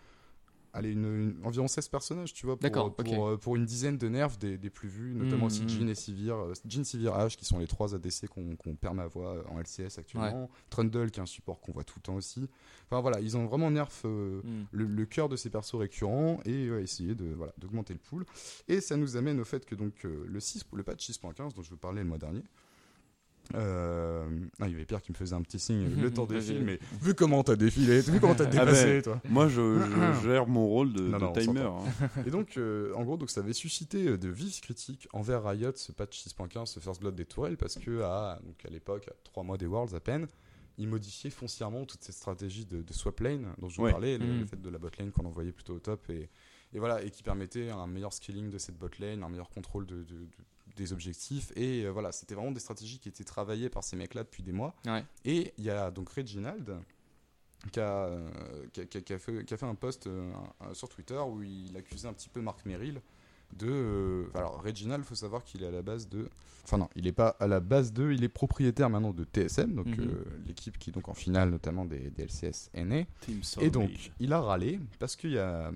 S3: allez, une, une- environ 16 personnages, tu vois, pour,
S1: ok.
S3: euh, pour une dizaine de nerfs des, des plus vus, notamment
S1: Mm,
S3: aussi
S1: mm.
S3: Jin et Sivir. euh, Jin, Sivir, H, qui sont les trois ADC qu'on qu'on permet à voir en LCS actuellement. Trundle, qui est un support qu'on voit tout le temps aussi. Enfin voilà, ils ont vraiment nerf euh,
S1: Hmm.
S3: le, le cœur de ces persos récurrents et euh, essayer de voilà d'augmenter le pool. Et ça nous amène au fait que donc euh, le 6 le patch 6.15 dont je vous parlais le mois dernier. Euh... Ah, il y avait Pierre qui me faisait un petit signe. Le temps défile, mais vu comment t'as défilé, vu comment t'as
S2: Ah
S3: dépassé,
S2: ben,
S3: toi.
S2: Moi, je, je gère mon rôle de,
S3: Non,
S2: de
S3: non, on
S2: timer. hein.
S3: Et donc, euh, en gros, donc ça avait suscité euh, de vives critiques envers Riot, ce patch 6.15, ce First Blood des tourelles, parce que à, donc à l'époque, à 3 mois des Worlds à peine, ils modifiaient foncièrement toute cette stratégie de, de swap lane dont je vous parlais, le,
S1: Mm.
S3: le fait de la bot lane qu'on envoyait plutôt au top, et, et voilà, et qui permettait un meilleur scaling de cette bot lane, un meilleur contrôle de, de- de- des objectifs, et euh, voilà, c'était vraiment des stratégies qui étaient travaillées par ces mecs-là depuis des mois.
S1: Ouais.
S3: Et il y a donc Reginald qui a, euh, qui a- qui a- fait, qui a fait un post euh, sur Twitter où il accusait un petit peu Marc Merrill de. euh, alors, Reginald, il faut savoir qu'il est à la base de. Enfin, non, il n'est pas à la base de. Il est propriétaire maintenant de TSM, donc
S1: Mhm.
S3: euh, l'équipe qui, donc en finale notamment des, des LCS NA.
S2: Team
S3: Et donc, il a râlé parce qu'il y a.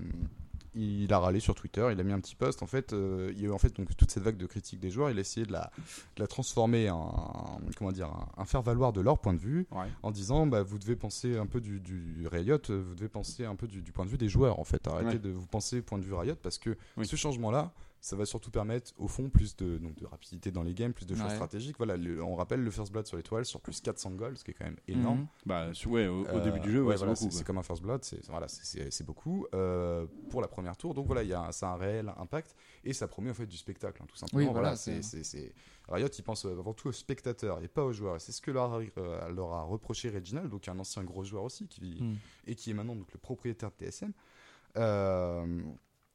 S3: Il a râlé sur Twitter, il a mis un petit post. En fait, euh, il y a eu en fait donc toute cette vague de critiques des joueurs. Il a essayé de la, de la transformer en comment dire un, faire valoir de leur point de vue
S2: Ouais.
S3: en disant bah, vous devez penser un peu du, du Riot, vous devez penser un peu du, du point de vue des joueurs en fait. Arrêtez
S2: Ouais.
S3: de vous penser point de vue Riot parce que
S2: Oui.
S3: ce changement-là, ça va surtout permettre au fond plus de, donc, de rapidité dans les games, plus de choses
S1: Ouais.
S3: stratégiques. Voilà, le- on rappelle le First Blood sur l'étoile sur plus 400 goals, ce qui est quand même énorme.
S1: Mhm.
S2: Bah, ouais, au, au
S3: Euh,
S2: début du jeu, ouais,
S3: ouais,
S2: c'est
S3: voilà,
S2: beaucoup.
S3: c'est c'est comme un First Blood, c'est voilà, c'est- beaucoup euh, pour la première tour. Donc voilà, il y a un- ça a un réel impact et ça promet en fait du spectacle, hein, tout simplement.
S1: Oui,
S3: voilà,
S1: voilà,
S3: c'est Riot, ils pensent euh, avant tout aux spectateurs et pas aux joueurs. Et c'est ce que leur a, euh, leur a reproché Reginald, donc un ancien gros joueur aussi, qui,
S1: Hmm.
S3: et qui est maintenant donc le propriétaire de TSM. Euh,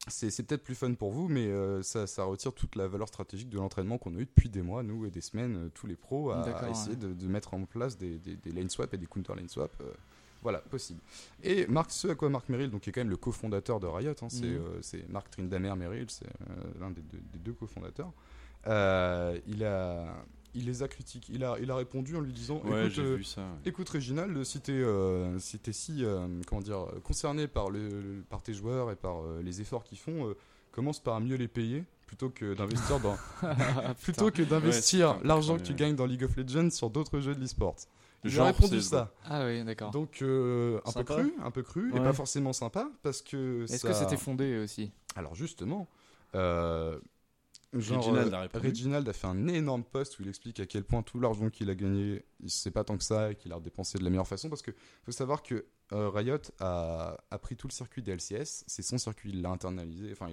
S3: c'est peut-être plus fun pour vous, mais euh, ça, ça retire toute la valeur stratégique de l'entraînement qu'on a eu depuis des mois, nous et des semaines, euh, tous les pros, à, essayer
S1: ouais.
S3: de, de mettre en place des, des, des lane swap et des counter lane swap. euh, voilà, possible. Et Marc, ce à quoi Marc Merrill, donc, qui est quand même le cofondateur de Riot, hein, c'est
S1: Mhm.
S3: euh, Marc Trindamer Merrill, c'est l'un des deux, des deux cofondateurs. Il, a, il les a critiqués, il a, il a répondu en lui disant
S2: Ouais,
S3: écoute,
S2: j'ai
S3: euh,
S2: vu ça. ouais.
S3: Écoute Réginald, si t'es euh, si, t'es si euh, comment dire, concerné par, le, par tes joueurs et par euh, les efforts qu'ils font, euh, commence par mieux les payer plutôt que d'investir dans plutôt que d'investir l'argent que tu gagnes dans League of Legends sur d'autres jeux de l'e-sport. Il a
S2: Genre,
S3: répondu ça.
S1: Ah oui, d'accord.
S3: Donc euh, un peu cru, un peu cru et
S1: Ouais.
S3: pas forcément sympa parce que
S1: Est-ce
S3: ça-
S1: que c'était fondé aussi?
S3: Alors justement, euh, genre,
S2: Reginald
S3: euh,
S2: a répondu.
S3: Reginald a fait un énorme post où il explique à quel point tout l'argent qu'il a gagné, il sait pas tant que ça et qu'il a dépensé de la meilleure façon parce que faut savoir que euh, Riot a, a pris tout le circuit des LCS, c'est son circuit, il l'a internalisé, enfin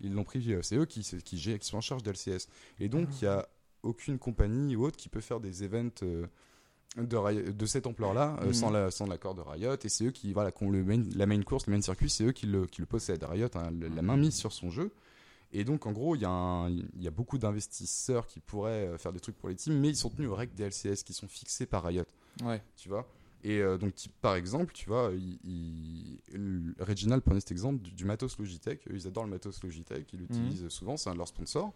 S3: ils l'ont pris, euh, c'est eux qui, qui, gèrent- qui sont en charge des LCS et donc il y a aucune compagnie ou autre qui peut faire des events euh, de, Riot- de cette ampleur-là euh,
S1: Mhm.
S3: sans la- sans l'accord de Riot. Et c'est eux qui voilà qui ont le main- la main course le main circuit c'est eux qui le, qui le possèdent. Riot a la main mise sur son jeu et donc en gros il y, a y beaucoup d'investisseurs qui pourraient euh, faire des trucs pour les teams mais ils sont tenus aux règles des LCS qui sont fixées par Riot.
S1: Ouais.
S3: tu vois? Et euh, donc type, par exemple tu vois il, Reginald prenait cet exemple du, du matos Logitech. Ils adorent le matos Logitech ils l'utilisent souvent c'est un de leurs sponsors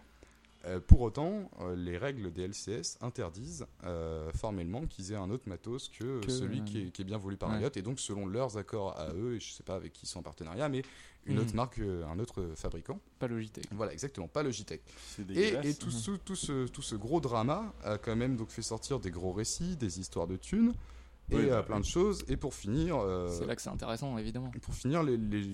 S3: pour autant, euh, les règles des LCS interdisent euh, formellement qu'ils aient un autre matos que,
S1: Que,
S3: celui
S1: euh,
S3: qui est, qui est bien voulu par
S1: ouais.
S3: Riot, et donc selon leurs accords à eux, et je sais pas avec qui ils sont en partenariat, mais une
S1: Mhm.
S3: autre marque, euh, un autre fabricant.
S1: Pas Logitech.
S3: Voilà, exactement, pas Logitech. Et, et tout, ce, tout, ce, tout ce gros drama a quand même donc fait sortir des gros récits, des histoires de thunes, et
S2: Oui,
S3: euh, plein de choses. Et pour finir, euh,
S1: C'est là que c'est intéressant, évidemment.
S3: pour finir, les, les- les-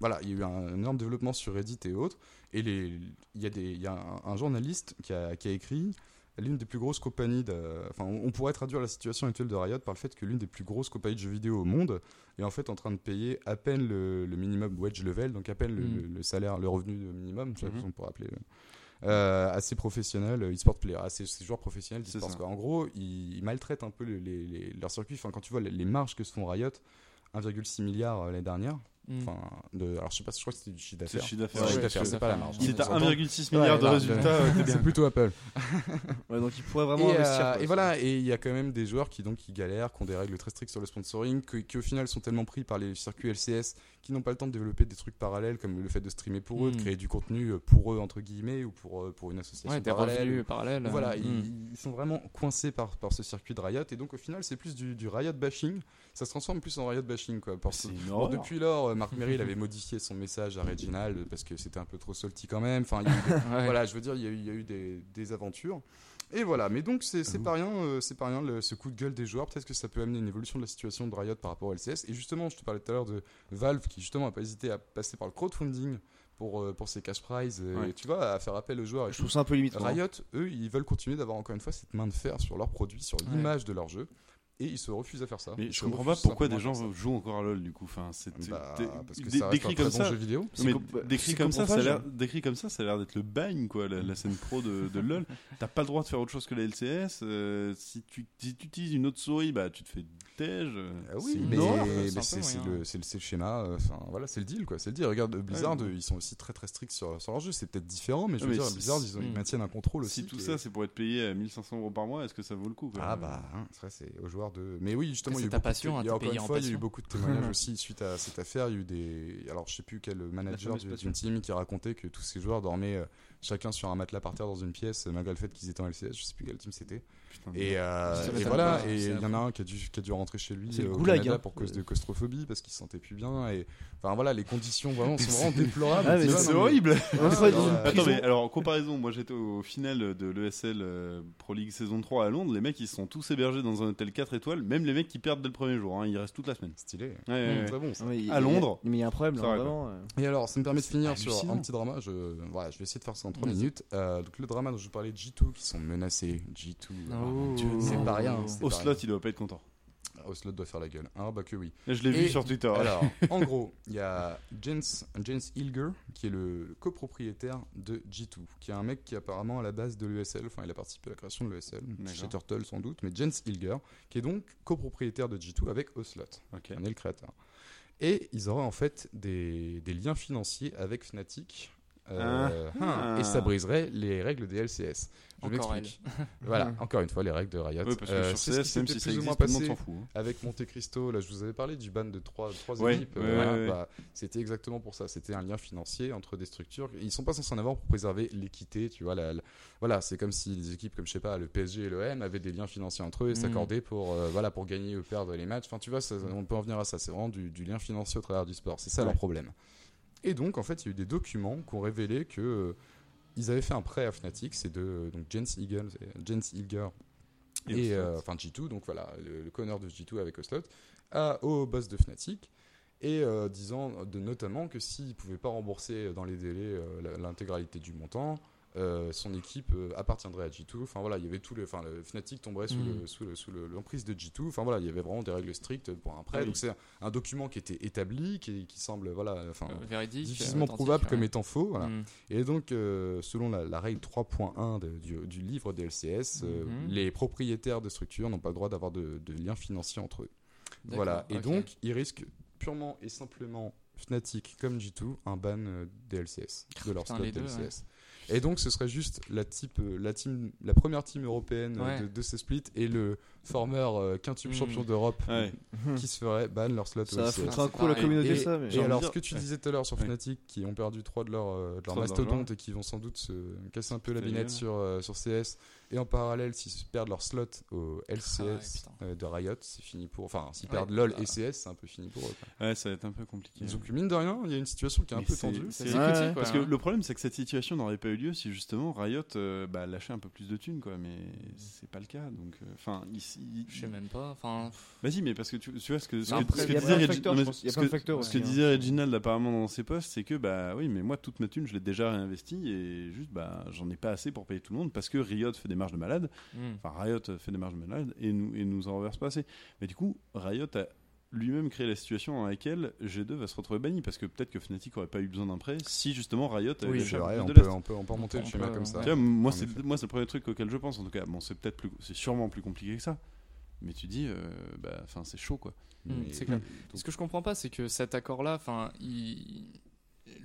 S3: voilà, il y a eu un, énorme développement sur Reddit et autres. Et il y a, des, il y a un, un journaliste qui a, qui a écrit l'une des plus grosses compagnies. De, enfin, on, pourrait traduire la situation actuelle de Riot par le fait que l'une des plus grosses compagnies de jeux vidéo au monde est en fait en train de payer à peine le, le minimum wage level, donc à peine le,
S1: Mm.
S3: le- le salaire, le revenu minimum,
S2: Mhm.
S3: si on pourrait appeler. Euh, ces professionnels, euh, e-sport players, à ces, joueurs professionnels d'e-sport. En gros, ils, ils maltraitent un peu les, les, les- leurs circuits. Enfin, quand tu vois les, marges que se font Riot, 1,6 milliard euh, l'année dernière. Enfin, de, alors je sais pas, je crois que c'était du chiffre
S2: C'est
S3: d'affaires.
S2: le chiffre d'affaires.
S3: Ouais, c'est pas la marge.
S2: Si
S3: On
S2: t'as
S3: s'entend.
S2: 1,6 milliard de résultats, euh.
S3: C'est plutôt Apple.
S4: Ouais, donc il pourrait vraiment
S3: et,
S4: investir.
S3: euh,
S4: quoi,
S3: et voilà, et il y a quand même des joueurs qui donc qui galèrent, qui ont des règles très strictes sur le sponsoring, que- qui au final sont tellement pris par les circuits LCS qui n'ont pas le temps de développer des trucs parallèles comme le fait de streamer pour eux, de
S1: Mm.
S3: créer du contenu euh, pour eux entre guillemets ou pour pour une association
S1: Ouais, des
S3: parallèle.
S1: parallèles.
S3: Voilà, ils,
S1: mm.
S3: ils sont vraiment coincés par, par ce circuit de Riot et donc au final c'est plus du, du Riot bashing. Ça se transforme plus en Riot bashing quoi. Parce que Bon, depuis lors, euh, Marc Merrill avait modifié son message à Reginald parce que c'était un peu trop salty quand même. Enfin, il y a eu des-
S1: Ouais.
S3: voilà, je veux dire, il y a eu, il y a eu des, des aventures. Et voilà, mais donc c'est c'est pas rien, euh, c'est pas rien le- ce coup de gueule des joueurs. Peut-être que ça peut amener une évolution de la situation de Riot par rapport au LCS. Et justement, je te parlais tout à l'heure de Valve qui justement a pas hésité à passer par le crowdfunding pour, euh, pour ses cash prizes,
S2: Ouais.
S3: tu vois, à faire appel aux joueurs. et
S4: Je trouve ça un peu limite.
S3: Riot, eux, ils veulent continuer d'avoir encore une fois cette main de fer sur leurs produits, sur
S1: Ouais.
S3: l'image de leur jeu. Et ils se refusent à faire ça.
S2: Mais je comprends pas pourquoi des gens jouent encore à LoL du coup. Enfin, c'est.
S3: Bah, parce que ça
S2: décrit
S3: un
S2: comme
S3: bon
S2: ça.
S3: jeu vidéo.
S2: Mais décrit comme ça, ça a l'air, décrit comme ça, ça a l'air d'être le bagne quoi, la, la scène pro de, de LoL. T'as pas le droit de faire autre chose que la LCS. euh, si tu si tu utilises une autre souris, bah tu te fais tège.
S3: Ah oui, mais,
S1: c'est moyen.
S3: le, c'est le, c'est le schéma. euh, Enfin, voilà, c'est le deal, quoi. C'est le deal. Regarde, Blizzard,
S2: Ouais.
S3: ils sont aussi très très stricts sur, sur leur jeu. C'est peut-être différent, mais je veux dire, Blizzard, ils,
S1: Mm.
S3: maintiennent un contrôle aussi.
S2: Si tout ça
S3: est-
S2: c'est pour être payé à 1500 euros par mois, est-ce que ça vaut le coup
S3: Ah bah, hein, c'est vrai, c'est aux joueurs de. Mais oui, justement,
S1: Que
S3: il y a eu de-
S1: passion, hein,
S3: il y a encore une fois, il y a eu beaucoup de témoignages aussi suite à cette affaire. Il y a eu des. Alors, je sais plus quel manager d'une team qui racontait que tous ces joueurs dormaient euh, chacun sur un matelas par terre dans une pièce, malgré le fait qu'ils étaient en LCS. Je sais plus quelle team c'était. Et, euh, et voilà, et il y en a un qui a dû, qui a dû rentrer chez lui euh, au
S4: goulag,
S3: Canada
S4: hein.
S3: pour cause de claustrophobie parce qu'il se sentait plus bien. Et enfin voilà, les conditions vraiment sont vraiment déplorables.
S4: Ah,
S2: c'est horrible.
S3: Attends,
S2: mais alors en comparaison, moi j'étais au final de l'ESL euh, Pro League saison 3 à Londres. Les mecs ils sont tous hébergés dans un hôtel 4 étoiles, même les mecs qui perdent dès le premier jour. hein, ils restent toute la semaine.
S3: Stylé.
S2: Ouais, ouais, ouais.
S3: Très bon. ça.
S2: À Londres.
S4: Mais il y a un problème, là, vraiment. euh.
S3: Et alors, ça me permet de finir sur un petit drama. Je, voilà, je vais essayer de faire ça en 3
S1: Vas-y.
S3: minutes. Donc, le drama dont je vous parlais de G2 qui sont menacés. G2.
S1: Oh.
S3: ah, c'est pas rien.
S2: Au slot,
S3: rien.
S2: il doit pas être content.
S3: Oslot doit faire la gueule. Ah, bah que oui.
S2: Et je l'ai vu sur Twitter.
S3: Alors, en gros, il y a Jens, Jens Ilger, qui est le copropriétaire de G2, qui est un mec qui est apparemment à la base de l'ESL, enfin il a participé à la création de l'ESL, chez Turtle sans doute, mais Jens Ilger, qui est donc copropriétaire de G2 avec Oslot,
S2: Ok.
S3: qui en est le créateur. Et ils auraient en fait des, des liens financiers avec Fnatic. Euh,
S2: Ah.
S3: et ça briserait les règles des LCS. Je
S1: Encore
S3: m'explique. Voilà, encore une fois, les règles de Riot.
S2: Ouais, parce que
S3: Euh,
S2: sur
S3: c'est ce qui
S2: CS, même
S3: s'était
S2: si
S3: plus ou moins
S2: existe, tout le monde
S3: passé
S2: s'en fout. hein.
S3: avec Monte Cristo, là je vous avais parlé du ban de trois, trois
S2: Ouais,
S3: équipes.
S2: ouais,
S3: euh, voilà,
S2: ouais, ouais.
S3: bah, c'était exactement pour ça. C'était un lien financier entre des structures. Ils sont pas censés en avoir pour préserver l'équité, tu vois. la- la- voilà, c'est comme si les équipes comme je sais pas, le PSG et l'OM avaient des liens financiers entre eux et
S1: Mhm.
S3: s'accordaient pour euh, voilà pour gagner ou perdre les matchs. Enfin, tu vois, ça- on peut en venir à ça. C'est vraiment du, du lien financier au travers du sport. C'est ça
S2: Ouais.
S3: leur problème. Et donc en fait, il y a eu des documents qui ont révélé que euh, ils avaient fait un prêt à Fnatic, c'est de donc Jens Eagle, Jens Ilger
S2: Et
S3: euh, enfin G2, donc voilà, le, le connard de G2 avec Oslot, à, au boss de Fnatic, et euh, disant de, notamment que s'il ne pouvait pas rembourser dans les délais euh, la- l'intégralité du montant, euh, son équipe euh, appartiendrait à G2. Enfin voilà, il y avait tout le, enfin le Fnatic tomberait sous le sous le sous le- l'emprise de G2. Enfin voilà, il y avait vraiment des règles strictes pour un prêt.
S2: Oui.
S3: Donc c'est un, un document qui était établi, qui, qui semble voilà, enfin
S1: Euh,
S3: difficilement prouvable
S1: ouais.
S3: comme étant faux. Voilà.
S1: Mm.
S3: Et donc, euh, selon la, la règle 3.1 de- du, du livre des LCS,
S1: Mhm.
S3: les propriétaires de structures n'ont pas le droit d'avoir de, de liens financiers entre eux. Voilà. Et donc, ils risquent purement et simplement Fnatic comme G2 un ban des LCS, de leur
S1: Putain,
S3: LCS. Et donc, ce serait juste la, type, euh, la, team, la première team européenne euh,
S1: Ouais.
S3: de, de ces splits et le former euh, quintuple
S1: Mhm.
S3: champion d'Europe
S2: Ouais.
S3: qui se ferait ban leur slot
S4: Ça va
S3: au LCS.
S4: foutre un coup à la
S1: pareil.
S4: communauté,
S3: Et,
S4: ça. Mais...
S3: et alors, ce que tu disais tout à l'heure sur
S2: Ouais.
S3: Fnatic, qui ont perdu trois de leurs euh, de
S2: d'argent.
S3: mastodontes et qui vont sans doute se casser un peu la binette sur, euh, sur CS, et en parallèle, s'ils perdent leur slot au LCS
S1: Ah ouais,
S3: euh, de Riot, c'est fini pour. Enfin, s'ils
S1: Ouais,
S3: perdent LoL et CS, c'est un peu fini pour eux. quoi.
S2: Ouais, ça va être un peu compliqué.
S3: Donc, mine de rien, il y a une situation qui est un peu tendue.
S2: c'est-
S1: critique,
S2: Parce que le problème, c'est que cette situation n'aurait pas eu lieu si justement Riot bah, lâchait un peu plus de thunes, quoi. Mais c'est pas le cas. Donc, enfin, ici.
S1: Je sais même pas. Enfin,
S2: Vas-y, mais parce que tu, tu vois ce que, ce
S1: Non,
S2: que, ce disait ce que- Reginald apparemment dans ses posts, c'est que bah oui, mais moi toute ma thune, je l'ai déjà réinvestie et juste bah j'en ai pas assez pour payer tout le monde parce que Riot fait des marges de malade.
S1: mm.
S2: Enfin, Riot fait des marges de malade et nous et nous en reverse pas assez. Mais du coup, Riot a lui-même créé la situation dans laquelle G2 va se retrouver banni parce que peut-être que Fnatic aurait pas eu besoin d'un prêt si justement Riot avait
S3: Oui, vrai, on
S2: de
S3: peut,
S2: lest.
S3: on, peut, on peut remonter le schéma
S1: peut,
S3: comme ça.
S2: vois, moi c'est
S3: effet.
S2: moi c'est le premier truc auquel je pense en tout cas. Bon, c'est peut-être plus c'est sûrement plus compliqué que ça. mais tu dis, euh, bah, enfin, c'est chaud quoi.
S1: Mm,
S3: Mais-
S1: c'est clair.
S3: donc-
S1: Ce que je comprends pas, c'est que cet accord-là, enfin, il...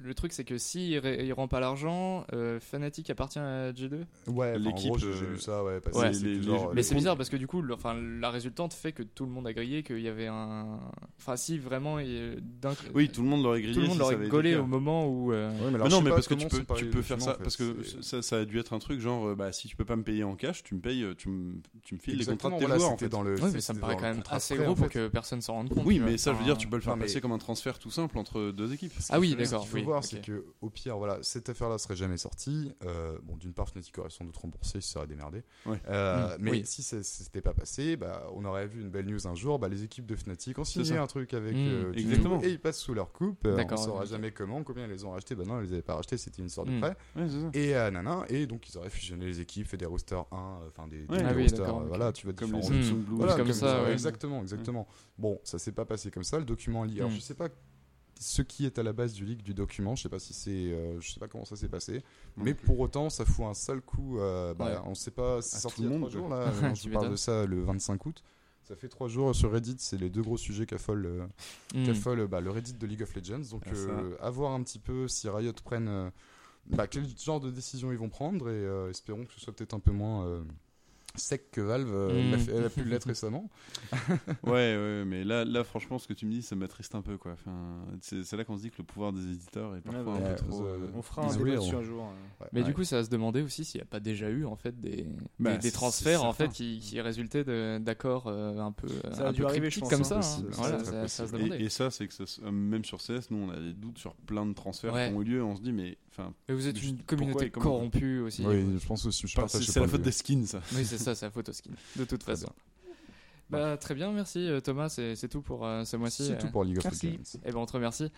S1: le truc, c'est que s'il il rend pas l'argent, euh, Fnatic appartient à G2.
S3: Ouais, en
S2: L'équipe,
S3: gros, j'ai
S2: euh,
S3: lu ça, ouais. Parce
S1: ouais,
S3: que c'est
S2: les-
S3: que
S2: les-
S3: genre,
S2: les
S1: Mais c'est bizarre parce que du coup, le- enfin, la résultante fait que tout le monde a grillé qu'il y avait un. Enfin, si vraiment, il- d'un-
S2: Oui, tout le monde l'aurait grillé.
S1: tout le monde
S2: si
S1: l'aurait gaulé au moment où. euh,
S3: Ouais, mais alors,
S2: Mais
S3: je
S2: non, mais parce que tu peux, tu faire ça.
S3: en fait,
S2: Parce que ça, ça a dû être un truc genre, euh, bah, si tu peux pas me payer en cash, tu me payes, euh, tu me, tu me files les contrats de
S3: Exactement,
S2: tes joueurs en fait.
S3: dans le.
S1: Ouais, mais ça me paraît quand même assez gros
S3: en
S1: pour que personne s'en rende compte.
S2: Oui, mais ça, je veux dire, tu peux le faire passer comme un transfert tout simple entre deux équipes.
S1: Ah oui, d'accord.
S3: Qu'il faut
S1: oui,
S3: voir, c'est que au pire, voilà, cette affaire-là serait jamais sortie. Euh, bon, d'une part, Fnatic aurait sans doute remboursé, ça serait démerdé.
S2: Ouais.
S3: Euh,
S1: Mm,
S3: mais
S1: oui.
S3: si ça s'était pas passé, bah, on aurait vu une belle news un jour. Bah, les équipes de Fnatic ont signé un truc avec
S1: Mm.
S3: euh, G2
S2: Exactement.
S3: et ils passent sous leur coupe. Euh, on
S1: D'accord,
S3: saura jamais comment, combien ils les ont rachetés. Bah non, ils les avaient pas rachetés, c'était une sorte
S1: Mm.
S3: de prêt.
S2: Ouais.
S3: Et euh, nana, et donc ils auraient fusionné les équipes, fait des rosters 1, euh, enfin des, des-
S2: Ouais.
S3: des
S1: Ah oui,
S3: rosters, voilà, tu vois,
S2: Comme les
S1: Mm.
S3: Voilà,
S1: comme ça,
S3: exactement, exactement. Bon, ça s'est pas passé comme ça. Le document lié. Alors,
S1: Mm.
S3: je sais pas ce qui est à la base du leak du document. Je sais pas si c'est, euh, je sais pas comment ça s'est passé.
S2: Non
S3: mais
S2: plus.
S3: pour autant, ça fout un sale coup. euh, bah,
S1: Ouais.
S3: On sait pas. C'est
S2: À
S3: sorti
S2: tout
S3: il y
S2: le
S3: a
S2: monde,
S3: trois jours
S1: Tu
S3: là. je vous parle de ça le 25 août. Ça fait trois jours sur Reddit. C'est les deux gros sujets qu'affole euh,
S1: Mm.
S3: euh, bah, le Reddit de League of Legends. Donc,
S2: Ah,
S3: euh, à voir un petit peu si Riot prennent. euh, bah, quel genre de décision ils vont prendre et euh, espérons que ce soit peut-être un peu moins euh, sec que Valve euh,
S1: Mm.
S3: fait- elle a pu l'être récemment.
S2: Ouais, ouais, mais là, là, franchement, ce que tu me dis, ça m'attriste un peu, quoi. Enfin, c'est là qu'on se dit que le pouvoir des éditeurs est parfois
S4: Ouais,
S2: un
S3: ouais,
S2: peu trop.
S3: euh,
S2: euh,
S4: On fera un débat dessus un jour. hein.
S1: Mais
S3: Ouais.
S1: du coup, ça va se demander aussi s'il n'y a pas déjà eu en fait des,
S2: Bah,
S1: des, transferts en fait qui, qui résultaient d'accords euh, un peu
S4: Ça a
S1: un peu
S4: arriver, je pense,
S1: comme
S4: hein.
S1: ça. hein.
S3: Possible,
S1: Voilà, ça, ça se demander.
S2: Et, et ça, c'est que ça euh, même sur CS, nous, on a des doutes sur plein de transferts
S1: Ouais.
S2: qui ont eu lieu. On se dit, mais enfin,
S1: Et vous êtes une communauté
S2: et
S1: corrompue aussi.
S3: Oui, je pense aussi.
S2: C'est
S3: ce
S2: c'est la faute des skins, ça.
S1: Oui, c'est ça, c'est la photo skin. De toute façon. Bah, très bien, merci euh, Thomas, c'est tout pour euh, ce mois-ci.
S3: C'est
S1: euh.
S3: tout pour League of
S4: Merci.
S3: Legends.
S1: Eh ben, on te remercie.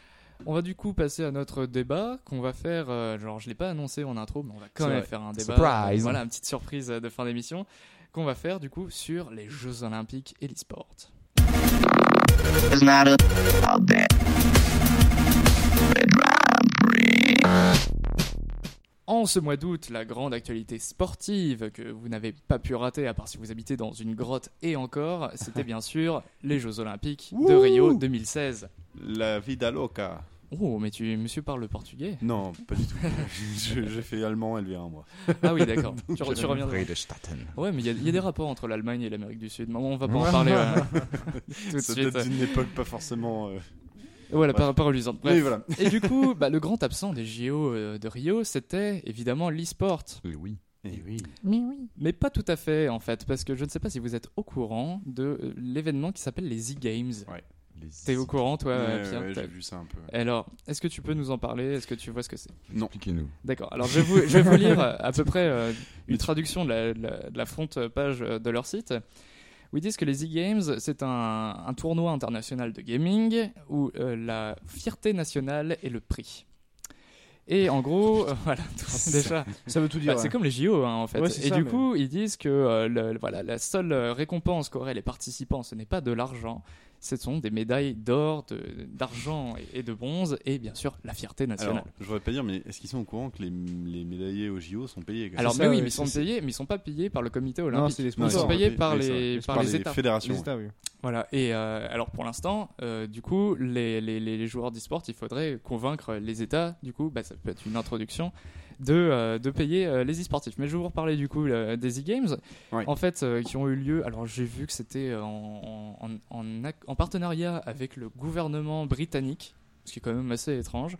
S1: On va du coup passer à notre débat qu'on va faire. euh, genre, je l'ai pas annoncé en intro, mais on va quand même
S2: vrai.
S1: faire un débat.
S3: Surprise.
S1: Euh, voilà, une petite surprise euh, de fin d'émission qu'on va faire du coup sur les Jeux Olympiques et l'e-sport. En ce mois d'août, la grande actualité sportive que vous n'avez pas pu rater, à part si vous habitez dans une grotte et encore, c'était bien sûr les Jeux Olympiques de Rio 2016.
S2: La vida loca.
S1: Oh, mais tu, monsieur parle le portugais
S2: Non, pas du tout. J'ai fait allemand LV1, moi.
S1: Ah oui, d'accord. tu, tu reviendras.
S3: Redestatten.
S1: Ouais, mais il y, a- il y a des rapports entre l'Allemagne et l'Amérique du Sud. Mais on va pas en parler euh, tout de
S2: Ça
S1: suite.
S2: date d'une époque pas forcément. euh,
S1: Voilà, pas reluisante.
S2: Oui, voilà.
S1: Et du coup, bah, le grand absent des JO euh, de Rio, c'était évidemment l'e-sport.
S3: Oui, oui.
S2: Eh oui.
S1: Mais pas tout à fait, en fait, parce que je ne sais pas si vous êtes au courant de euh, l'événement qui s'appelle les e-games.
S3: Les
S1: T'es au courant, toi,
S2: Ouais,
S1: Pierre
S2: ouais,
S1: T'as-
S2: j'ai vu ça un peu.
S1: Alors, est-ce que tu peux nous en parler? Est-ce que tu vois ce que c'est?
S2: Non.
S3: Expliquez-nous.
S1: D'accord. Alors, je vais vous, je vais vous lire euh, à peu près euh, une traduction de la, de la- de la front page de leur site. Où ils disent que les e-games, c'est un, un tournoi international de gaming où euh, la fierté nationale est le prix. Et en gros, euh, voilà, déjà,
S4: Ça veut tout
S1: bah,
S4: dire.
S1: c'est
S4: ouais.
S1: comme les JO hein, en fait.
S4: Ouais, c'est
S1: et
S4: ça,
S1: du
S4: mais-
S1: coup, ils disent que euh, le- voilà, la seule récompense qu'auraient les participants, ce n'est pas de l'argent, ce sont des médailles d'or, de- d'argent et, et de bronze, et bien sûr la fierté nationale.
S2: Alors, je voudrais pas dire, mais est-ce qu'ils sont au courant que les, les médaillés au JO sont payés
S1: Alors,
S2: même
S4: ça,
S1: mais oui, mais ils sont payés, mais ils sont pas payés par le comité
S4: Non,
S1: olympique.
S4: c'est les
S1: ils sont payés par les, par les États.
S2: fédérations.
S4: Les États, oui.
S1: Voilà. Et euh, alors pour l'instant, euh, du coup, les, les, les les joueurs d'e-sport, il faudrait convaincre les États. Du coup, bah, ça peut être une introduction de, euh, de payer euh, les e-sportifs. Mais je vais vous reparler du coup euh, des e-games, en fait, qui ont eu lieu. Alors j'ai vu que c'était en, en, en, partenariat avec le gouvernement britannique, ce qui est quand même assez étrange,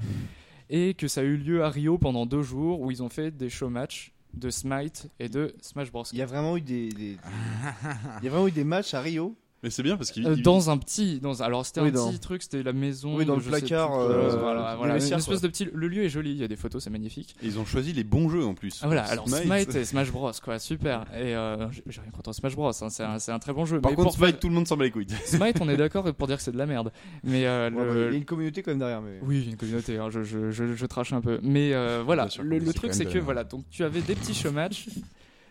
S1: et que ça a eu lieu à Rio pendant deux jours où ils ont fait des show matchs de Smite et de Smash Bros.
S4: Il y a vraiment eu des, des- des- il y a vraiment eu des matchs à Rio?
S2: Mais c'est bien parce qu'ils.
S1: Euh, dans un petit, dans, alors c'était
S4: Oui,
S1: un
S4: dans-
S1: petit truc, c'était la maison.
S4: Oui, dans le placard,
S1: plus
S4: euh,
S1: voilà,
S4: le
S1: voilà, une espèce de petit. Le lieu est joli, il y a des photos, c'est magnifique.
S2: Ils ont choisi les bons jeux en plus.
S1: Ah, voilà, alors
S2: Smite.
S1: Smite et Smash Bros, quoi, super. Et euh, j'ai rien contre Smash Bros, hein, c'est un, très bon jeu.
S2: Par
S1: mais
S2: contre,
S1: pour
S2: Smite,
S1: faire-
S2: tout le monde s'en bat les couilles.
S1: Smite, on est d'accord pour dire que c'est de la merde. Mais euh,
S4: Ouais,
S1: le-
S4: bah, Il y a une communauté quand même derrière. Mais...
S1: Oui, une communauté, hein, je, je, je, je trache un peu. Mais euh, voilà, le, truc c'est que voilà, donc tu avais des petits show matchs,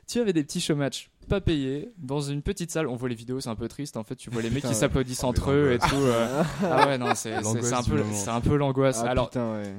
S1: tu avais des petits show matchs pas payés dans une petite salle. On voit les vidéos, c'est un peu triste en fait. Tu vois les mecs
S4: Putain,
S1: qui s'applaudissent
S3: Oh,
S1: entre eux et tout. euh. Ah ouais, non, c'est un peu,
S3: moment.
S1: c'est un peu l'angoisse.
S4: Ah,
S1: alors,
S4: putain, ouais.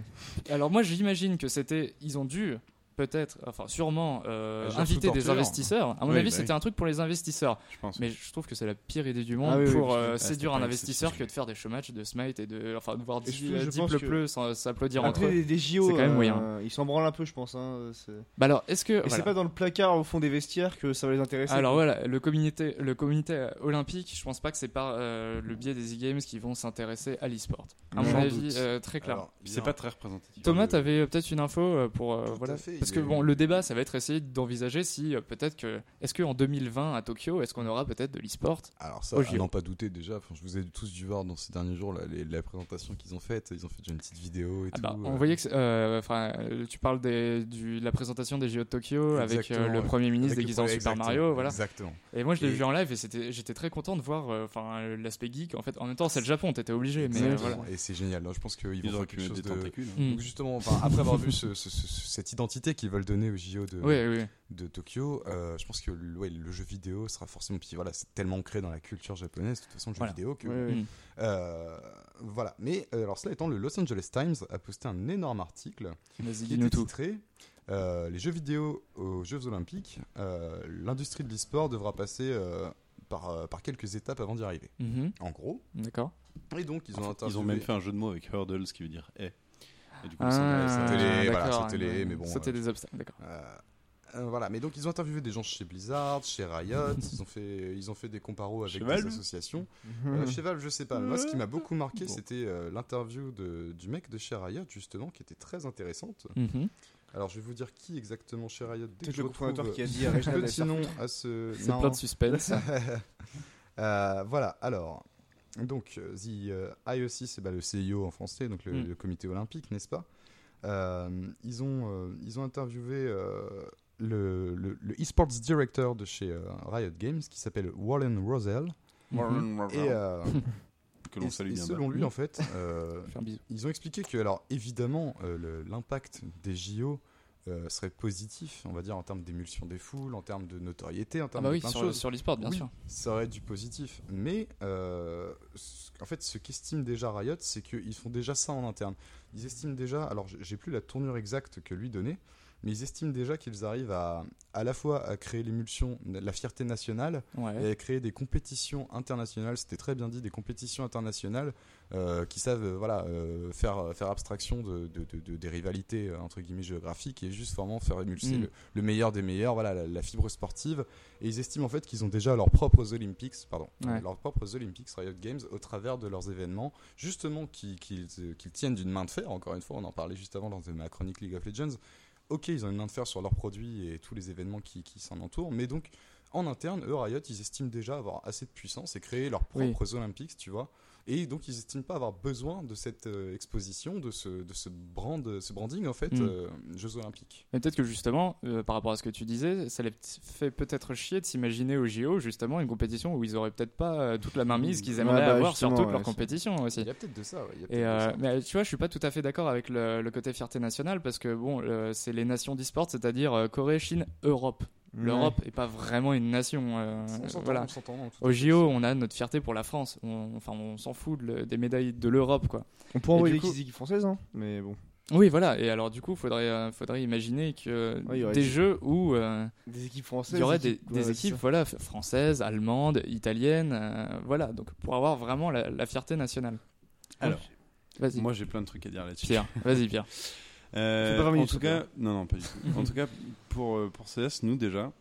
S1: alors moi j'imagine que c'était, ils ont dû peut-être, enfin sûrement, euh, inviter des investisseurs. À mon
S2: Oui,
S1: avis,
S2: bah
S1: c'était un truc pour les investisseurs.
S2: Je pense.
S1: Mais je trouve que c'est la pire idée du monde
S4: Ah oui, oui,
S1: pour
S4: oui,
S1: euh, séduire un investisseur que de faire des showmatchs de Smite et de, enfin, de voir
S4: Et
S1: 10
S4: je- je
S1: dix
S4: pense
S1: pleu
S4: que-
S1: pleu s'en- s'applaudir entre
S4: Après,
S1: eux.
S4: des, des JO,
S1: C'est quand même
S4: euh,
S1: moyen.
S4: ils s'en branlent un peu, je pense. Hein, c'est-
S1: Bah alors, est-ce que
S4: Et
S1: voilà.
S4: c'est pas dans le placard au fond des vestiaires que ça va les intéresser.
S1: Alors voilà, le comité, le comité olympique, je pense pas que c'est par euh, le biais des e-games qui vont s'intéresser à l'e-sport. À mon
S3: Sans
S1: avis, très clair.
S2: C'est pas très représentatif.
S1: Thomas, t'avais peut-être une info pour
S3: Tout à
S1: voilà,
S3: fait,
S1: parce que bon, le débat, ça va être essayer d'envisager si euh, peut-être que est-ce que en 2020 à Tokyo, est-ce qu'on aura peut-être de l'e-sport
S3: Alors ça, à n'en pas douter déjà, enfin, je vous ai tous dû voir dans ces derniers jours les- la présentation qu'ils ont faite, ils ont fait déjà une petite vidéo et
S1: Ah
S3: tout.
S1: bah,
S3: euh.
S1: on voyait que, c'est- euh, enfin, euh, tu parles des, du, de la présentation des JO de Tokyo avec euh,
S3: Exactement,
S1: le
S3: ouais.
S1: premier ministre
S3: Avec le
S1: déguisé en Super
S3: exactement,
S1: Mario, voilà.
S3: Exactement.
S1: Et moi, je l'ai
S3: Et-
S1: vu en live et c'était, j'étais très content de voir, euh, enfin, euh, l'aspect geek. En fait, en même temps, c'est le Japon, t'étais obligé, mais euh,
S3: Exactement.
S1: voilà.
S3: Et c'est génial. je pense qu'ils vont faire
S2: pu
S3: quelque
S2: mettre
S3: chose
S2: des
S3: de.
S2: tentacules. hein.
S1: Mm.
S3: Donc justement, enfin, après avoir vu ce- ce- ce- cette identité qu'ils veulent donner au JO de,
S1: Oui, oui.
S3: de Tokyo, euh, je pense que le, ouais, le jeu vidéo sera forcément. Puis voilà, c'est tellement ancré dans la culture japonaise, de toute façon, le jeu
S1: Voilà.
S3: vidéo que. Euh, voilà. Mais euh, alors, cela étant, le Los Angeles Times a posté un énorme article qui était
S1: tout.
S3: titré euh, Les jeux vidéo aux Jeux Olympiques. euh, L'industrie de l'e-sport devra passer euh, par, par quelques étapes avant d'y arriver.
S1: Mhm.
S3: En gros.
S1: D'accord.
S3: Et donc, ils ont
S2: Ils ont même fait un jeu de mots avec hurdles qui veut dire eh. Et du coup,
S1: Ah,
S2: ça-
S3: sauter les- voilà, les- mais bon,
S1: Sauter
S3: euh,
S1: des obstacles, d'accord.
S3: Euh, euh, voilà, mais donc ils ont interviewé des gens chez Blizzard, chez Riot, ils ont fait, ils ont fait des comparos avec
S2: Chez
S3: des associations. Euh, chez Valve, je sais pas. mais Moi, ce qui m'a beaucoup marqué,
S2: Bon.
S3: c'était euh, l'interview de- du mec de chez Riot, justement, qui était très intéressante.
S1: Mhm.
S3: Alors, je vais vous dire qui exactement chez Riot. Dès que je
S4: le cofondateur
S3: retrouve
S4: qui a dit
S3: petit nom à ce.
S1: C'est
S3: Non.
S1: plein de suspense.
S3: Euh, voilà, alors. Donc, euh, The euh, IOC, c'est bah, le CIO en français, donc le,
S1: Mm.
S3: le comité olympique, n'est-ce pas? Euh, ils, ont, euh, ils ont interviewé euh, le, le, le e-sports director de chez euh, Riot Games qui s'appelle Wallen Rosell.
S1: Mhm.
S3: Et, euh,
S2: que l'on
S3: et-
S2: salue
S3: et
S2: bien
S3: selon lui, en fait, euh, ils ont expliqué que, alors évidemment, euh, l'impact des JO euh, serait positif, on va dire, en termes d'émulsion des foules, en termes de notoriété, en
S1: Ah
S3: termes
S1: bah
S3: de
S1: oui,
S3: de
S1: sur,
S3: choses.
S1: sur l'e-sport, bien
S3: Oui,
S1: sûr.
S3: Ça aurait du positif. Mais euh, en fait, ce qu'estime déjà Riot, c'est qu'ils font déjà ça en interne. Ils estiment déjà, alors j'ai plus la tournure exacte que lui donnait, mais ils estiment déjà qu'ils arrivent à à la fois à créer l'émulsion, la fierté nationale,
S1: Ouais.
S3: et à créer des compétitions internationales. C'était très bien dit, des compétitions internationales euh, qui savent euh, voilà, euh, faire, faire abstraction de, de- de- de- des rivalités entre guillemets géographiques et juste vraiment faire émulser
S1: Mm.
S3: le, le meilleur des meilleurs, voilà, la, la fibre sportive. Et ils estiment en fait qu'ils ont déjà leurs propres Olympics, pardon,
S1: Ouais.
S3: leurs propres Olympics Riot Games au travers de leurs événements, justement qui- qu'ils qu'ils tiennent d'une main de fer. Encore une fois, on en parlait juste avant dans ma chronique League of Legends. Ok, ils ont une main de fer sur leurs produits et tous les événements qui, qui s'en entourent, mais donc en interne, eux, Riot, ils estiment déjà avoir assez de puissance et créer leurs
S1: Oui.
S3: propres Olympics, tu vois. Et donc, ils estiment pas avoir besoin de cette euh, exposition, de ce, de ce, brand, ce branding, en fait,
S1: Mm.
S3: euh, Jeux Olympiques.
S1: Mais peut-être que justement, euh, par rapport à ce que tu disais, ça les fait peut-être chier de s'imaginer au JO justement une compétition où ils auraient peut-être pas toute la mainmise qu'ils
S4: Ouais,
S1: aimeraient
S4: bah,
S1: avoir sur toute
S4: ouais,
S1: leur compétition aussi.
S3: Il y a peut-être de ça, ouais, il y a peut-être
S1: Et
S3: de ça.
S1: mais tu vois, je suis pas tout à fait d'accord avec le, le côté fierté nationale parce que bon, euh, c'est les nations d'e-sport, c'est-à-dire euh, Corée, Chine, Europe. L'Europe est pas vraiment une nation. euh,
S3: On s'entend,
S1: voilà.
S3: on
S1: Au. JO, on a notre fierté pour la France. On, enfin, on s'en fout de des médailles de l'Europe, quoi.
S4: On pourrait envoyer
S1: coup-
S4: des équipes françaises, hein, mais bon.
S1: Oui, voilà. Et alors, du coup, faudrait, euh, faudrait imaginer que
S4: Ouais, il y aurait
S1: des
S4: des-
S1: jeux où euh,
S4: Des équipes françaises.
S1: il y aurait des,
S4: équipes-
S1: des
S4: ouais, c'est
S1: équipes,
S4: ça.
S1: voilà, françaises, allemandes, italiennes, euh, voilà. Donc, pour avoir vraiment la, la fierté nationale.
S2: Alors,
S1: Vas-y,
S2: moi j'ai plein de trucs à dire là-dessus.
S1: Pierre. Vas-y, Pierre.
S2: Euh,
S4: Fais pas 20
S2: en tout cas, non, non, pas du tout. en tout cas, pour, euh, pour CS, nous déjà,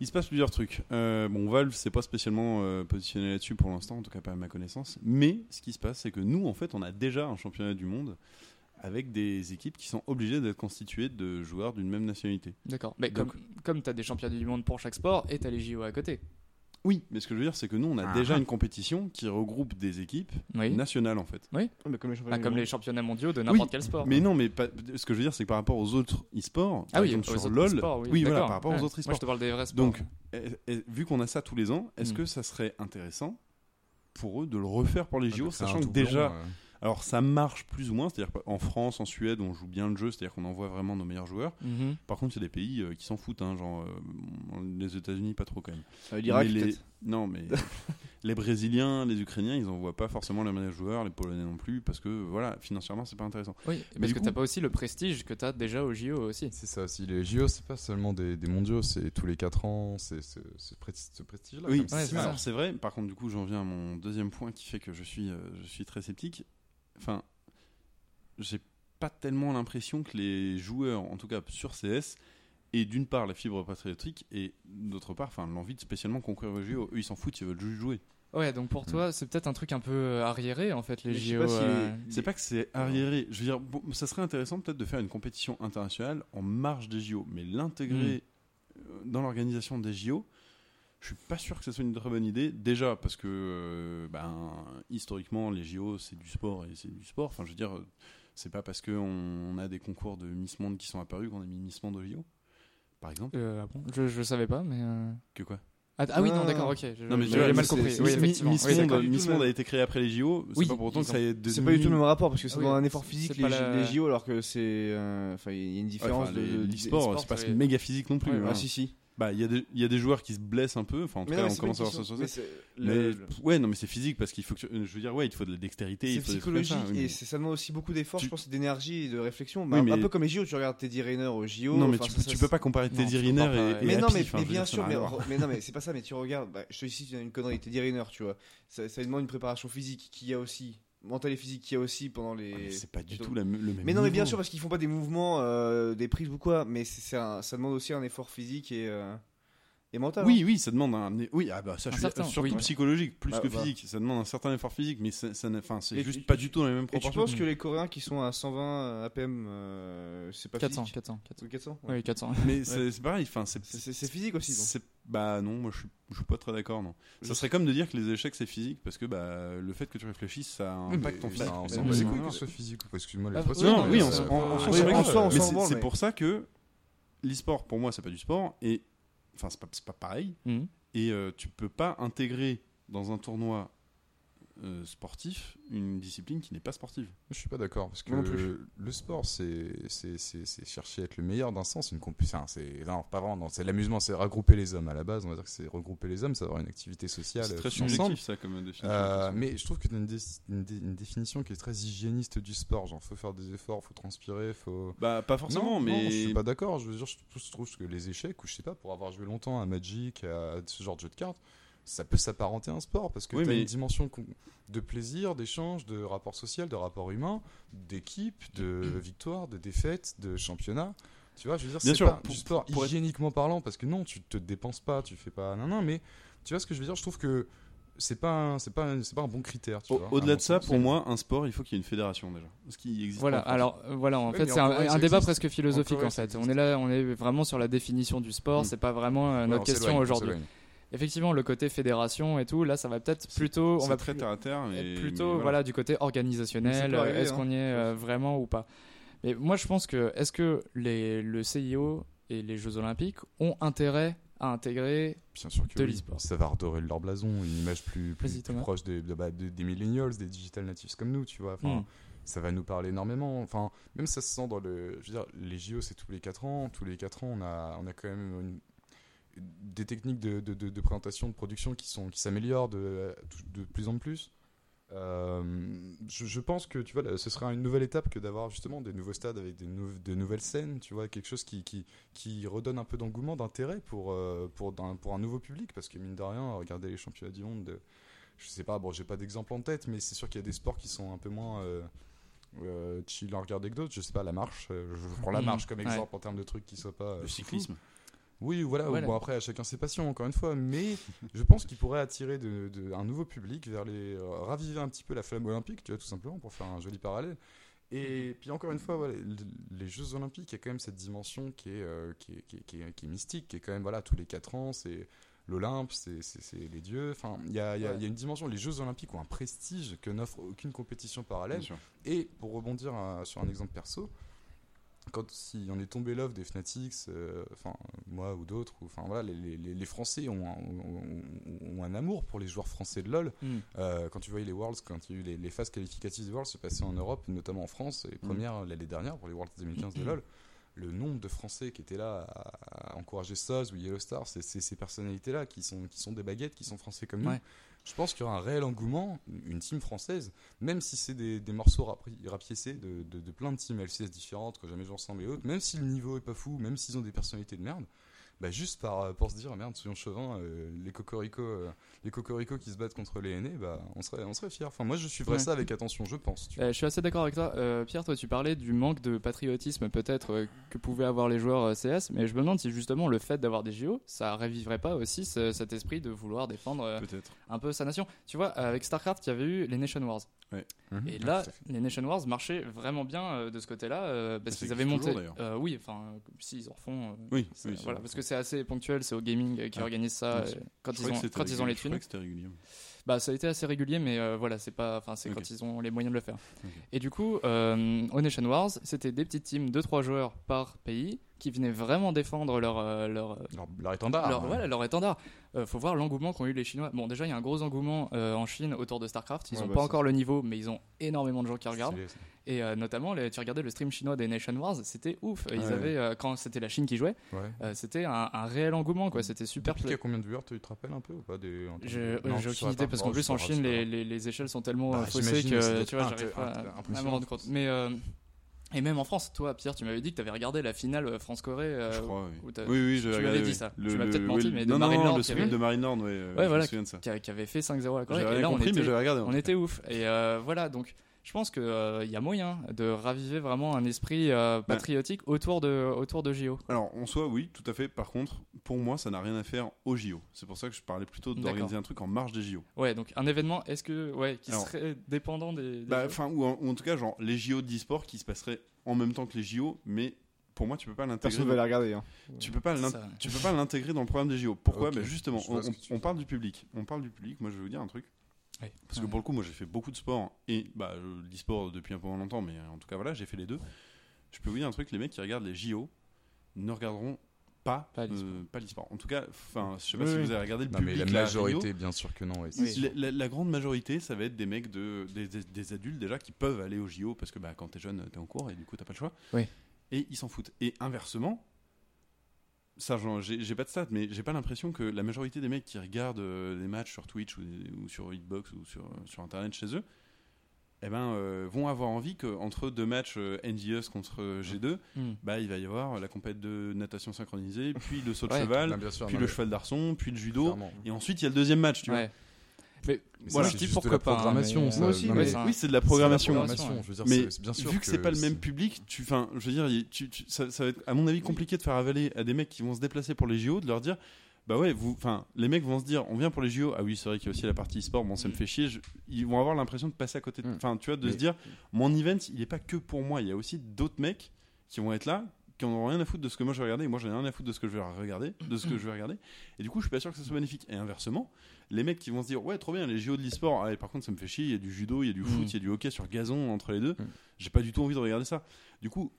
S2: il se passe plusieurs trucs. Euh, bon, Valve, c'est pas spécialement euh, positionné là-dessus pour l'instant, en tout cas pas à ma connaissance. Mais ce qui se passe, c'est que nous, en fait, on a déjà un championnat du monde avec des équipes qui sont obligées d'être constituées de joueurs d'une même nationalité.
S1: D'accord. Mais
S2: Donc-
S1: comme, comme tu as des championnats du monde pour chaque sport et tu as les JO à côté.
S2: Oui, mais ce que je veux dire, c'est que nous, on a
S3: Ah.
S2: déjà une compétition qui regroupe des équipes
S1: Oui.
S2: nationales, en fait.
S4: Ouais, mais comme les championnats
S1: Ah,
S4: du
S1: comme
S4: monde.
S1: les championnats mondiaux de n'importe
S2: Oui,
S1: quel sport.
S2: Mais non, mais pas- ce que je veux dire, c'est que par rapport aux autres e-sports, par
S1: ah oui,
S2: exemple
S1: aux
S2: sur
S1: autres
S2: LoL,
S1: sports, oui,
S2: voilà,
S1: d'accord.
S2: par rapport aux
S1: Ouais.
S2: autres
S1: Moi, je
S2: e-sports.
S1: te parle des vrais sports.
S2: Donc, et- et vu qu'on a ça tous les ans, est-ce
S1: Mm.
S2: que ça serait intéressant pour eux de le refaire pour les JO, sachant que déjà,
S3: euh,
S2: alors ça marche plus ou moins, c'est-à-dire qu'en France, en Suède, on joue bien le jeu, c'est-à-dire qu'on envoie vraiment nos meilleurs joueurs.
S1: Mhm.
S2: Par contre, il y a des pays euh, qui s'en foutent, hein, genre euh, les États-Unis, pas trop quand même.
S4: Euh, L'Irak,
S2: Mais les-
S4: peut-être?
S2: Non, mais les Brésiliens, les Ukrainiens, ils envoient pas forcément les meilleurs joueurs, les Polonais non plus, parce que voilà, financièrement, c'est pas intéressant.
S1: Oui,
S2: Mais
S1: parce que
S2: coup-
S1: t'as pas aussi le prestige que t'as déjà au JO aussi.
S3: C'est ça aussi. Les JO, c'est pas seulement des, des mondiaux, c'est tous les 4 ans, c'est ce presti- ce prestige-là.
S2: Oui, c'est vrai. Par contre, du coup, j'en viens à mon deuxième point qui fait que je suis, euh, je suis très sceptique. Enfin, j'ai pas tellement l'impression que les joueurs, en tout cas sur CS, aient d'une part la fibre patriotique et d'autre part, enfin, l'envie de spécialement concourir aux JO. Eux, ils s'en foutent, ils veulent juste jouer.
S1: Ouais, donc pour toi, c'est peut-être un truc un peu euh, arriéré en fait, les
S4: Mais
S1: JO.
S4: si
S1: euh,
S2: C'est pas que c'est arriéré. Je veux dire, bon, ça serait intéressant peut-être de faire une compétition internationale en marge des JO, mais l'intégrer euh, dans l'organisation des JO, je suis pas sûr que ce soit une très bonne idée. Déjà parce que, euh, ben, historiquement, les JO c'est du sport et c'est du sport. Enfin, je veux dire, c'est pas parce qu'on on a des concours de Miss Monde qui sont apparus qu'on a mis Miss Monde aux JO, par exemple?
S1: euh, ah bon? Je, je savais pas, mais. euh,
S2: Que quoi?
S1: Ah, ah oui,
S4: Non,
S1: d'accord, ok. je-
S2: Non, mais
S1: j'ai mal
S4: c'est-
S1: compris.
S4: c'est-
S1: Oui,
S4: c'est-
S1: effectivement.
S2: Miss,
S1: Oui,
S2: Monde, Miss
S4: le
S2: Monde a été créé après les JO. C'est
S1: Oui,
S2: pas pour autant que ça ait
S4: C'est pas du tout le même rapport parce que
S1: Oui,
S4: demande un effort physique
S1: c'est
S4: les,
S1: pas la-
S4: les JO alors que c'est euh, enfin il y a une différence de,
S2: les-
S4: de-
S2: l'e-sport, c'est pas
S1: c'est-
S2: méga physique non plus.
S1: Ouais,
S2: hein.
S4: Ah si si.
S2: Bah, il y, a des- il y a des joueurs qui se blessent un peu. Enfin, en tout
S4: Mais
S2: cas,
S4: non, mais
S2: on commence à voir ça sur
S4: mais
S2: Mais
S4: le- le-
S2: ouais, non, mais c'est physique parce qu'il faut que tu- je veux dire, ouais, il faut de la dextérité, il
S4: C'est
S2: faut des
S4: psychologique
S2: ça, oui, mais-
S4: et c'est- ça demande aussi beaucoup d'efforts,
S2: Tu-
S4: je pense, d'énergie et de réflexion.
S2: Oui,
S4: Bah,
S2: mais-
S4: Un peu comme les JO, tu regardes Teddy Rayner aux JO.
S2: Non, mais tu,
S4: ça- ça-
S2: tu peux pas comparer
S1: Non,
S2: Teddy
S1: pas,
S2: et, et
S4: Mais non, mais,
S2: enfin,
S4: mais bien sûr, mais, mais non, mais c'est pas ça. Mais tu regardes, bah, je te dis une connerie, Teddy Rayner, tu vois. Ça demande une préparation physique qu'il y a aussi, mentale et physique qu'il y a aussi pendant
S2: Ah,
S4: les.
S2: C'est pas du tout la, le même
S4: Mais non, mais bien sûr, parce qu'ils font pas des mouvements, euh, des prises ou quoi. Mais c'est un- ça demande aussi un effort physique et, euh, et mental.
S2: Oui,
S4: hein.
S2: oui, ça demande un. Oui, ah bah ça,
S1: Un
S2: je suis
S1: certain,
S2: surtout
S1: oui.
S2: psychologique plus
S4: Bah,
S2: que
S4: bah.
S2: physique. Ça demande un certain effort physique, mais ça, ça enfin, c'est juste
S4: tu-
S2: pas du tout dans les mêmes
S4: Et tu
S2: proportions.
S4: penses que les Coréens qui sont à 120 APM, euh, c'est pas
S1: 400,
S4: physique
S1: 400, 400.
S4: Ou 400 ouais.
S1: Oui, 400.
S2: Mais c'est c'est pareil. Enfin, c'est
S4: physique aussi. donc.
S2: Bah non, moi je suis, je suis pas très d'accord. Non. Ça serait comme de dire que les échecs c'est physique parce que bah le fait que tu réfléchisses ça impacte ton physique.
S3: que ce soit. Excuse-moi
S1: Ah.
S2: Non,
S1: Oui,
S2: c'est- pour ça que l'e-sport pour moi c'est pas du sport et enfin c'est pas, c'est pas pareil
S1: Mhm.
S2: et euh, tu peux pas intégrer dans un tournoi euh, sportif une discipline qui n'est pas sportive.
S3: Je suis pas d'accord parce que
S4: Moi non plus.
S3: le sport c'est chercher à être le meilleur d'un sens une c'est non pas vraiment c'est l'amusement c'est regrouper les hommes à la base on va dire que c'est regrouper les hommes c'est avoir une activité sociale
S2: C'est très subjectif ça comme définition.
S3: Euh, mais je trouve que tu as une, dé- une dé- une définition qui est très hygiéniste du sport genre faut faire des efforts faut transpirer faut
S2: Bah pas forcément,
S3: non,
S2: mais
S3: non, je suis pas d'accord. Je veux dire, je, je trouve que les échecs, ou je sais pas, pour avoir joué longtemps à Magic, à ce genre de jeu de cartes, ça peut s'apparenter à un sport parce que
S2: Oui,
S3: tu as
S2: mais-
S3: une dimension de plaisir, d'échange, de rapport social, de rapport humain, d'équipe, de victoire, de défaite, de championnat. Tu vois, je veux dire, c'est pas
S2: pour-
S3: du sport
S2: pour être-
S3: hygiéniquement parlant parce que non, tu te dépenses pas, tu fais pas non non, mais tu vois ce que je veux dire. Je trouve que c'est pas un- c'est pas un- c'est pas un bon critère.
S2: Au- Au-delà de ça,
S3: sens.
S2: pour moi, un sport, il faut qu'il y ait une fédération déjà. Ce qui existe.
S1: Voilà, alors euh, voilà, en
S3: Ouais,
S1: fait c'est un, débat presque philosophique en fait. On est là, on est vraiment sur la définition du sport,
S2: Mm.
S1: c'est pas vraiment euh, notre
S3: on
S1: question aujourd'hui. Effectivement, le côté fédération et tout, là ça va peut-être plutôt, on va
S2: très
S1: plus-
S2: terre à terre. mais-
S1: plutôt
S2: mais
S1: voilà. du côté organisationnel,
S4: arriver,
S1: est-ce
S4: hein.
S1: qu'on y est euh, vraiment ou pas? Mais moi je pense que est-ce que les, le CIO et les Jeux Olympiques ont intérêt à intégrer
S3: Bien sûr que
S1: de
S3: oui.
S1: l'e-sport?
S3: Ça va redorer leur blason, une image plus, plus, proche des, de- bah, des, des millennials, des digital natives comme nous, tu vois. Enfin,
S1: Hmm.
S3: Ça va nous parler énormément. Enfin, même ça se sent dans le. Je veux dire, les JO, c'est tous les 4 ans. Tous les 4 ans, on a, on a quand même une- des techniques de, de, de- de présentation, de production qui sont qui s'améliorent de, de plus en plus. Euh, je, je pense que tu vois, là, ce sera une nouvelle étape que d'avoir justement des nouveaux stades avec des, nou- de nouvelles scènes, tu vois, quelque chose qui, qui, qui redonne un peu d'engouement, d'intérêt pour, euh, pour, d'un- pour un nouveau public, parce que mine de rien, regarder les championnats du monde, de- je sais pas, bon, j'ai pas d'exemple en tête, mais c'est sûr qu'il y a des sports qui sont un peu moins euh, chill à regarder que d'autres. Je sais pas, la marche, je prends la marche comme
S1: Ouais.
S3: exemple en termes de trucs qui soient pas.
S2: Le cyclisme.
S3: Oui, voilà.
S1: Voilà.
S3: Bon, après, à chacun ses passions, encore une fois. Mais je pense qu'il pourrait attirer de, de- un nouveau public vers les. euh, raviver un petit peu la flamme olympique, tu vois, tout simplement, pour faire un joli parallèle. Et puis, encore une fois, voilà, les Jeux Olympiques, il y a quand même cette dimension qui est, euh, qui est, qui est- qui est- qui est mystique, qui est quand même, voilà, tous les 4 ans, c'est. L'Olympe, c'est les dieux. Enfin, il y y a- il y a une dimension. Les Jeux Olympiques ont un prestige que n'offre aucune compétition parallèle. Et pour rebondir euh, sur un exemple perso, quand si on est tombé l'offre des Fanatics, euh, enfin moi ou d'autres, enfin voilà, les, les- les Français ont un, ont- ont- ont un amour pour les joueurs français de LoL.
S1: Hmm.
S3: Euh, quand tu voyais les Worlds, quand il y a eu les, les phases qualificatives des Worlds se passaient en Europe, notamment en France, les premières l'année dernière pour les Worlds 2015 de LoL, le nombre de Français qui étaient là à, encourager Soz ou Yellow Star, c'est ces personnalités-là qui sont, qui sont des baguettes, qui sont français comme nous.
S1: Ouais.
S3: Je pense qu'il y aura un réel engouement, une team française, même si c'est des, morceaux rapiécés de, de, plein de teams LCS différentes, que jamais j'en ressemble et autres, même si le niveau est pas fou, même s'ils ont des personnalités de merde, bah juste par, pour se dire, merde, soyons chauvin, euh, les cocorico, euh, les cocorico qui se battent contre les aînés, bah, on serait, on serait fiers. Enfin, moi, je suivrais
S1: Ouais.
S3: ça avec attention, je pense.
S1: Euh, je suis assez d'accord avec toi. Euh, Pierre, toi, tu parlais du manque de patriotisme peut-être euh, que pouvaient avoir les joueurs euh, CS, mais je me demande si justement le fait d'avoir des JO, ça révivrait pas aussi ce- cet esprit de vouloir défendre euh, un peu sa nation. Tu vois, avec StarCraft, il y avait eu les Nation Wars.
S3: Mhm.
S1: Et là,
S3: Tout à fait.
S1: les Nation Wars marchaient vraiment bien euh, de ce côté-là, euh, parce qu'ils avaient monté.
S2: toujours, d'ailleurs.
S1: Euh, oui, enfin, euh, si ils en refont. euh,
S2: Oui,
S1: c'est-
S2: oui,
S1: voilà,
S2: vrai.
S1: parce que c'est assez ponctuel, c'est au gaming qui
S2: Ah.
S1: organise ça euh, quand ils ont ils les
S2: régulier. Je
S1: thunes.
S2: que c'était régulier.
S1: Bah, ça a été assez régulier, mais euh, voilà, c'est pas, enfin, c'est quand ils ont les moyens de le faire. Et du coup, euh, au Nation Wars, c'était des petites teams de 3 joueurs par pays qui venaient vraiment défendre leur euh, leur euh,
S3: Leur, leur étendard.
S1: leur,
S3: hein.
S1: voilà, leur étendard. Euh, faut voir l'engouement qu'ont eu les Chinois. Bon, déjà, il y a un gros engouement euh, en Chine autour de StarCraft. Ils
S4: Ouais,
S1: ont
S4: bah,
S1: pas
S4: ça-
S1: encore le niveau, mais ils ont énormément de gens qui regardent. Et euh, notamment, les- tu regardais le stream chinois des Nation Wars, c'était ouf. Ils
S2: Ouais.
S1: avaient, euh, quand c'était la Chine qui jouait,
S3: Ouais.
S1: euh, c'était un, un réel engouement, quoi. C'était super.
S3: Y a combien de viewers, tu te rappelles un peu ou pas des,
S1: J'ai aucune
S3: tu
S1: idée parce qu'en plus en Chine les, les, les échelles sont tellement
S3: Bah,
S1: faussées que tu vois j'arrive pas à- à me rendre compte. Mais euh, et même en France, toi Pierre, tu m'avais dit que tu avais regardé la finale euh, France-Corée. euh,
S2: Je crois, oui. Oui, oui,
S1: tu
S2: j'avais
S1: m'avais dit
S2: oui.
S1: ça.
S2: Le-
S1: Tu m'as peut-être
S2: oui,
S1: menti, mais de
S2: non,
S1: Marine
S2: non,
S1: Nord
S2: le
S1: avait-
S2: de Marine Nord, ouais, euh, je
S1: voilà,
S2: me souviens de ça.
S1: qui, avait fait 5-0 à la Corée.
S2: J'avais
S1: Et là, on
S2: compris,
S1: était,
S2: mais j'avais regardé. en
S1: on était ouf. Et euh, voilà, donc je pense qu'il il y a moyen de raviver vraiment un esprit euh, patriotique autour de autour de JO.
S2: Alors, en soi, oui, tout à fait. Par contre, pour moi, ça n'a rien à faire au JO. C'est pour ça que je parlais plutôt d'organiser un truc en marge des JO.
S1: Ouais, donc un événement, est-ce que ouais, qui
S2: Alors,
S1: serait dépendant des. des
S2: Bah, enfin, ou, en- ou en tout cas, genre les JO d'e-sport qui se passeraient en même temps que les JO, mais pour moi, tu peux pas l'intégrer.
S4: Personne ne va
S2: dans-
S4: les regarder. hein.
S2: Tu peux pas tu peux pas l'intégrer dans le programme des JO. Pourquoi?
S3: Ok,
S2: Bah, Justement, on parle du public. On parle du public. Moi, je vais vous dire un truc. Parce que pour le coup, moi, j'ai fait beaucoup de sport et bah, l'e-sport depuis un peu longtemps, mais en tout cas, voilà, j'ai fait les deux. Je peux vous dire un truc les mecs qui regardent les JO ne regarderont pas,
S1: Pas l'e-sport.
S2: euh, pas l'e-sport. En tout cas, enfin, je sais pas
S4: Oui,
S2: si
S4: oui.
S2: vous avez regardé le
S3: Non, mais
S2: public.
S3: la
S2: là, à Rio.
S3: majorité, bien sûr que non. ouais.
S2: La, la- la grande majorité, ça va être des mecs de des, des- des adultes déjà qui peuvent aller au JO parce que bah, quand t'es jeune, t'es en cours et du coup t'as pas le choix.
S1: Oui.
S2: Et ils s'en foutent. Et inversement, ça, j'ai pas de stats, mais j'ai pas l'impression que la majorité des mecs qui regardent euh, des matchs sur Twitch ou, ou sur Hitbox ou sur, sur internet chez eux, eh ben, euh, vont avoir envie qu'entre deux matchs euh, NGS contre euh, G2,
S1: Hmm.
S2: bah, il va y avoir la compète de natation synchronisée, puis le saut de
S1: Ouais.
S2: cheval,
S3: bien sûr,
S2: puis
S3: non,
S2: le
S3: mais
S2: cheval d'arçon, puis le judo,
S3: clairement.
S2: et ensuite il y a le deuxième match, tu vois.
S1: Mais
S3: Mais
S1: voilà,
S3: ça,
S1: je
S3: c'est
S1: dis pourquoi
S3: la
S1: pas.
S3: programmation,
S1: mais-
S3: ça.
S1: Moi aussi,
S3: Non,
S1: mais
S3: mais
S1: ça-
S2: Oui, c'est de la programmation.
S1: programmation,
S3: programmation, je veux dire,
S2: Mais
S3: bien sûr
S2: vu que, c'est pas le même public, tu, enfin, je veux dire, il- tu- tu- ça, ça va être, à mon avis, compliqué de faire avaler à des mecs qui vont se déplacer pour les JO, de leur dire, bah ouais, vous, enfin, les mecs vont se dire, on vient pour les JO, ah oui, c'est vrai qu'il y a aussi la partie e-sport, bon, ça me fait chier, je- ils vont avoir l'impression de passer à côté, de-
S3: Mm.
S2: enfin, tu vois, de
S3: Mais-
S2: se dire, mon event, il est pas que pour moi, il y a aussi d'autres mecs qui vont être là, qui en ont rien à foutre de ce que moi je vais regarder, et moi j'en ai rien à foutre de ce que je vais regarder, de ce que je vais regarder, et du coup, je suis pas sûr que ça soit bénéfique. Et inversement, les mecs qui vont se dire, ouais, trop bien, les JO de l'e-sport, ah, et par contre, ça me fait chier, il y a du judo, il y a du foot,
S1: Mm.
S2: il y a du hockey sur gazon entre les deux,
S3: Mm.
S2: j'ai pas du tout envie de regarder ça. Du coup,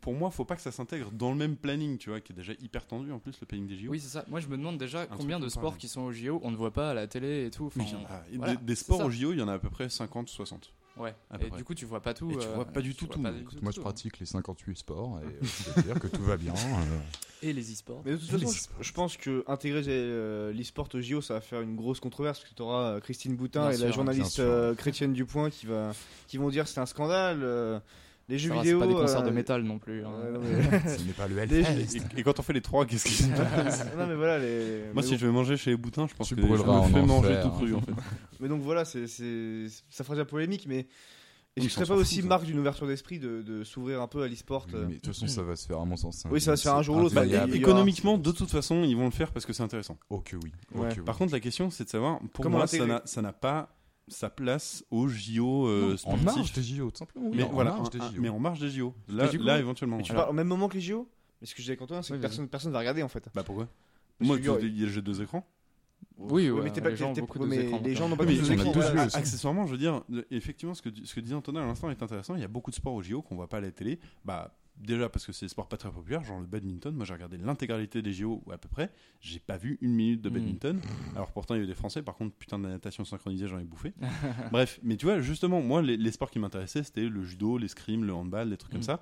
S2: pour moi, faut pas que ça s'intègre dans le même planning, tu vois, qui est déjà hyper tendu en plus, le planning des JO.
S1: Oui, c'est ça. Moi, je me demande déjà combien de sports
S2: pareil.
S1: qui sont au JO, on ne voit pas à la télé et tout. Enfin,
S2: Oui, a-
S1: voilà,
S2: des, des sports
S1: ça.
S2: au JO, il y en a à peu près 50, 60.
S1: Ouais. Et
S2: près.
S1: du coup, tu vois pas tout.
S2: Et tu
S1: euh,
S2: vois pas du tout tout,
S1: pas
S2: mais
S1: du
S3: Écoute,
S1: tout
S3: moi,
S1: tout,
S3: je
S1: hein.
S3: pratique les 58 sports et euh, je peux te dire que tout va bien. euh.
S1: Et les e-sports.
S4: Mais de toute façon, je, pense que intégrer euh, l'e-sport au JO, ça va faire une grosse controverse parce que tu auras Christine Boutin
S1: Bien
S4: et
S1: sûr,
S4: la
S1: bien
S4: journaliste euh, Chrétienne Dupoint qui, va, qui vont dire que c'est un scandale. Euh, les jeux vidéo.
S1: C'est pas des concerts
S4: euh,
S1: de métal non plus. hein.
S4: ouais, non, mais-
S3: Ce n'est pas le Hellfest.
S2: Et, et quand on fait les trois, qu'est-ce qui se passe
S4: non mais voilà les.
S2: Moi,
S4: mais
S2: si
S4: bon.
S2: je vais manger chez les boutins, je pense
S3: Tu
S2: que je me
S3: en
S2: fais manger
S3: enfer,
S2: tout cru,
S3: hein.
S2: en fait.
S4: Mais donc voilà, c'est, ça fera déjà polémique, mais
S2: Oui, on
S4: serait
S2: s'en
S4: pas aussi
S2: ça.
S4: marque d'une ouverture d'esprit de, de s'ouvrir un peu à l'e-sport euh,
S3: Mais de toute façon, ça va se faire à mon sens.
S4: Oui, ça va se faire un jour ou l'autre.
S2: Bah, économiquement, de toute façon, ils vont le faire parce que c'est intéressant.
S3: Oh que oui. Oh
S4: Ouais.
S3: que oui.
S2: Par contre, la question, c'est de savoir, pour
S4: Comment
S2: moi, ça n'a pas sa place aux JO euh,
S3: en
S2: sportifs.
S3: marge des JO, tout simplement. Oui,
S2: mais
S3: en
S2: voilà,
S3: marge
S2: un-
S3: des JO.
S2: mais en marge des JO. Là,
S4: coup-
S2: là éventuellement.
S4: Mais tu parles au même moment que les JO Mais ce que je disais avec Antoine, c'est
S1: Oui,
S4: que personne, personne va regarder en fait.
S2: Bah pourquoi
S4: Parce
S2: Moi, il y a le jeu de deux écrans.
S1: Oui, ouais,
S4: mais t'es pas,
S1: les gens
S4: n'ont pas
S3: a
S4: écrans,
S3: tous
S4: voilà.
S3: vu.
S2: accessoirement, je veux dire, effectivement, ce que, ce que disait Antonin à l'instant est intéressant. Il y a beaucoup de sports au JO qu'on voit pas à la télé. Bah, déjà parce que c'est des sports pas très populaires, genre le badminton. Moi, j'ai regardé l'intégralité des JO à peu près. J'ai pas vu une minute de
S1: Mm.
S2: badminton. Alors pourtant, il y avait des Français. Par contre, putain de la natation synchronisée, j'en ai bouffé. Bref, mais tu vois, justement, moi, les, les sports qui m'intéressaient, c'était le judo, l'escrime, le handball, des trucs
S1: Mm.
S2: comme ça.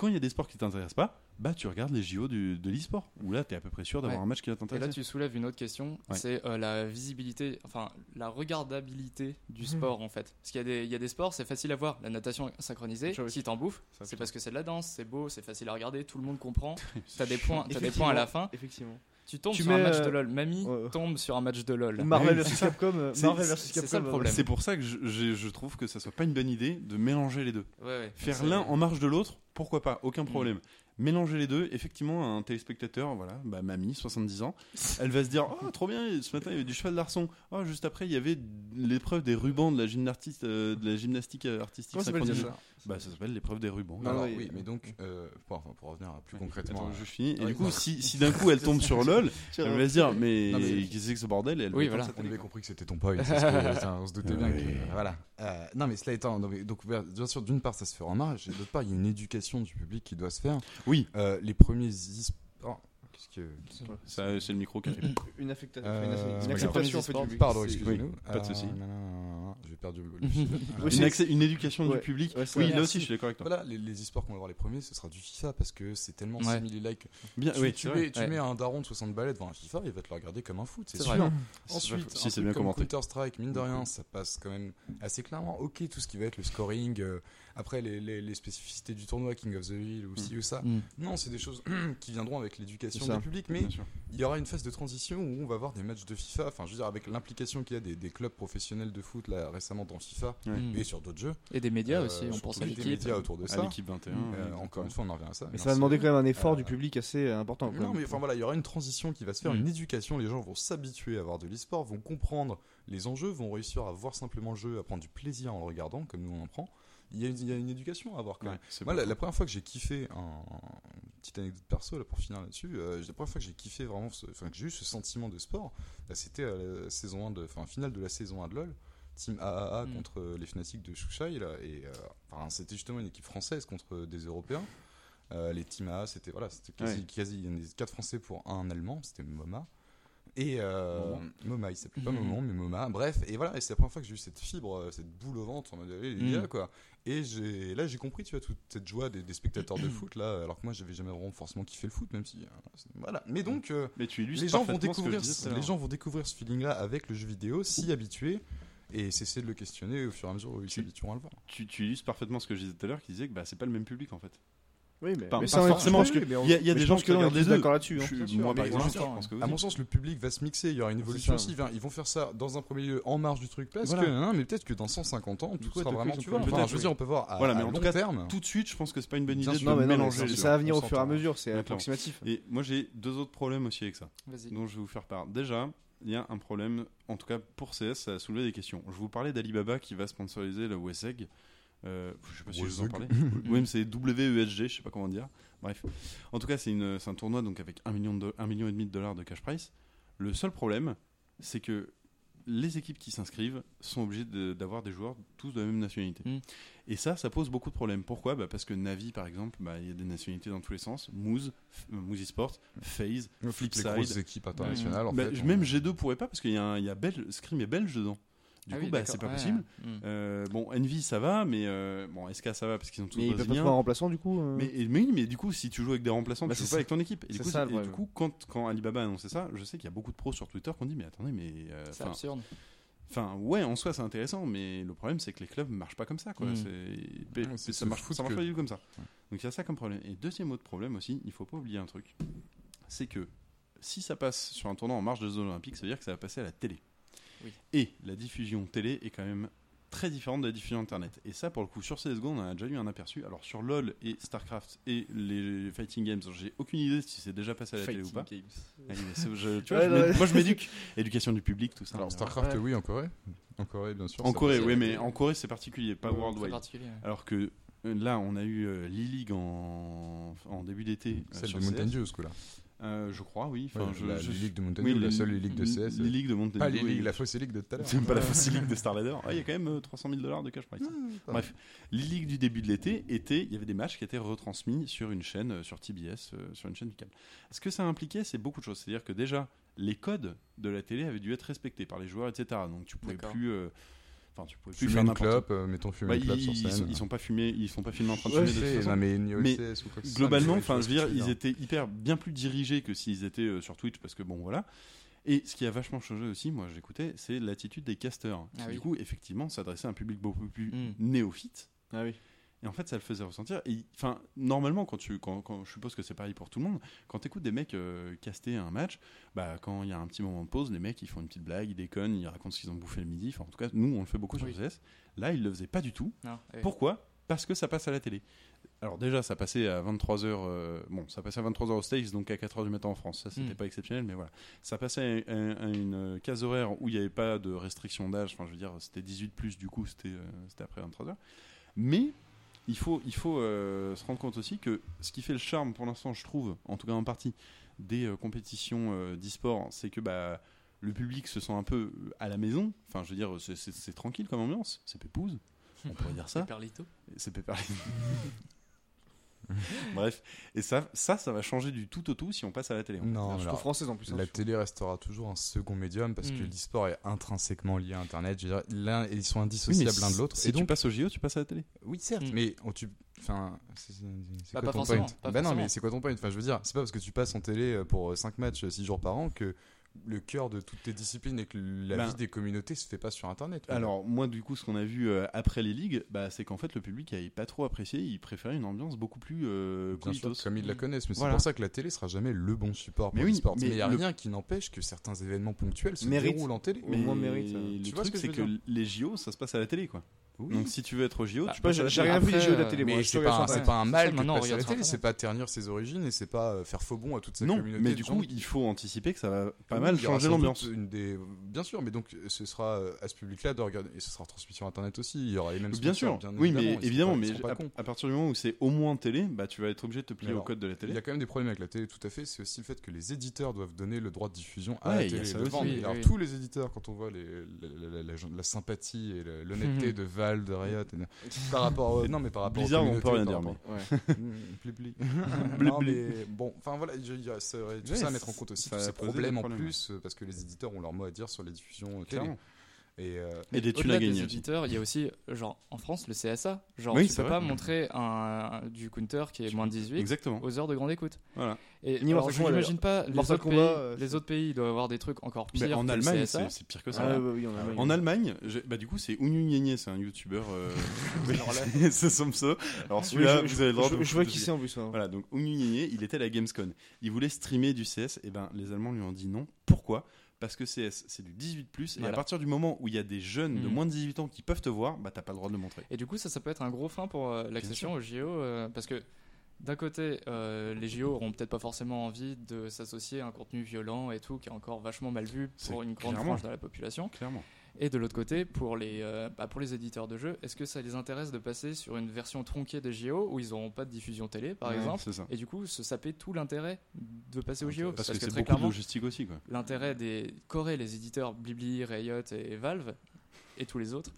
S2: Quand il y a des sports qui t'intéressent pas, bah tu regardes les JO du, de l'e-sport, où là tu es à peu près sûr d'avoir
S1: Ouais.
S2: un match qui va
S1: Et
S2: t'intéresser.
S1: là, tu soulèves une autre question,
S2: Ouais.
S1: c'est euh, la visibilité, enfin la regardabilité du
S4: Mhm.
S1: sport en fait. Parce qu'il y, a des- il y a des sports, c'est facile à voir. La natation synchronisée,
S4: Je-
S1: si t'en bouffes, c'est parce que c'est de la danse, c'est beau, c'est facile à regarder, tout le monde comprend. T'as des points, t'as des points à la fin.
S4: Effectivement.
S1: Tu tombes
S4: Tu
S1: sur un match
S4: euh,
S1: de LoL. Mamie
S4: ouais.
S1: tombe sur un match de LoL.
S4: Marvel vs
S2: c'est ça.
S4: Capcom, euh,
S2: C'est-
S4: Marvel vs
S1: c'est
S4: Capcom.
S1: ça le
S4: euh,
S1: problème.
S2: C'est pour ça que je, je- je trouve que ça soit pas une bonne idée de mélanger les deux.
S1: Ouais, ouais.
S2: Faire l'un en marge de l'autre, pourquoi pas, aucun
S1: Mm.
S2: problème. Mélanger les deux, effectivement, un téléspectateur, voilà, bah, mamie, 70 ans, elle va se dire Oh, trop bien, ce matin il y avait du cheval d'arçon. Oh, juste après, il y avait l'épreuve des rubans de la, gymnastique, euh, de la gymnastique euh, artistique
S4: Comment s'appelle ça?
S2: Bah, ça s'appelle l'épreuve des rubans.
S4: Non,
S3: Alors,
S4: oui.
S3: oui, mais donc, euh, pour, enfin, pour revenir plus
S2: Ouais.
S3: concrètement.
S2: Attends, je finis. Et
S3: Ouais,
S2: du coup,
S3: non.
S2: si, si d'un coup elle tombe sur LOL, elle va se dire Mais qu'est-ce que c'est que ce bordel Et elle
S1: Oui, voilà.
S3: On avait compris que c'était ton enfin, on se doutait bien que. Voilà. Non, mais cela étant. donc, bien sûr, d'une part, ça se fait en marge, et d'autre part, il y a une éducation du public qui doit se faire.
S2: Oui,
S3: Euh, les premiers e-sports. Qu'est-ce que.
S2: c'est le micro qui a fait.
S4: Une, affecta-
S3: Euh,
S4: une, acceptation fait du public.
S3: Pardon, excusez-nous.
S2: pas de souci.
S3: Euh, J'ai perdu le le
S2: Une,
S4: c'est-
S2: accès- une éducation
S4: Ouais.
S2: du public.
S4: Ouais,
S2: oui,
S4: vrai.
S2: là aussi, je suis d'accord avec toi.
S3: Voilà, les, les e-sports qu'on va voir les premiers, ce sera du FIFA parce que c'est tellement
S1: Ouais.
S3: simili-like.
S2: Bien,
S3: Tu,
S2: oui,
S3: tu mets, tu
S1: Ouais.
S3: mets un daron de 60 balais devant un FIFA, il va te le regarder comme un foot, c'est sûr.
S1: vrai.
S3: Ensuite,
S2: si
S3: un
S2: c'est bien
S3: comme
S2: commenté.
S3: Counter-Strike, mine de rien, ça passe quand même assez clairement. Ok, tout ce qui va être le scoring, euh, après les, les- les spécificités du tournoi, King of the Hill ou ci ou ça.
S1: Mm.
S3: Non, c'est des choses qui viendront avec l'éducation du public, mais il y aura une phase de transition où on va voir des matchs de FIFA. Enfin, je veux dire, avec l'implication qu'il y a des, des clubs professionnels de foot là récemment dans FIFA.
S1: Mm.
S3: et sur d'autres jeux.
S1: Et des médias
S3: Euh,
S1: aussi, on pense à
S3: des
S1: l'équipe.
S3: médias autour de
S2: À
S3: ça.
S2: l'équipe 21.
S3: Euh, encore une fois, on en revient à ça.
S4: Mais ça va demander quand même un effort
S3: Euh,
S4: du public assez important. quand
S3: Non, mais enfin voilà, il y aura une transition qui va se faire,
S1: Mm.
S3: une éducation. Les gens vont s'habituer à voir de l'e-sport, vont comprendre les enjeux, vont réussir à voir simplement le jeu, à prendre du plaisir en le regardant, comme nous on en prend. Il y a, une- il y a une éducation à avoir quand même. Moi, la, la première fois que j'ai kiffé, un, une petite anecdote perso là, pour finir là-dessus, euh, la première fois que j'ai kiffé vraiment, ce- enfin que j'ai eu ce sentiment de sport, bah, c'était à la saison 1 de, finale de la saison 1 de LoL, Team AAA
S1: Mm.
S3: contre les Fnatic de Shushai là, et euh, c'était justement une équipe française contre des Européens. Euh, les Team AA, c'était voilà, c'était quasi,
S2: Ouais.
S3: quasi, il y en a 4 Français pour un Allemand, c'était Moma. Et euh,
S2: Moment.
S3: Moma, il s'appelait pas
S1: Mhm.
S3: Momon, mais Moma. Bref, et voilà, et c'est la première fois que j'ai eu cette fibre, cette boule au ventre, en mode, allez, les
S1: Mhm.
S3: gars, quoi. Et là, j'ai compris, tu vois, toute cette joie des, des spectateurs de foot, là, alors que moi, j'avais jamais vraiment forcément kiffé le foot, même si. euh, voilà. Mais donc, euh,
S2: Mais tu
S3: les gens, vont
S2: ce
S3: découvrir,
S2: à
S3: les gens vont découvrir ce feeling-là avec le jeu vidéo, s'y habituer, et cesser de le questionner au fur et à mesure où ils
S2: Tu-
S3: s'habitueront à le voir.
S2: tu, tu illustres parfaitement ce que je disais tout à l'heure, qui disait que bah, c'est pas le même public en fait.
S4: Oui, mais,
S2: Pas-
S4: mais
S2: pas forcément, Il y a, y des gens qui regardent les deux.
S4: d'accord là-dessus.
S3: À mon sens, le public va se mixer. Il y aura une évolution aussi. Ils vont faire ça dans un premier lieu en marge du truc parce
S2: Voilà.
S3: que, hein, mais peut-être que dans 150 ans, tout sera vraiment, tu vois. je veux
S2: oui.
S3: dire, on peut voir à,
S2: Voilà, mais
S3: à
S2: en tout
S3: long
S2: cas,
S3: terme.
S2: Tout de suite, je pense que c'est pas une bonne idée de
S4: Non, mais non, mais
S2: mélanger
S4: ça, va venir au fur et à mesure, c'est approximatif.
S2: Et moi, j'ai deux autres problèmes aussi avec ça, dont je vais vous faire part. Déjà, il y a un problème, en tout cas pour CS, ça a soulevé des questions. Je vous parlais d'Alibaba qui va sponsoriser le WSEG. Euh, je sais pas si je vous en parlais. oui, c'est WESG, je sais pas comment dire. Bref. En tout cas, c'est un tournoi donc avec 1 million, de, 1 million et demi de dollars de cash price. Le seul problème, c'est que les équipes qui s'inscrivent sont obligées de- d'avoir des joueurs tous de la même nationalité.
S1: Mm.
S2: Et ça, ça pose beaucoup de problèmes. Pourquoi? Bah Parce que Navi, par exemple, bah, il y a des nationalités dans tous les sens. Moose, euh, Moose Esports, FaZe,
S3: Les
S2: Flipside.
S3: grosses équipes internationales, en
S2: Bah,
S3: fait.
S2: je-
S3: on-
S2: même G2 pourrait pas parce qu'il y a belge, Scream est belge dedans. Du
S1: Ah
S2: coup,
S1: oui,
S2: bah, c'est pas
S1: ouais.
S2: possible.
S1: Mm.
S2: Euh, bon, Envy ça va, mais euh, bon, SK ça va parce qu'ils sont tous
S4: Mais ils peuvent pas trouver un remplaçant du coup. euh
S2: Mais, et- mais oui, mais du coup, si tu joues avec des remplaçants,
S4: Bah,
S2: tu joues
S4: c'est
S2: pas avec ton équipe. Et du
S4: C'est
S2: coup,
S4: ça,
S2: du coup, quand, quand Alibaba a annoncé ça, je sais qu'il y a beaucoup de pros sur Twitter qui ont dit Mais attendez, mais. euh,
S1: C'est
S2: Enfin,
S1: absurde.
S2: enfin, ouais, en soi, c'est intéressant, mais le problème, c'est que les clubs marchent pas comme ça. Quoi.
S1: Mm.
S2: C'est-
S3: Ouais, c'est
S2: ça, marche, ça marche
S3: que-
S2: pas du tout comme ça. Donc il y a ça comme problème. Et deuxième autre problème aussi, il faut pas oublier un truc c'est que si ça passe sur un tournoi en marge des Jeux Olympiques, ça veut dire que ça va passer à la télé.
S1: Oui.
S2: Et la diffusion télé est quand même très différente de la diffusion internet. Et ça, pour le coup, sur CSGO, on en a déjà eu un aperçu. Alors sur LoL et StarCraft et les Fighting Games, j'ai aucune idée si c'est déjà passé à la télé ou pas. Ah oui, mais c'est- je- tu vois,
S4: Ouais,
S2: je
S4: non,
S2: m'é-
S4: ouais.
S2: moi je m'éduque. Éducation du public, tout ça.
S3: Alors, StarCraft,
S4: Ouais.
S3: oui, en Corée. En Corée, bien sûr.
S2: En Corée, oui, mais en Corée c'est particulier, pas worldwide.
S1: particulier. ouais.
S2: Alors que euh, là, on a eu euh, l'e-league en, en début d'été. euh,
S3: Celle
S2: sur
S3: de Mountain. Dew, ce coup-là.
S2: Euh, je crois, oui. Enfin,
S3: Ouais,
S2: je,
S3: la
S2: je-
S3: Ligue de Mountain
S2: oui,
S3: la
S2: les-
S3: seule ligue de CS.
S2: Les ligues de Mountain
S3: Pas les ligues, la fausse ligue de tout à l'heure.
S2: C'est pas la fausse ligue de Star Ladder. Ah, il y a quand même euh, 300 000 dollars de cash prize.
S3: Ah,
S2: Bref, l'e-league du début de l'été était, il y avait des matchs qui étaient retransmis sur une chaîne, euh, sur TBS, euh, sur une chaîne du câble. Ce que ça impliquait, c'est beaucoup de choses. C'est-à-dire que déjà, les codes de la télé avaient dû être respectés par les joueurs, etc. Donc tu pouvais plus. euh, Enfin, tu pouvais plus
S3: Fumer
S2: faire
S3: une clope, euh, mettons fumer
S2: Bah,
S3: une clope
S2: ils,
S3: sur
S2: ils,
S3: scène.
S2: sont, ils sont pas fumés, ils sont pas filmés en train de
S3: Ouais,
S2: fumer de
S3: non, mais ni
S2: Mais
S3: OSS ou quoi que ce soit,
S2: Globalement, enfin, je veux dire, ils étaient hyper bien plus dirigés que s'ils étaient euh, sur Twitch, parce que bon, voilà. Et ce qui a vachement changé aussi, moi j'écoutais, c'est l'attitude des casteurs. qui,
S1: Ah oui.
S2: Du coup, effectivement, s'adressait à un public beaucoup plus
S1: Mm.
S2: néophyte.
S4: Ah oui.
S2: Et en fait, ça le faisait ressentir. Enfin, normalement, quand tu, quand, quand- je suppose que c'est pareil pour tout le monde, quand tu écoutes des mecs euh, caster un match, bah, quand il y a un petit moment de pause, les mecs ils font une petite blague, ils déconnent, ils racontent ce qu'ils ont bouffé le midi. Enfin, en tout cas, nous on le fait beaucoup sur
S1: Oui.
S2: CS. Là, ils le faisaient pas du tout.
S1: Non.
S2: Pourquoi? Parce que ça passe à la télé. Alors déjà, ça passait à 23h. bon, ça passait à 23h aux States, donc à 4h du matin en France. Ça, c'était
S1: Mm.
S2: pas exceptionnel, mais voilà. Ça passait à, à- à une case horaire où il n'y avait pas de restriction d'âge. Enfin, je veux dire, c'était 18 plus. Du coup, c'était euh, c'était après 23h. Mais il faut, il faut euh, se rendre compte aussi que ce qui fait le charme, pour l'instant, je trouve, en tout cas en partie, des euh, compétitions euh, d'e-sport, c'est que bah, le public se sent un peu euh, à la maison. Enfin, je veux dire, c'est- c'est c'est tranquille comme ambiance. C'est pépouze. On pourrait dire ça.
S1: Perlito.
S2: C'est. Bref, et ça, ça, ça va changer du tout au tout si on passe à la télé.
S3: Non, alors,
S4: française en plus. hein,
S3: la télé restera toujours un second médium parce que
S1: Mm.
S3: l'e-sport est intrinsèquement lié à Internet. Je veux dire, l'un, ils sont
S2: Oui,
S3: indissociables l'un de l'autre.
S2: Si
S3: et
S2: tu
S3: donc,
S2: passes au JO, tu passes à la télé.
S3: oui, certes,
S1: Mm.
S3: mais on, tu, enfin, c'est, c'est- c'est
S1: Bah,
S3: quoi
S1: pas
S3: ton
S1: forcément,
S3: point
S1: pas
S3: Bah non, mais c'est quoi ton point Enfin, je veux dire, c'est pas parce que tu passes en télé pour 5 matchs 6 jours par an que le cœur de toutes tes disciplines et que la
S2: Ben,
S3: vie des communautés se fait pas sur Internet.
S2: Alors, moi, du coup, ce qu'on a vu euh, après les ligues, bah, c'est qu'en fait, le public n'avait pas trop apprécié. Il préférait une ambiance beaucoup plus euh,
S3: Bien sûr, comme ils la connaissent, mais
S2: Voilà.
S3: c'est pour ça que la télé sera jamais le bon support pour
S2: Mais oui,
S3: l'e-sport.
S2: mais
S3: Mais il n'y a
S2: le-
S3: rien qui n'empêche que certains événements ponctuels se
S4: Mérite.
S3: déroulent en télé.
S4: Au moins mérite, euh,
S2: le
S3: tu vois ce
S2: truc,
S3: que
S2: c'est
S3: veux
S2: que
S3: dire?
S2: les JO, ça se passe à la télé, quoi.
S3: Oui.
S2: Donc, si tu veux être au JO,
S1: Bah,
S2: tu à
S4: j'ai
S2: la
S4: j'ai
S2: télé.
S4: rien vu des jeux de la
S1: euh,
S4: télé.
S3: Mais c'est pas, un- pas mal
S1: ça,
S3: que
S1: maintenant,
S3: de passer à la télé, c'est pas ternir ses origines et c'est pas euh, faire faux bon à toute sa
S2: Non,
S3: communauté.
S2: mais du coup, il faut anticiper que ça va pas
S3: Oui,
S2: mal
S3: il
S2: changer l'ambiance.
S3: une des- Bien sûr, mais donc ce sera euh, à ce public-là de regarder et ce sera transmis sur Internet aussi. Il y aura les mêmes
S2: Bien sûr, oui, mais évidemment, mais à, partir du moment où c'est au moins télé, bah tu vas être obligé de te plier au code de la
S3: Il
S2: télé.
S3: y a quand même des problèmes avec la télé, tout à fait. C'est aussi le fait que les éditeurs doivent donner le droit de diffusion à la
S2: il
S3: télé. Alors, tous les éditeurs, quand on voit la, sympathie et l'honnêteté de Valve, de Riot, et- par rapport, non mais par rapport
S2: Blizzard, on peut rien dire,
S3: rapport- Mmh, pli, pli.
S2: Bli,
S3: Non, mais bon, enfin voilà, il y a ça- tout
S2: Ouais,
S3: ça à mettre en compte aussi, tous
S2: a
S3: ces problèmes en plus, euh, parce que les éditeurs ont leur mot à dire sur les diffusions euh, télé. Et, euh,
S2: Et des thunes
S1: Au-delà
S2: à
S1: des
S2: gagner
S1: éditeurs, il y a aussi, genre, en France, le CSA. Genre,
S2: Oui,
S1: tu peux
S2: vrai.
S1: pas montrer un, du counter qui est moins de 18
S2: Exactement.
S1: aux heures de grande écoute.
S2: Voilà.
S1: Et
S4: Ni
S1: alors, je n'imagine pas, les autres,
S4: Kombat,
S1: pays,
S4: euh,
S1: les autres pays doivent avoir des trucs encore
S2: Mais
S1: pires
S2: en
S1: que le
S2: Allemagne,
S1: CSA.
S2: c'est pire que ça.
S4: Ah, oui, en Allemagne.
S2: En bah, du coup, c'est Nyenye, c'est un youtubeur. Euh... c'est son pseudo. Alors celui-là,
S4: je-
S2: vous avez le droit
S4: je-
S2: de
S4: Je vois qui c'est en plus. hein.
S2: Voilà, donc Nyenye, il était à la Gamescom. Il voulait streamer du CS, et ben les Allemands lui ont dit non. Pourquoi? Parce que CS, c'est du 18+, et
S1: Voilà.
S2: à partir du moment où il y a des jeunes de
S1: Mhm.
S2: moins de 18 ans qui peuvent te voir, bah t'as pas le droit de le montrer.
S1: Et du coup, ça, ça peut être un gros frein pour euh, l'accession aux JO, euh, parce que d'un côté, euh, les JO auront peut-être pas forcément envie de s'associer à un contenu violent et tout, qui est encore vachement mal vu pour une grande frange de la population.
S2: Clairement.
S1: Et de l'autre côté, pour les, euh, bah, pour les éditeurs de jeux, est-ce que ça les intéresse de passer sur une version tronquée des JO où ils n'auront pas de diffusion télé, par
S2: Ouais,
S1: exemple
S2: C'est ça.
S1: et du coup, se saper tout l'intérêt de passer aux JO
S2: Parce, que, c'est
S1: très
S2: beaucoup de
S1: clairement,
S2: logistique aussi, quoi.
S1: l'intérêt des Corée, les éditeurs Blibli, Riot et Valve et tous les autres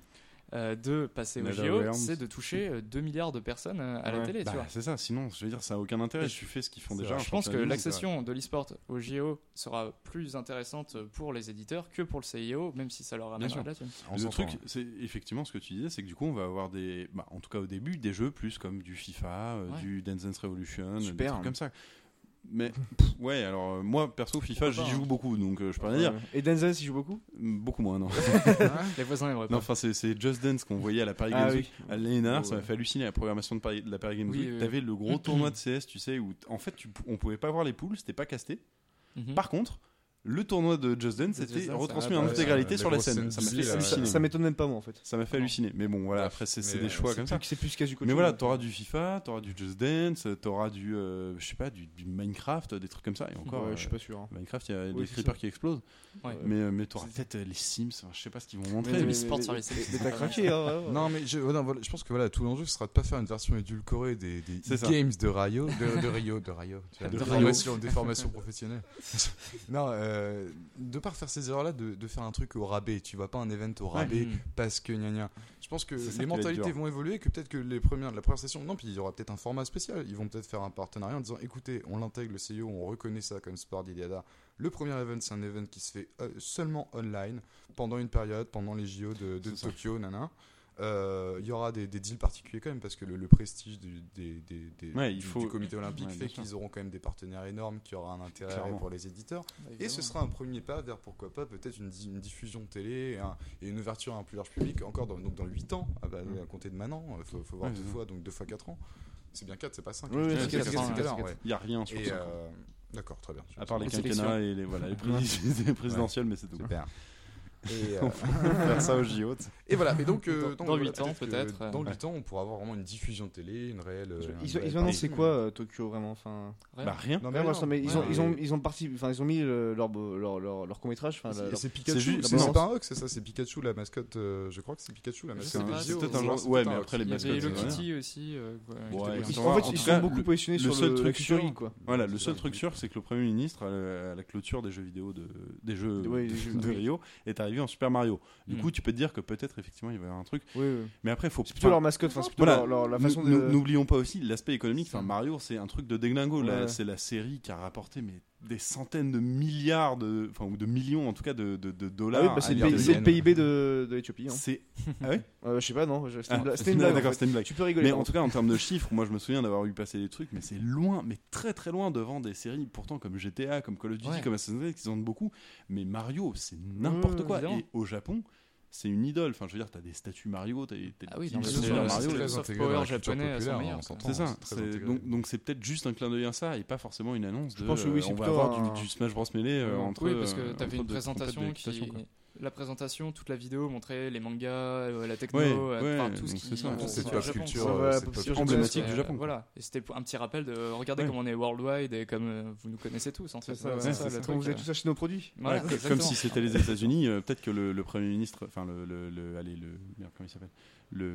S1: euh, de passer aux JO, c'est de toucher euh, 2 milliards de personnes euh, à la télé. tu
S2: Bah,
S1: vois.
S2: c'est ça, sinon, je veux dire, ça a aucun intérêt.
S1: Et
S2: Tu fais ce qu'ils font déjà.
S1: Je pense que l'accession de l'e-sport aux JO sera plus intéressante pour les éditeurs que pour le CIO, même si ça leur ramène
S2: sûr.
S1: de la thune.
S2: Le truc, c'est effectivement ce que tu disais, c'est que du coup, on va avoir des, bah, en tout cas au début, des jeux plus comme du FIFA, euh,
S1: Ouais.
S2: du Dance Dance Revolution, des trucs comme ça. Mais pff, ouais, alors euh, moi perso, FIFA, j'y joue
S1: hein.
S2: beaucoup, donc euh, je peux rien dire.
S4: Et Denzel, il joue beaucoup
S2: Beaucoup moins, non.
S1: Les voisins aimeraient
S2: non,
S1: pas.
S2: enfin, c'est c'est Just Dance qu'on voyait à la Paris
S4: Ah
S2: Games
S4: oui.
S2: Week. À l'année dernière, ça m'a fait halluciner la programmation de, Paris- de la Paris Games
S1: Oui,
S2: Week.
S1: oui.
S2: T'avais le gros tournoi de CS, tu sais, où t- en fait, tu, on pouvait pas voir les poules, c'était pas casté.
S1: Mhm.
S2: Par contre, le tournoi de Just Dance
S1: De Just
S2: était
S1: Dance,
S2: retransmis
S1: ah,
S2: en
S1: bah,
S2: intégralité
S3: la
S2: sur la scène. Ça
S4: m'étonne même pas, moi, en fait.
S2: Ça m'a fait halluciner. Mais bon, voilà, après, c'est
S3: Mais,
S2: des
S3: euh,
S2: choix comme
S4: C'est
S2: ça.
S4: C'est plus casu qu'autre
S2: Mais
S4: chose,
S2: voilà, t'auras
S4: euh,
S2: du FIFA, t'auras du Just Dance, t'auras du, euh, je sais pas, du, du Minecraft, des trucs comme ça. Et encore,
S4: ouais,
S2: euh,
S4: je suis pas sûr. hein.
S2: Minecraft, il y a des creepers qui explosent. Mais, euh, mais t'auras peut-être euh, les Sims, je sais pas ce qu'ils vont montrer.
S4: Mais-
S2: mais-
S4: mais-
S1: l'e-sport
S4: mais-
S1: sur les
S4: mais
S1: c'est
S4: T'as craqué, hein.
S3: Non, mais je, pense que voilà, tout l'enjeu ce sera de pas faire une version édulcorée des, games de Rio, de, Rio, de Rio,
S2: De Rio.
S3: formation, des formations professionnelles. non, euh, de par faire ces erreurs-là, de, de faire un truc au rabais. Tu vas pas un event au rabais
S1: Mhm.
S3: parce que gna gna. Je pense que les mentalités vont évoluer, que peut-être que les premières, la première session, non, puis il y aura peut-être un format spécial. Ils vont peut-être faire un partenariat en disant, écoutez, on l'intègre le CIO, on reconnaît ça comme sport d'Iliada. Le premier event, c'est un event qui se fait euh, seulement online pendant une période, pendant les JO de, de. Tokyo, nana. Euh, Il y aura des, des deals particuliers quand même parce que le, le prestige du, des, des- des-
S2: Ouais, il
S3: du-
S2: faut-
S3: du comité olympique
S2: Ouais,
S3: fait qu'ils auront quand même des partenaires énormes, qui aura un intérêt
S2: Clairement.
S3: pour les éditeurs.
S1: Bah,
S3: Et ce sera un premier pas vers pourquoi pas peut-être une, une diffusion télé et, un- et une ouverture à un plus large public encore dans, donc dans 8 ans, à, à compter de maintenant. Il faut, faut voir
S2: Ouais,
S3: deux fois, donc deux fois 4 ans. C'est bien 4, c'est pas 5.
S4: Oui, oui,
S1: c'est quatre, c'est quatre, c'est
S4: quatre.
S2: Il y a rien sur
S3: Et
S2: ça.
S3: euh, d'accord, très bien.
S2: À part les quinquennats et les, voilà, les présidentielles, mais c'est tout.
S3: Super. Et, euh,
S2: On va faire ça au JO.
S3: et voilà, et donc, euh,
S1: Dans-
S3: donc
S1: dans
S3: voilà,
S1: huit ans,
S3: que
S1: peut-être,
S3: Dans
S1: euh,
S3: 8 ans, on pourra avoir vraiment une diffusion de télé, une réelle. euh,
S4: Ils, ont-
S3: vrai
S4: ils ont annoncé quoi euh, Tokyo vraiment enfin?
S1: Rien.
S2: Bah rien.
S3: Non,
S4: mais,
S3: mais
S4: non,
S3: non,
S4: mais ils
S3: ouais,
S4: ont ils ont
S3: mais-
S4: ils ont parti enfin ils ont mis le- leur leur leur, leur court métrage enfin
S3: C'est- Pikachu, c'est pas un hoax, c'est ça, c'est Pikachu la mascotte. euh, je crois que c'est Pikachu la mascotte.
S1: c'est
S2: peut-être un genre- ouais, mais après, les
S1: Il y avait
S2: mascottes,
S1: Hello
S2: c'est
S1: Kitty aussi. euh,
S4: en fait ils sont beaucoup positionnés
S2: le
S4: sur
S2: seul
S4: le
S2: truc
S4: la culture
S2: sûr-
S4: quoi
S2: Voilà, le seul truc sûr, c'est que le Premier ministre, à la, clôture des jeux vidéo, de, des jeux de. Rio, est arrivé en Super Mario. Du
S1: Mm.
S2: coup, tu peux te dire que peut-être, effectivement, il va y avoir un truc.
S4: oui oui
S2: Mais après, faut
S4: c'est plutôt leur mascotte enfin c'est plutôt
S2: Voilà,
S4: leur, leur- la façon de
S2: N'oublions pas aussi l'aspect économique. Enfin, Mario, c'est un truc de déglingo. là.
S4: Ouais.
S2: C'est la série qui a rapporté mais, des centaines de milliards, de, enfin, ou de millions en tout cas, de, de, de
S4: ah
S2: dollars.
S4: oui bah, c'est le, pays- c'est. PIB de de l'Éthiopie hein.
S2: C'est. Ah ouais?
S4: Euh, je sais pas non c'était
S2: Ah,
S4: une blague- c'était une blague en
S2: D'accord,
S4: fait.
S2: c'était une blague.
S4: tu peux rigoler
S2: Mais en tout cas, en termes de chiffres, moi je me souviens d'avoir vu passer des trucs, mais c'est loin, mais très très loin devant des séries, pourtant comme GTA, comme Call of Duty,
S1: Ouais.
S2: comme Assassin's Creed, qui en ont beaucoup. Mais Mario, c'est n'importe quoi.
S1: évidemment.
S2: Et au Japon, c'est une idole. Enfin, je veux dire, t'as des statues Mario, t'as des
S1: Ah oui, non, c'est-
S2: Mario.
S1: le soft power japonais
S2: C'est ça. Donc donc c'est peut-être juste un clin d'œil à ça et pas forcément une annonce de.
S4: pense que oui,
S2: euh,
S4: c'est
S2: on va
S4: plutôt
S2: avoir
S4: un-
S2: du, Smash Bros mêlé euh, entre.
S1: Oui, parce que
S2: euh,
S1: t'avais une présentation qui. La présentation, toute la vidéo montrait les mangas, euh, la techno,
S2: Ouais,
S1: euh, enfin
S2: ouais,
S1: tout ce qui
S2: c'est ça.
S1: Japon.
S3: culture, euh,
S4: pop
S2: emblématique
S1: Euh,
S2: du Japon.
S1: Voilà, et c'était un petit rappel de regardez
S2: Ouais.
S1: comme on est worldwide et comme euh, vous nous connaissez tous en fait.
S4: c'est ça,
S1: ça,
S4: ça. Quand vous avez tous acheté nos produits
S1: Voilà,
S2: comme
S1: exactement.
S2: si c'était les États-Unis, euh, peut-être que le, le Premier ministre, enfin le, le, le- allez, le, merde, comment il s'appelle? Le,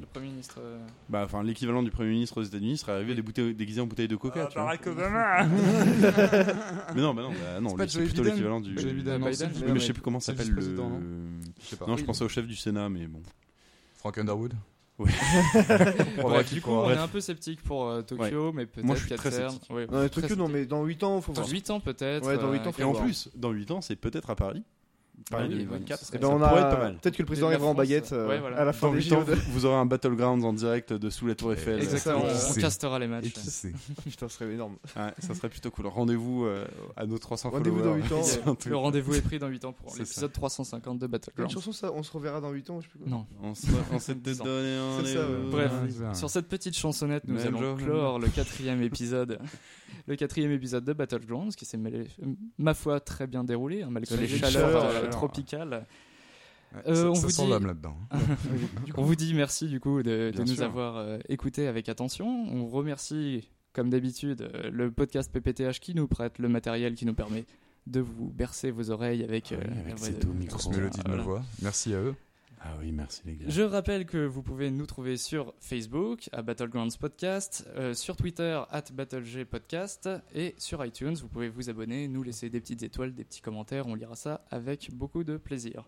S1: Le Premier ministre. euh,
S2: bah, enfin l'équivalent du Premier ministre aux États-Unis serait arrivé
S1: Oui.
S2: déguisé en bouteille de Coca. tu vois.
S1: Obama
S2: Mais non, bah non, bah non,
S3: C'est
S2: plutôt l'équivalent du.
S3: Joe Biden,
S4: mais
S2: je sais plus comment s'appelle le.
S3: non? Je sais pas.
S2: Non, je pensais au chef du Sénat, mais bon.
S3: Frank Underwood.
S1: Bref, du coup, on
S2: Bref.
S1: est un peu sceptique pour euh, Tokyo, mais peut-être
S2: Moi, je suis
S1: qu'à
S2: très
S1: terme.
S2: sceptique.
S1: ouais,
S4: non Tokyo non mais dans 8 ans faut
S1: Dans
S4: voir
S1: 8 ans peut-être.
S4: Ouais, dans huit ans,
S1: euh,
S4: faut
S2: Et en
S4: voir.
S2: plus, dans 8 ans, c'est peut-être à Paris. Paris
S1: Ah oui,
S2: 2024.
S1: ce
S2: ça
S1: serait
S4: Eh ben, on
S2: pourrait
S4: a
S2: être pas mal.
S4: peut-être que le président arrivera en baguette euh,
S1: ouais, voilà.
S4: à la fin
S2: Dans
S4: des
S2: 8
S4: de-
S2: vous, aurez un Battlegrounds en direct de sous la Tour Eiffel.
S1: Exactement, on castera les matchs.
S3: Et qui sait
S4: Putain, ce serait énorme.
S2: Ouais, ça serait plutôt cool. Rendez-vous euh, à nos 300
S4: Rendez-vous
S2: followers.
S4: dans huit ans.
S1: Le rendez-vous est pris dans 8 ans pour l'épisode 350 de
S4: Une
S1: Battleground.
S4: chanson ça on se reverra dans 8 ans je sais plus quoi.
S1: Non.
S2: On se- on s'est donné.
S1: Bref, sur cette petite chansonnette, nous allons clore le quatrième épisode. Le quatrième épisode de Battlegrounds, qui s'est, ma foi, très bien déroulé, hein, malgré les
S4: Les
S1: chaleurs euh, tropicales.
S3: Ouais,
S1: Euh,
S3: ça,
S1: on
S3: ça
S1: vous
S3: sent
S1: dit-
S3: l'âme là-dedans.
S1: On vous dit merci du coup de, nous
S2: sûr.
S1: avoir euh, écoutés avec attention. On remercie, comme d'habitude, euh, le podcast PPTH qui nous prête le matériel qui nous permet de vous bercer vos oreilles avec, euh,
S2: Ah avec ces
S1: de-
S2: doux micros.
S3: Grosse mélodie de ma
S1: Voilà.
S3: voix. Merci à eux.
S2: Ah oui, merci les gars.
S1: Je rappelle que vous pouvez nous trouver sur Facebook à Battlegrounds Podcast, euh, sur Twitter at BattleG Podcast et sur iTunes. Vous pouvez vous abonner, nous laisser des petites étoiles, des petits commentaires. On lira ça avec beaucoup de plaisir.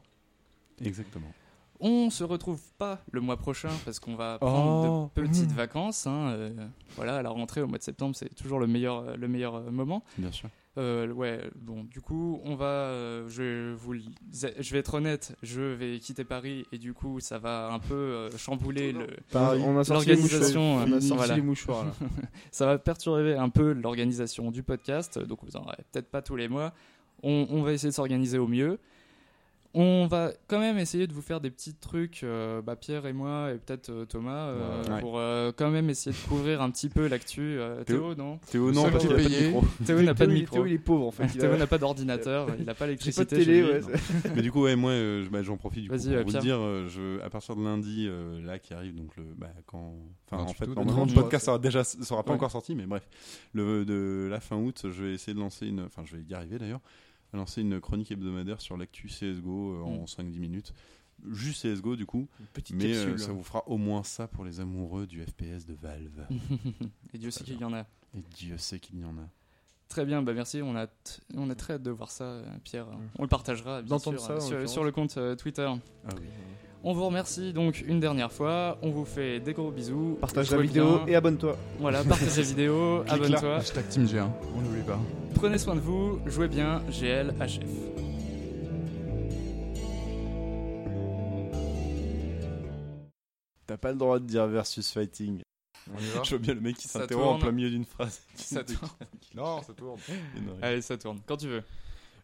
S2: Exactement.
S1: On se retrouve pas le mois prochain parce qu'on va
S2: Oh.
S1: prendre de petites vacances. hein, euh, voilà, à la rentrée au mois de septembre, c'est toujours le meilleur, euh, le meilleur moment.
S2: Bien sûr.
S1: Euh, ouais, bon, du coup, on va, euh, je vais vous, je vais être honnête, je vais quitter Paris et du coup, ça va un peu euh, chambouler le,
S4: Pareil. On a sorti les
S1: L'organisation.
S4: On a
S1: euh,
S4: sorti
S1: voilà.
S4: les mouchoirs là.
S1: ça va perturber un peu l'organisation du podcast, donc vous en aurez peut-être pas tous les mois. On, on va essayer de s'organiser au mieux. On va quand même essayer de vous faire des petits trucs, euh, bah, Pierre et moi, et peut-être euh, Thomas, euh,
S2: Ouais.
S1: pour euh, quand même essayer de couvrir un petit peu l'actu. Euh, Théo, non?
S2: Théo, non, parce
S3: qui
S2: qu'il a
S3: est
S2: pas de
S3: payé.
S2: micro.
S1: Théo n'a pas de micro.
S4: Théo il est pauvre en fait.
S1: Théo n'a pas d'ordinateur, il n'a pas l'électricité.
S4: pas de télé, ouais.
S2: Mais du coup, ouais, moi, euh, bah, j'en profite du coup
S1: Vas-y,
S2: pour
S1: euh,
S2: vous dire, euh, je, à partir de lundi, euh, là, qui arrive, donc le, bah, quand, enfin, en
S3: 28
S2: fait, normalement, le
S4: 30
S2: podcast sera déjà, sera pas
S1: Ouais.
S2: encore sorti, mais bref, le, de la fin août, je vais essayer de lancer une, enfin, je vais y arriver d'ailleurs, à lancer une chronique hebdomadaire sur l'actu CS:GO euh, en
S1: Mm.
S2: 5-10 minutes. Juste CS:GO du coup,
S4: Une petite
S2: mais euh, ça vous fera au moins ça pour les amoureux du FPS de Valve.
S1: Et Dieu sait qu'il y en a.
S2: Et Dieu sait qu'il y en a.
S1: Très bien, bah merci. On a, on a très hâte de voir ça, euh, Pierre. On le partagera bien sûr,
S4: ça,
S1: sur, le compte euh, Twitter.
S2: Ah oui.
S1: On vous remercie donc une dernière fois. On vous fait des gros bisous.
S4: Partage la vidéo
S1: bien.
S4: et abonne-toi.
S1: Voilà, partage la vidéo, abonne-toi.
S3: Hashtag Team G1, on n'oublie pas.
S1: Prenez soin de vous, jouez bien, GL, HF.
S2: T'as pas le droit de dire versus fighting.
S3: On y va
S2: Je vois bien le mec qui s'interrompt en plein milieu d'une phrase.
S1: Ça tourne.
S3: Non, ça tourne.
S1: Allez, ça tourne. Quand tu veux.